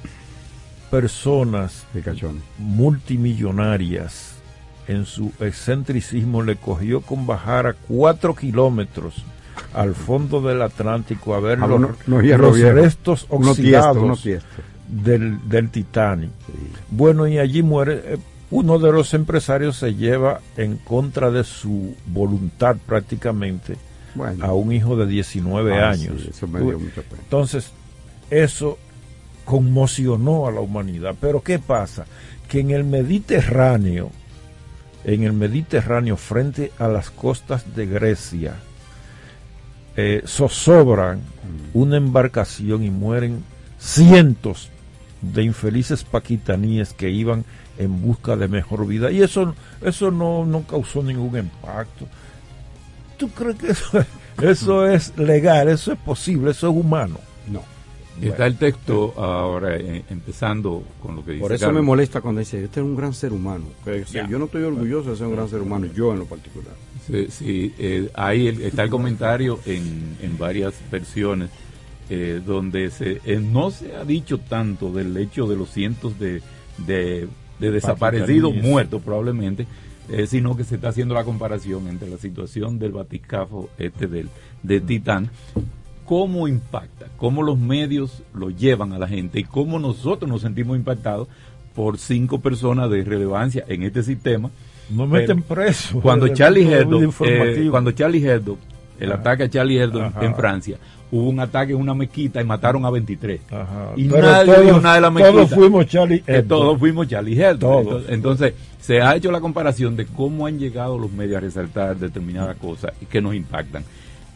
personas multimillonarias en su excentricismo le cogió con bajar a cuatro kilómetros al fondo del Atlántico a ver Ah, los, los restos oxidados del, del Titanic. Bueno, y allí muere. eh, uno de los empresarios se lleva en contra de su voluntad prácticamente Bueno. a un hijo de 19 Ah, años. sí, eso me dio mucha pena. Entonces, eso conmocionó a la humanidad. Pero ¿qué pasa? Que en el Mediterráneo, en el Mediterráneo, frente a las costas de Grecia, eh, zozobran una embarcación y mueren cientos de infelices paquitaníes que iban en busca de mejor vida. Y eso, eso no, no causó ningún impacto. ¿Tú crees que eso, eso es legal, eso es posible, eso es humano? No. Está el texto ahora eh, empezando con lo que dice Por eso Carlos. me molesta cuando dice, este es un gran ser humano. Que, o sea, Ya. Yo no estoy orgulloso de ser un gran ser humano, yo en lo particular. Sí, sí, eh, ahí el- está el comentario en, en varias versiones eh, donde se eh, no se ha dicho tanto del hecho de los cientos de, de, de desaparecidos muertos probablemente, eh, sino que se está haciendo la comparación entre la situación del baticafo este del de Titán, cómo impacta, cómo los medios lo llevan a la gente y cómo nosotros nos sentimos impactados por cinco personas de relevancia en este sistema. No meten preso. Cuando Charlie Hebdo, eh, cuando Charlie Hebdo, el Ajá. ataque a Charlie Hebdo en- Ajá. en Francia, hubo un ataque en una mezquita y mataron a 23. Ajá. Y Pero nadie todos- dijo nada de la mezquita. todos fuimos Charlie Hebdo. todos fuimos Charlie Hebdo. Todos. Entonces, entonces, se ha hecho la comparación de cómo han llegado los medios a resaltar determinadas cosas y que nos impactan.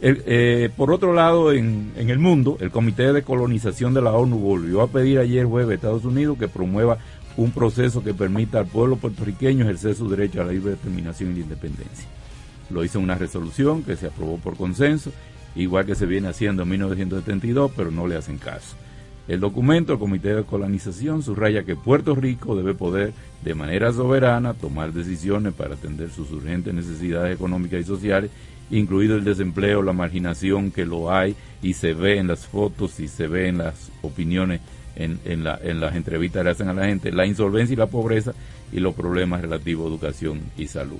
El- eh, por otro lado, en, en el mundo, el Comité de Colonización de la ONU volvió a pedir ayer jueves a Estados Unidos que promueva un proceso que permita al pueblo puertorriqueño ejercer su derecho a la libre determinación y la independencia. Lo hizo una resolución que se aprobó por consenso, igual que se viene haciendo en 1972, pero no le hacen caso. El documento del Comité de Colonización subraya que Puerto Rico debe poder de manera soberana tomar decisiones para atender sus urgentes necesidades económicas y sociales, incluido el desempleo, la marginación que lo hay y se ve en las fotos y se ve en las opiniones, en, en, la, en las entrevistas que hacen a la gente, la insolvencia y la pobreza y los problemas relativos a educación y salud.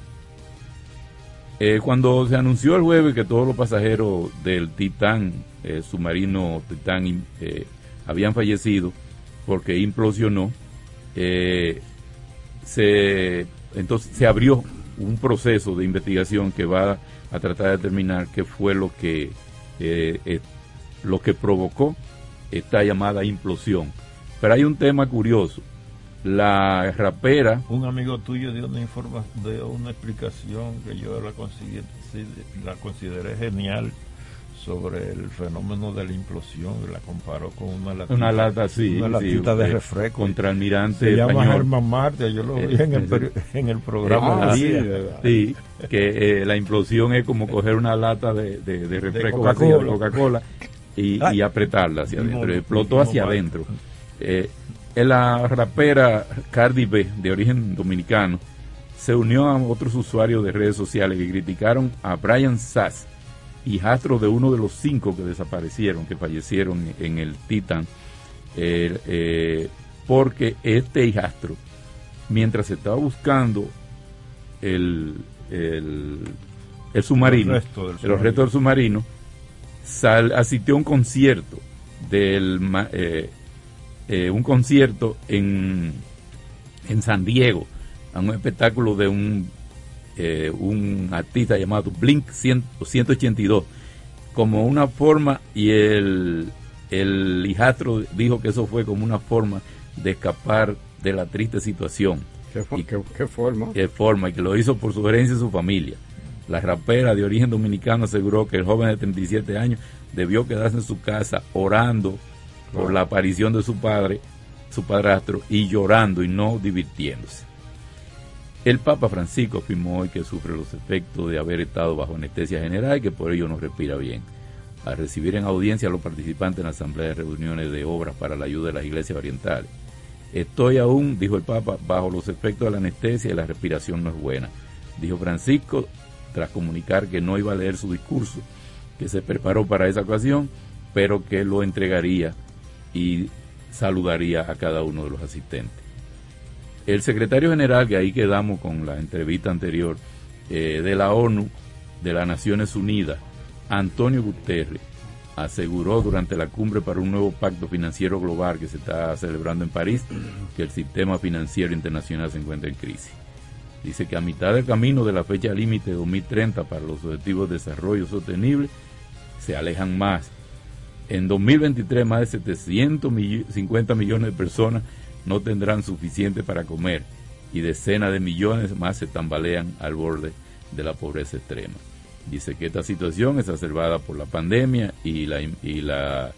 Eh, cuando se anunció el jueves que todos los pasajeros del Titán, eh, submarino Titán, eh, habían fallecido porque implosionó, se, entonces se abrió un proceso de investigación que va a tratar de determinar qué fue lo que, lo que provocó esta llamada implosión. Pero hay un tema curioso. La rapera... Un amigo tuyo dio una, informa, dio una explicación que yo la, la consideré genial sobre el fenómeno de la implosión, la comparó con una latita, una lata, sí, una latita sí, de refresco. Contra almirante Se llama Germán Marte, yo lo vi en el, en el programa. Ah, sí, sí, que eh, la implosión es como coger una lata de, de, de refresco de Coca-Cola Coca y, y, apretarla hacia adentro, explotó hacia adentro. Eh, la rapera Cardi B, de origen dominicano, se unió a otros usuarios de redes sociales que criticaron a Brian Sass, hijastro de uno de los cinco que desaparecieron, que fallecieron en el Titan, eh, eh, porque este hijastro, mientras estaba buscando el, el, el submarino, el resto del submarino, el resto del submarino sal, asistió a un concierto del eh, eh, un concierto en, en San Diego, a un espectáculo de un eh, un artista llamado Blink 100, 182 como una forma y el, el hijastro dijo que eso fue como una forma de escapar de la triste situación. ¿Qué, y, qué, qué forma? Qué forma, y que lo hizo por sugerencia de su familia. La rapera de origen dominicano aseguró que el joven de 37 años debió quedarse en su casa orando por la aparición de su padre, su padrastro, y llorando y no divirtiéndose. El Papa Francisco afirmó hoy que sufre los efectos de haber estado bajo anestesia general y que por ello no respira bien. Al recibir en audiencia a los participantes en la Asamblea de Reuniones de Obras para la Ayuda de las Iglesias Orientales. Estoy aún, dijo el Papa, bajo los efectos de la anestesia y la respiración no es buena. Dijo Francisco, tras comunicar que no iba a leer su discurso, que se preparó para esa ocasión, pero que lo entregaría y saludaría a cada uno de los asistentes. El secretario general, que ahí quedamos con la entrevista anterior, eh, de la ONU, de las Naciones Unidas, Antonio Guterres, aseguró durante la cumbre para un nuevo pacto financiero global que se está celebrando en París que el sistema financiero internacional se encuentra en crisis. Dice que a mitad del camino de la fecha límite de 2030 para los objetivos de desarrollo sostenible se alejan más. En 2023 más de 750 millones de personas no tendrán suficiente para comer y decenas de millones más se tambalean al borde de la pobreza extrema. Dice que esta situación es exacerbada por la pandemia y la, y la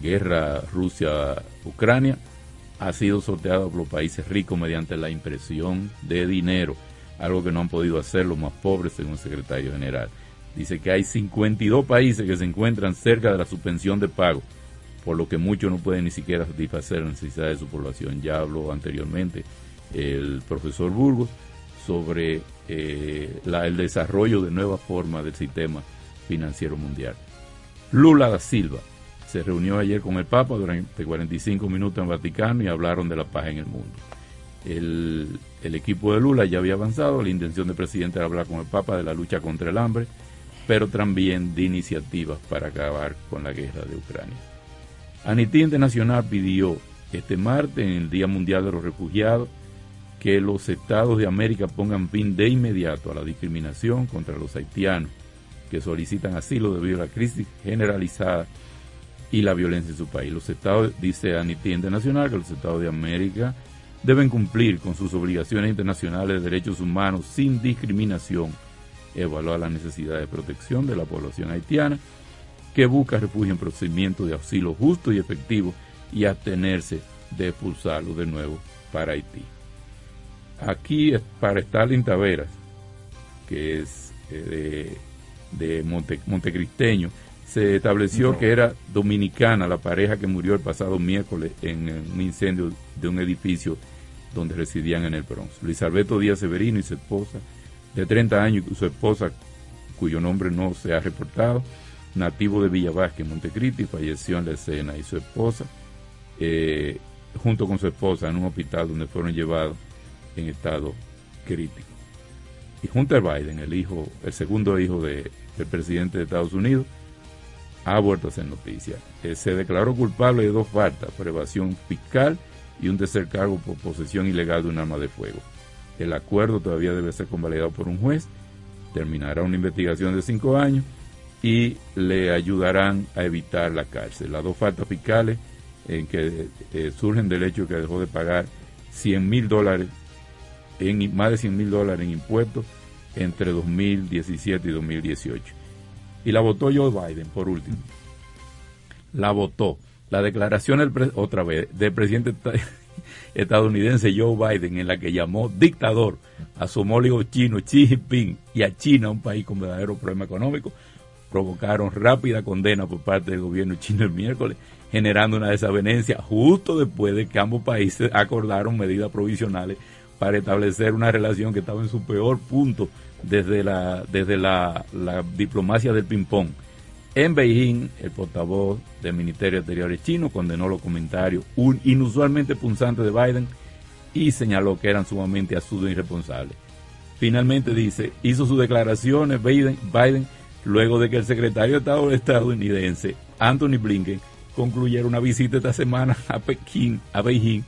guerra Rusia-Ucrania ha sido sorteada por los países ricos mediante la impresión de dinero, algo que no han podido hacer los más pobres, según el secretario general. Dice que hay 52 países que se encuentran cerca de la suspensión de pago por lo que muchos no pueden ni siquiera satisfacer las necesidades de su población. Ya habló anteriormente el profesor Burgos sobre eh, el desarrollo de nuevas formas del sistema financiero mundial. Lula da Silva se reunió ayer con el Papa durante 45 minutos en Vaticano y hablaron de la paz en el mundo. El, el equipo de Lula ya había avanzado, la intención del presidente era hablar con el Papa de la lucha contra el hambre, pero también de iniciativas para acabar con la guerra de Ucrania. Amnistía Internacional pidió este martes, en el Día Mundial de los Refugiados, que los estados de América pongan fin de inmediato a la discriminación contra los haitianos que solicitan asilo debido a la crisis generalizada y la violencia en su país. Los estados, dice Amnistía Internacional, que los estados de América deben cumplir con sus obligaciones internacionales de derechos humanos sin discriminación, evaluar la necesidad de protección de la población haitiana que busca refugio en procedimiento de auxilio justo y efectivo y abstenerse de expulsarlo de nuevo para Haití. Aquí para Stalin Taveras, que es eh, de, de Monte, Montecristeño, se estableció que era dominicana la pareja que murió el pasado miércoles en un incendio de un edificio donde residían en el Bronx. Luis Alberto Díaz Severino y su esposa, de 30 años, y su esposa, cuyo nombre no se ha reportado, nativo de Villa Vázquez, Montecristi, falleció en la escena, y su esposa, eh, junto con su esposa, en un hospital donde fueron llevados en estado crítico. Y Hunter Biden, el hijo, el segundo hijo del presidente de Estados Unidos, ha vuelto a ser noticia. Eh, se declaró culpable de dos faltas, por evasión fiscal y un tercer cargo por posesión ilegal de un arma de fuego. El acuerdo todavía debe ser convalidado por un juez, terminará una investigación de cinco años y le ayudarán a evitar la cárcel. Las dos faltas fiscales en que eh, surgen del hecho que dejó de pagar 100 mil dólares, en, más de 100 mil dólares en impuestos entre 2017 y 2018. Y la votó Joe Biden, por último. La votó. La declaración, otra vez, del presidente <laughs> estadounidense Joe Biden, en la que llamó dictador a su homólogo chino Xi Jinping y a China, un país con verdadero problema económico, provocaron rápida condena por parte del gobierno chino el miércoles, generando una desavenencia justo después de que ambos países acordaron medidas provisionales para establecer una relación que estaba en su peor punto desde la, desde la, diplomacia del ping-pong. En Beijing, el portavoz del Ministerio de Exteriores chino condenó los comentarios inusualmente punzantes de Biden y señaló que eran sumamente absurdos e irresponsables. Finalmente dice, hizo sus declaraciones Biden, Biden luego de que el secretario de Estado estadounidense, Anthony Blinken, concluyera una visita esta semana a Pekín, a Beijing,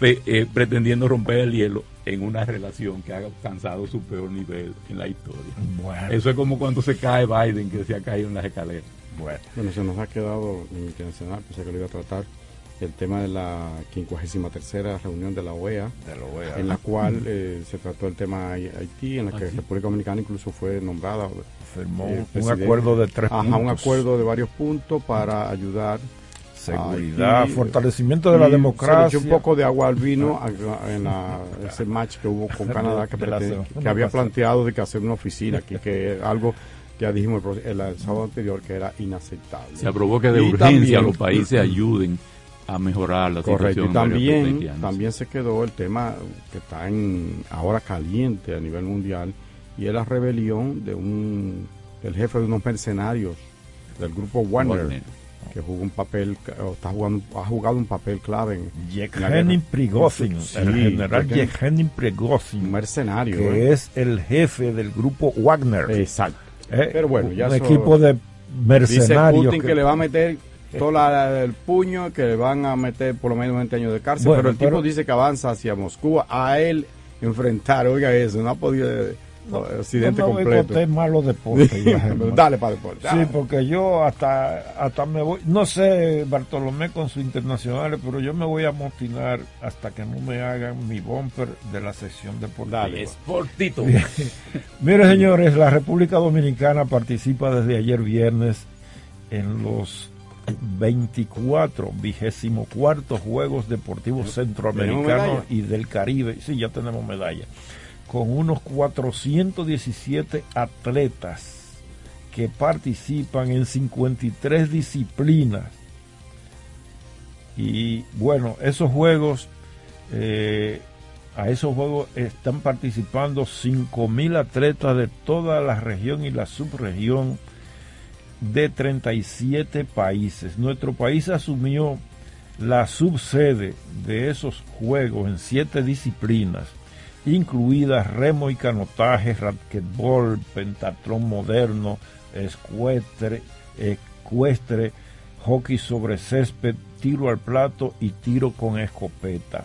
eh, pretendiendo romper el hielo en una relación que ha alcanzado su peor nivel en la historia. Eso es como cuando se cae Biden, que se ha caído en las escaleras. Bueno, bueno se nos ha quedado intencional, pensé que lo iba a tratar el tema de la 53 reunión de la OEA, en la cual eh, se trató el tema Haití, en la que la República Dominicana incluso fue nombrada. Firmó un acuerdo de tres ajá, un acuerdo de varios puntos para ayudar seguridad, fortalecimiento de la democracia. un poco de agua al vino en ese match que hubo con <laughs> Canadá que, que había planteado de que hacer una oficina aquí, que algo que ya dijimos el, sábado anterior que era inaceptable. Se aprobó que de urgencia los países ayuden a mejorar la situación. Y también, también se quedó el tema que está en, ahora caliente a nivel mundial y es la rebelión de un del jefe de unos mercenarios del grupo Warner, que jugó un papel está jugando ha jugado un papel clave en Yevgeny Prigozhin el general Yevgeny Prigozhin mercenario que ¿eh? es el jefe del grupo Wagner exacto ¿Eh? pero bueno ya un equipo de mercenarios dice Putin que le va a meter todo el puño que le van a meter por lo menos 20 años de cárcel, pero el tipo dice que avanza hacia Moscú a él enfrentar, oiga eso, no ha podido no, accidente no me completo. más los deportes. <laughs> dale para deporte. Sí, porque yo hasta hasta me voy, no sé Bartolomé con sus internacionales, pero yo me voy a motinar hasta que no me hagan mi bumper de la sección deportiva. Dale, esportito. <laughs> Mire, señores, la República Dominicana participa desde ayer viernes en los 24, vigésimo cuarto Juegos Deportivos Centroamericanos y del Caribe. Sí, ya tenemos medalla. Con unos 417 atletas que participan en 53 disciplinas. Y bueno, esos juegos, eh, a esos juegos están participando 5.000 atletas de toda la región y la subregión de 37 países. Nuestro país asumió la subsede de esos juegos en siete disciplinas, incluidas remo y canotaje, racquetball, pentatlón moderno, escuestre, ecuestre, hockey sobre césped, tiro al plato y tiro con escopeta.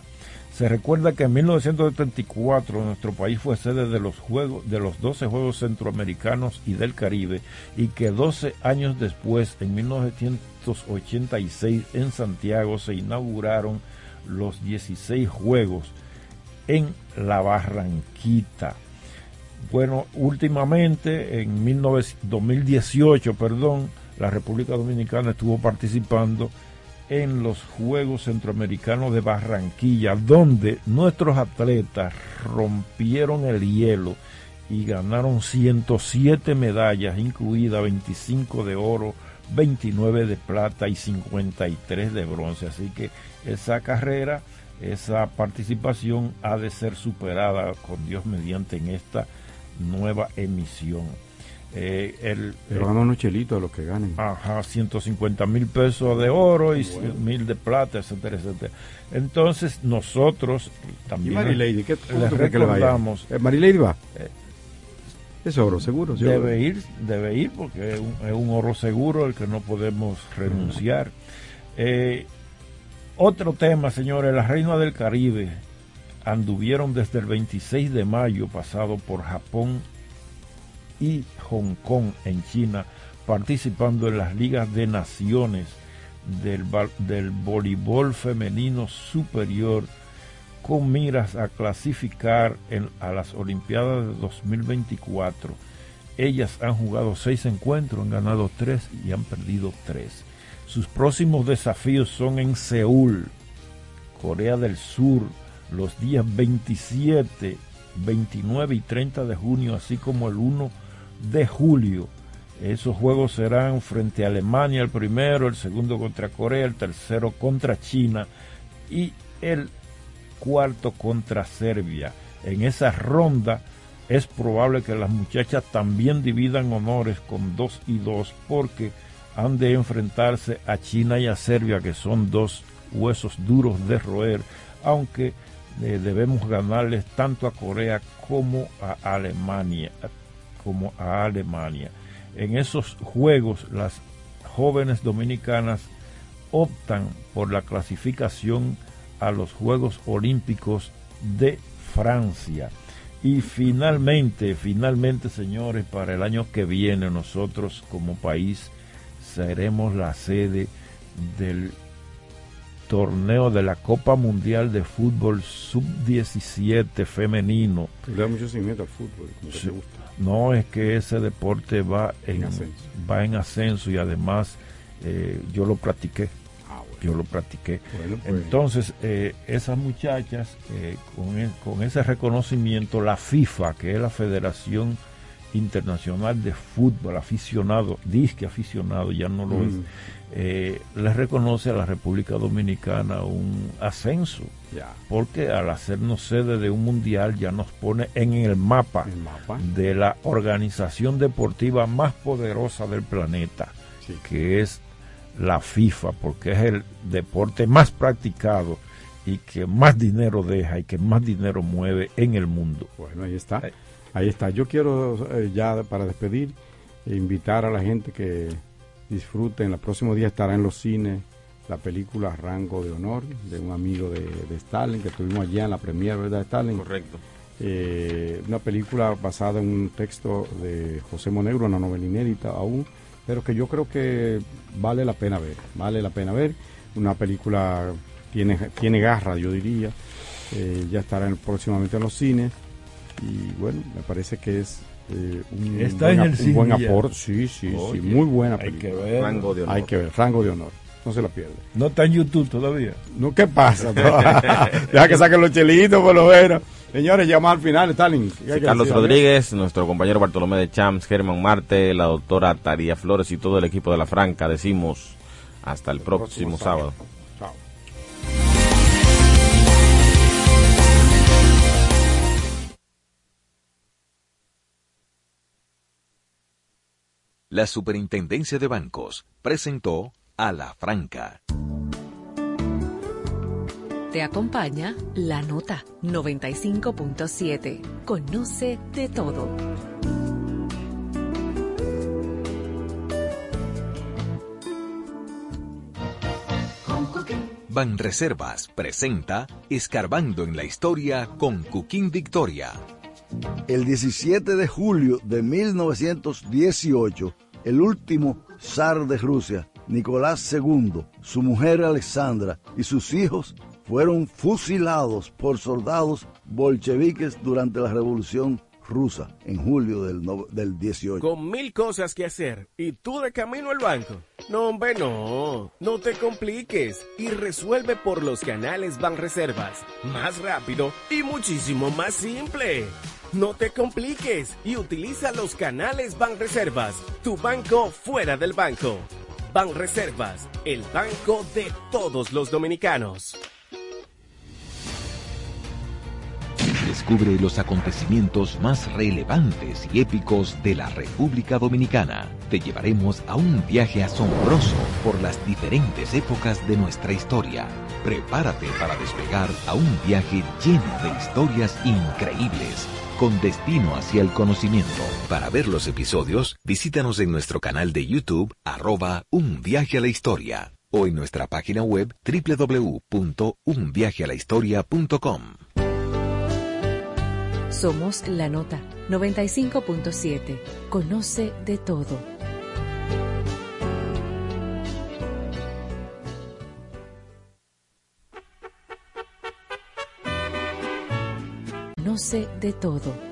Se recuerda que en 1974 nuestro país fue sede de los juegos de los 12 Juegos Centroamericanos y del Caribe y que 12 años después, en 1986 en Santiago se inauguraron los 16 Juegos en la Barranquita. Bueno, últimamente en 2018, perdón, la República Dominicana estuvo participando en los Juegos Centroamericanos de Barranquilla, donde nuestros atletas rompieron el hielo y ganaron 107 medallas, incluida 25 de oro, 29 de plata y 53 de bronce. Así que esa carrera, esa participación ha de ser superada con Dios mediante en esta nueva emisión. Eh, el, Pero ganan unos chelitos a los que ganen. Ajá, 150 mil pesos de oro y mil de plata, etcétera, etcétera. Entonces nosotros también ¿Y Lady, ¿qué, les recordamos. Eh, Lady va. Eh, es oro seguro. Debe ir, debe ir porque es un, oro seguro el que no podemos renunciar. Eh, otro tema, señores, las reinas del Caribe anduvieron desde el 26 de mayo pasado por Japón y Hong Kong en China participando en las ligas de naciones del, del voleibol femenino superior con miras a clasificar a las Olimpiadas de 2024. Ellas han jugado seis encuentros, han ganado tres y han perdido tres. Sus próximos desafíos son en Seúl, Corea del Sur, los días 27, 29 y 30 de junio, así como el 1 de julio. Esos juegos serán frente a Alemania el primero, el segundo contra Corea, el tercero contra China y el cuarto contra Serbia. En esa ronda es probable que las muchachas también dividan honores con dos y dos porque han de enfrentarse a China y a Serbia que son dos huesos duros de roer, aunque eh, debemos ganarles tanto a Corea como a Alemania, como a Alemania. En esos juegos las jóvenes dominicanas optan por la clasificación a los Juegos Olímpicos de Francia. Y finalmente, finalmente, señores, para el año que viene nosotros como país seremos la sede del torneo de la Copa Mundial de Fútbol Sub-17 femenino. Le da mucho seguimiento al fútbol, No, es que ese deporte va en, va en ascenso y además eh, yo lo practiqué yo lo practiqué. Pues. Entonces, eh, esas muchachas, eh, con, ese reconocimiento, la FIFA, que es la Federación Internacional de Fútbol Aficionado, disque aficionado, ya no lo es, mm. eh, les reconoce a la República Dominicana un ascenso. Porque al hacernos sede de un mundial ya nos pone en el mapa, de la organización deportiva más poderosa del planeta, que es la FIFA, porque es el deporte más practicado y que más dinero deja y que más dinero mueve en el mundo. Bueno, ahí está. Ahí está. Yo quiero eh, ya para despedir invitar a la gente que disfruten. El próximo día estará en los cines la película Rango de Honor de un amigo de, Stalin que tuvimos allá en la premiere, ¿verdad, Stalin? Correcto. Eh, una película basada en un texto de José Monegro, una novela inédita aún pero que yo creo que vale la pena ver, vale la pena ver. Una película tiene, tiene garra, yo diría. Eh, ya estará próximamente en los cines. Y bueno, me parece que es eh, un, buen, buen aporte. Sí, sí, sí, muy buena película. Hay que ver. Rango de honor. Hay que ver, rango de honor. No se la pierde. No está en YouTube todavía. No, ¿qué pasa? <laughs> Deja que saquen los chelitos por lo menos. Señores, llegamos al final, Stalin. Carlos Rodríguez, nuestro compañero Bartolomé de Champs, Germán Marte, la doctora Taría Flores y todo el equipo de La Franca, decimos hasta el, próximo, sábado. La Superintendencia de Bancos presentó a La Franca. Te acompaña la nota 95.7. Conoce de todo. Banreservas presenta Escarbando en la Historia con Cuquín Victoria. El 17 de julio de 1918, el último zar de Rusia, Nicolás II, su mujer Alexandra y sus hijos fueron fusilados por soldados bolcheviques durante la Revolución rusa en julio del, del 18. Con mil cosas que hacer y tú de camino al banco. No, hombre, no. No te compliques y resuelve por los canales Banreservas. Más rápido y muchísimo más simple. No te compliques y utiliza los canales Banreservas, tu banco fuera del banco. Banreservas, el banco de todos los dominicanos. Descubre los acontecimientos más relevantes y épicos de la República Dominicana. Te llevaremos a un viaje asombroso por las diferentes épocas de nuestra historia. Prepárate para despegar a un viaje lleno de historias increíbles con destino hacia el conocimiento. Para ver los episodios, visítanos en nuestro canal de YouTube, arroba Un Viaje a la Historia, o en nuestra página web www.unviajealahistoria.com. Somos La Nota 95.7. Conoce de todo. Conoce de todo.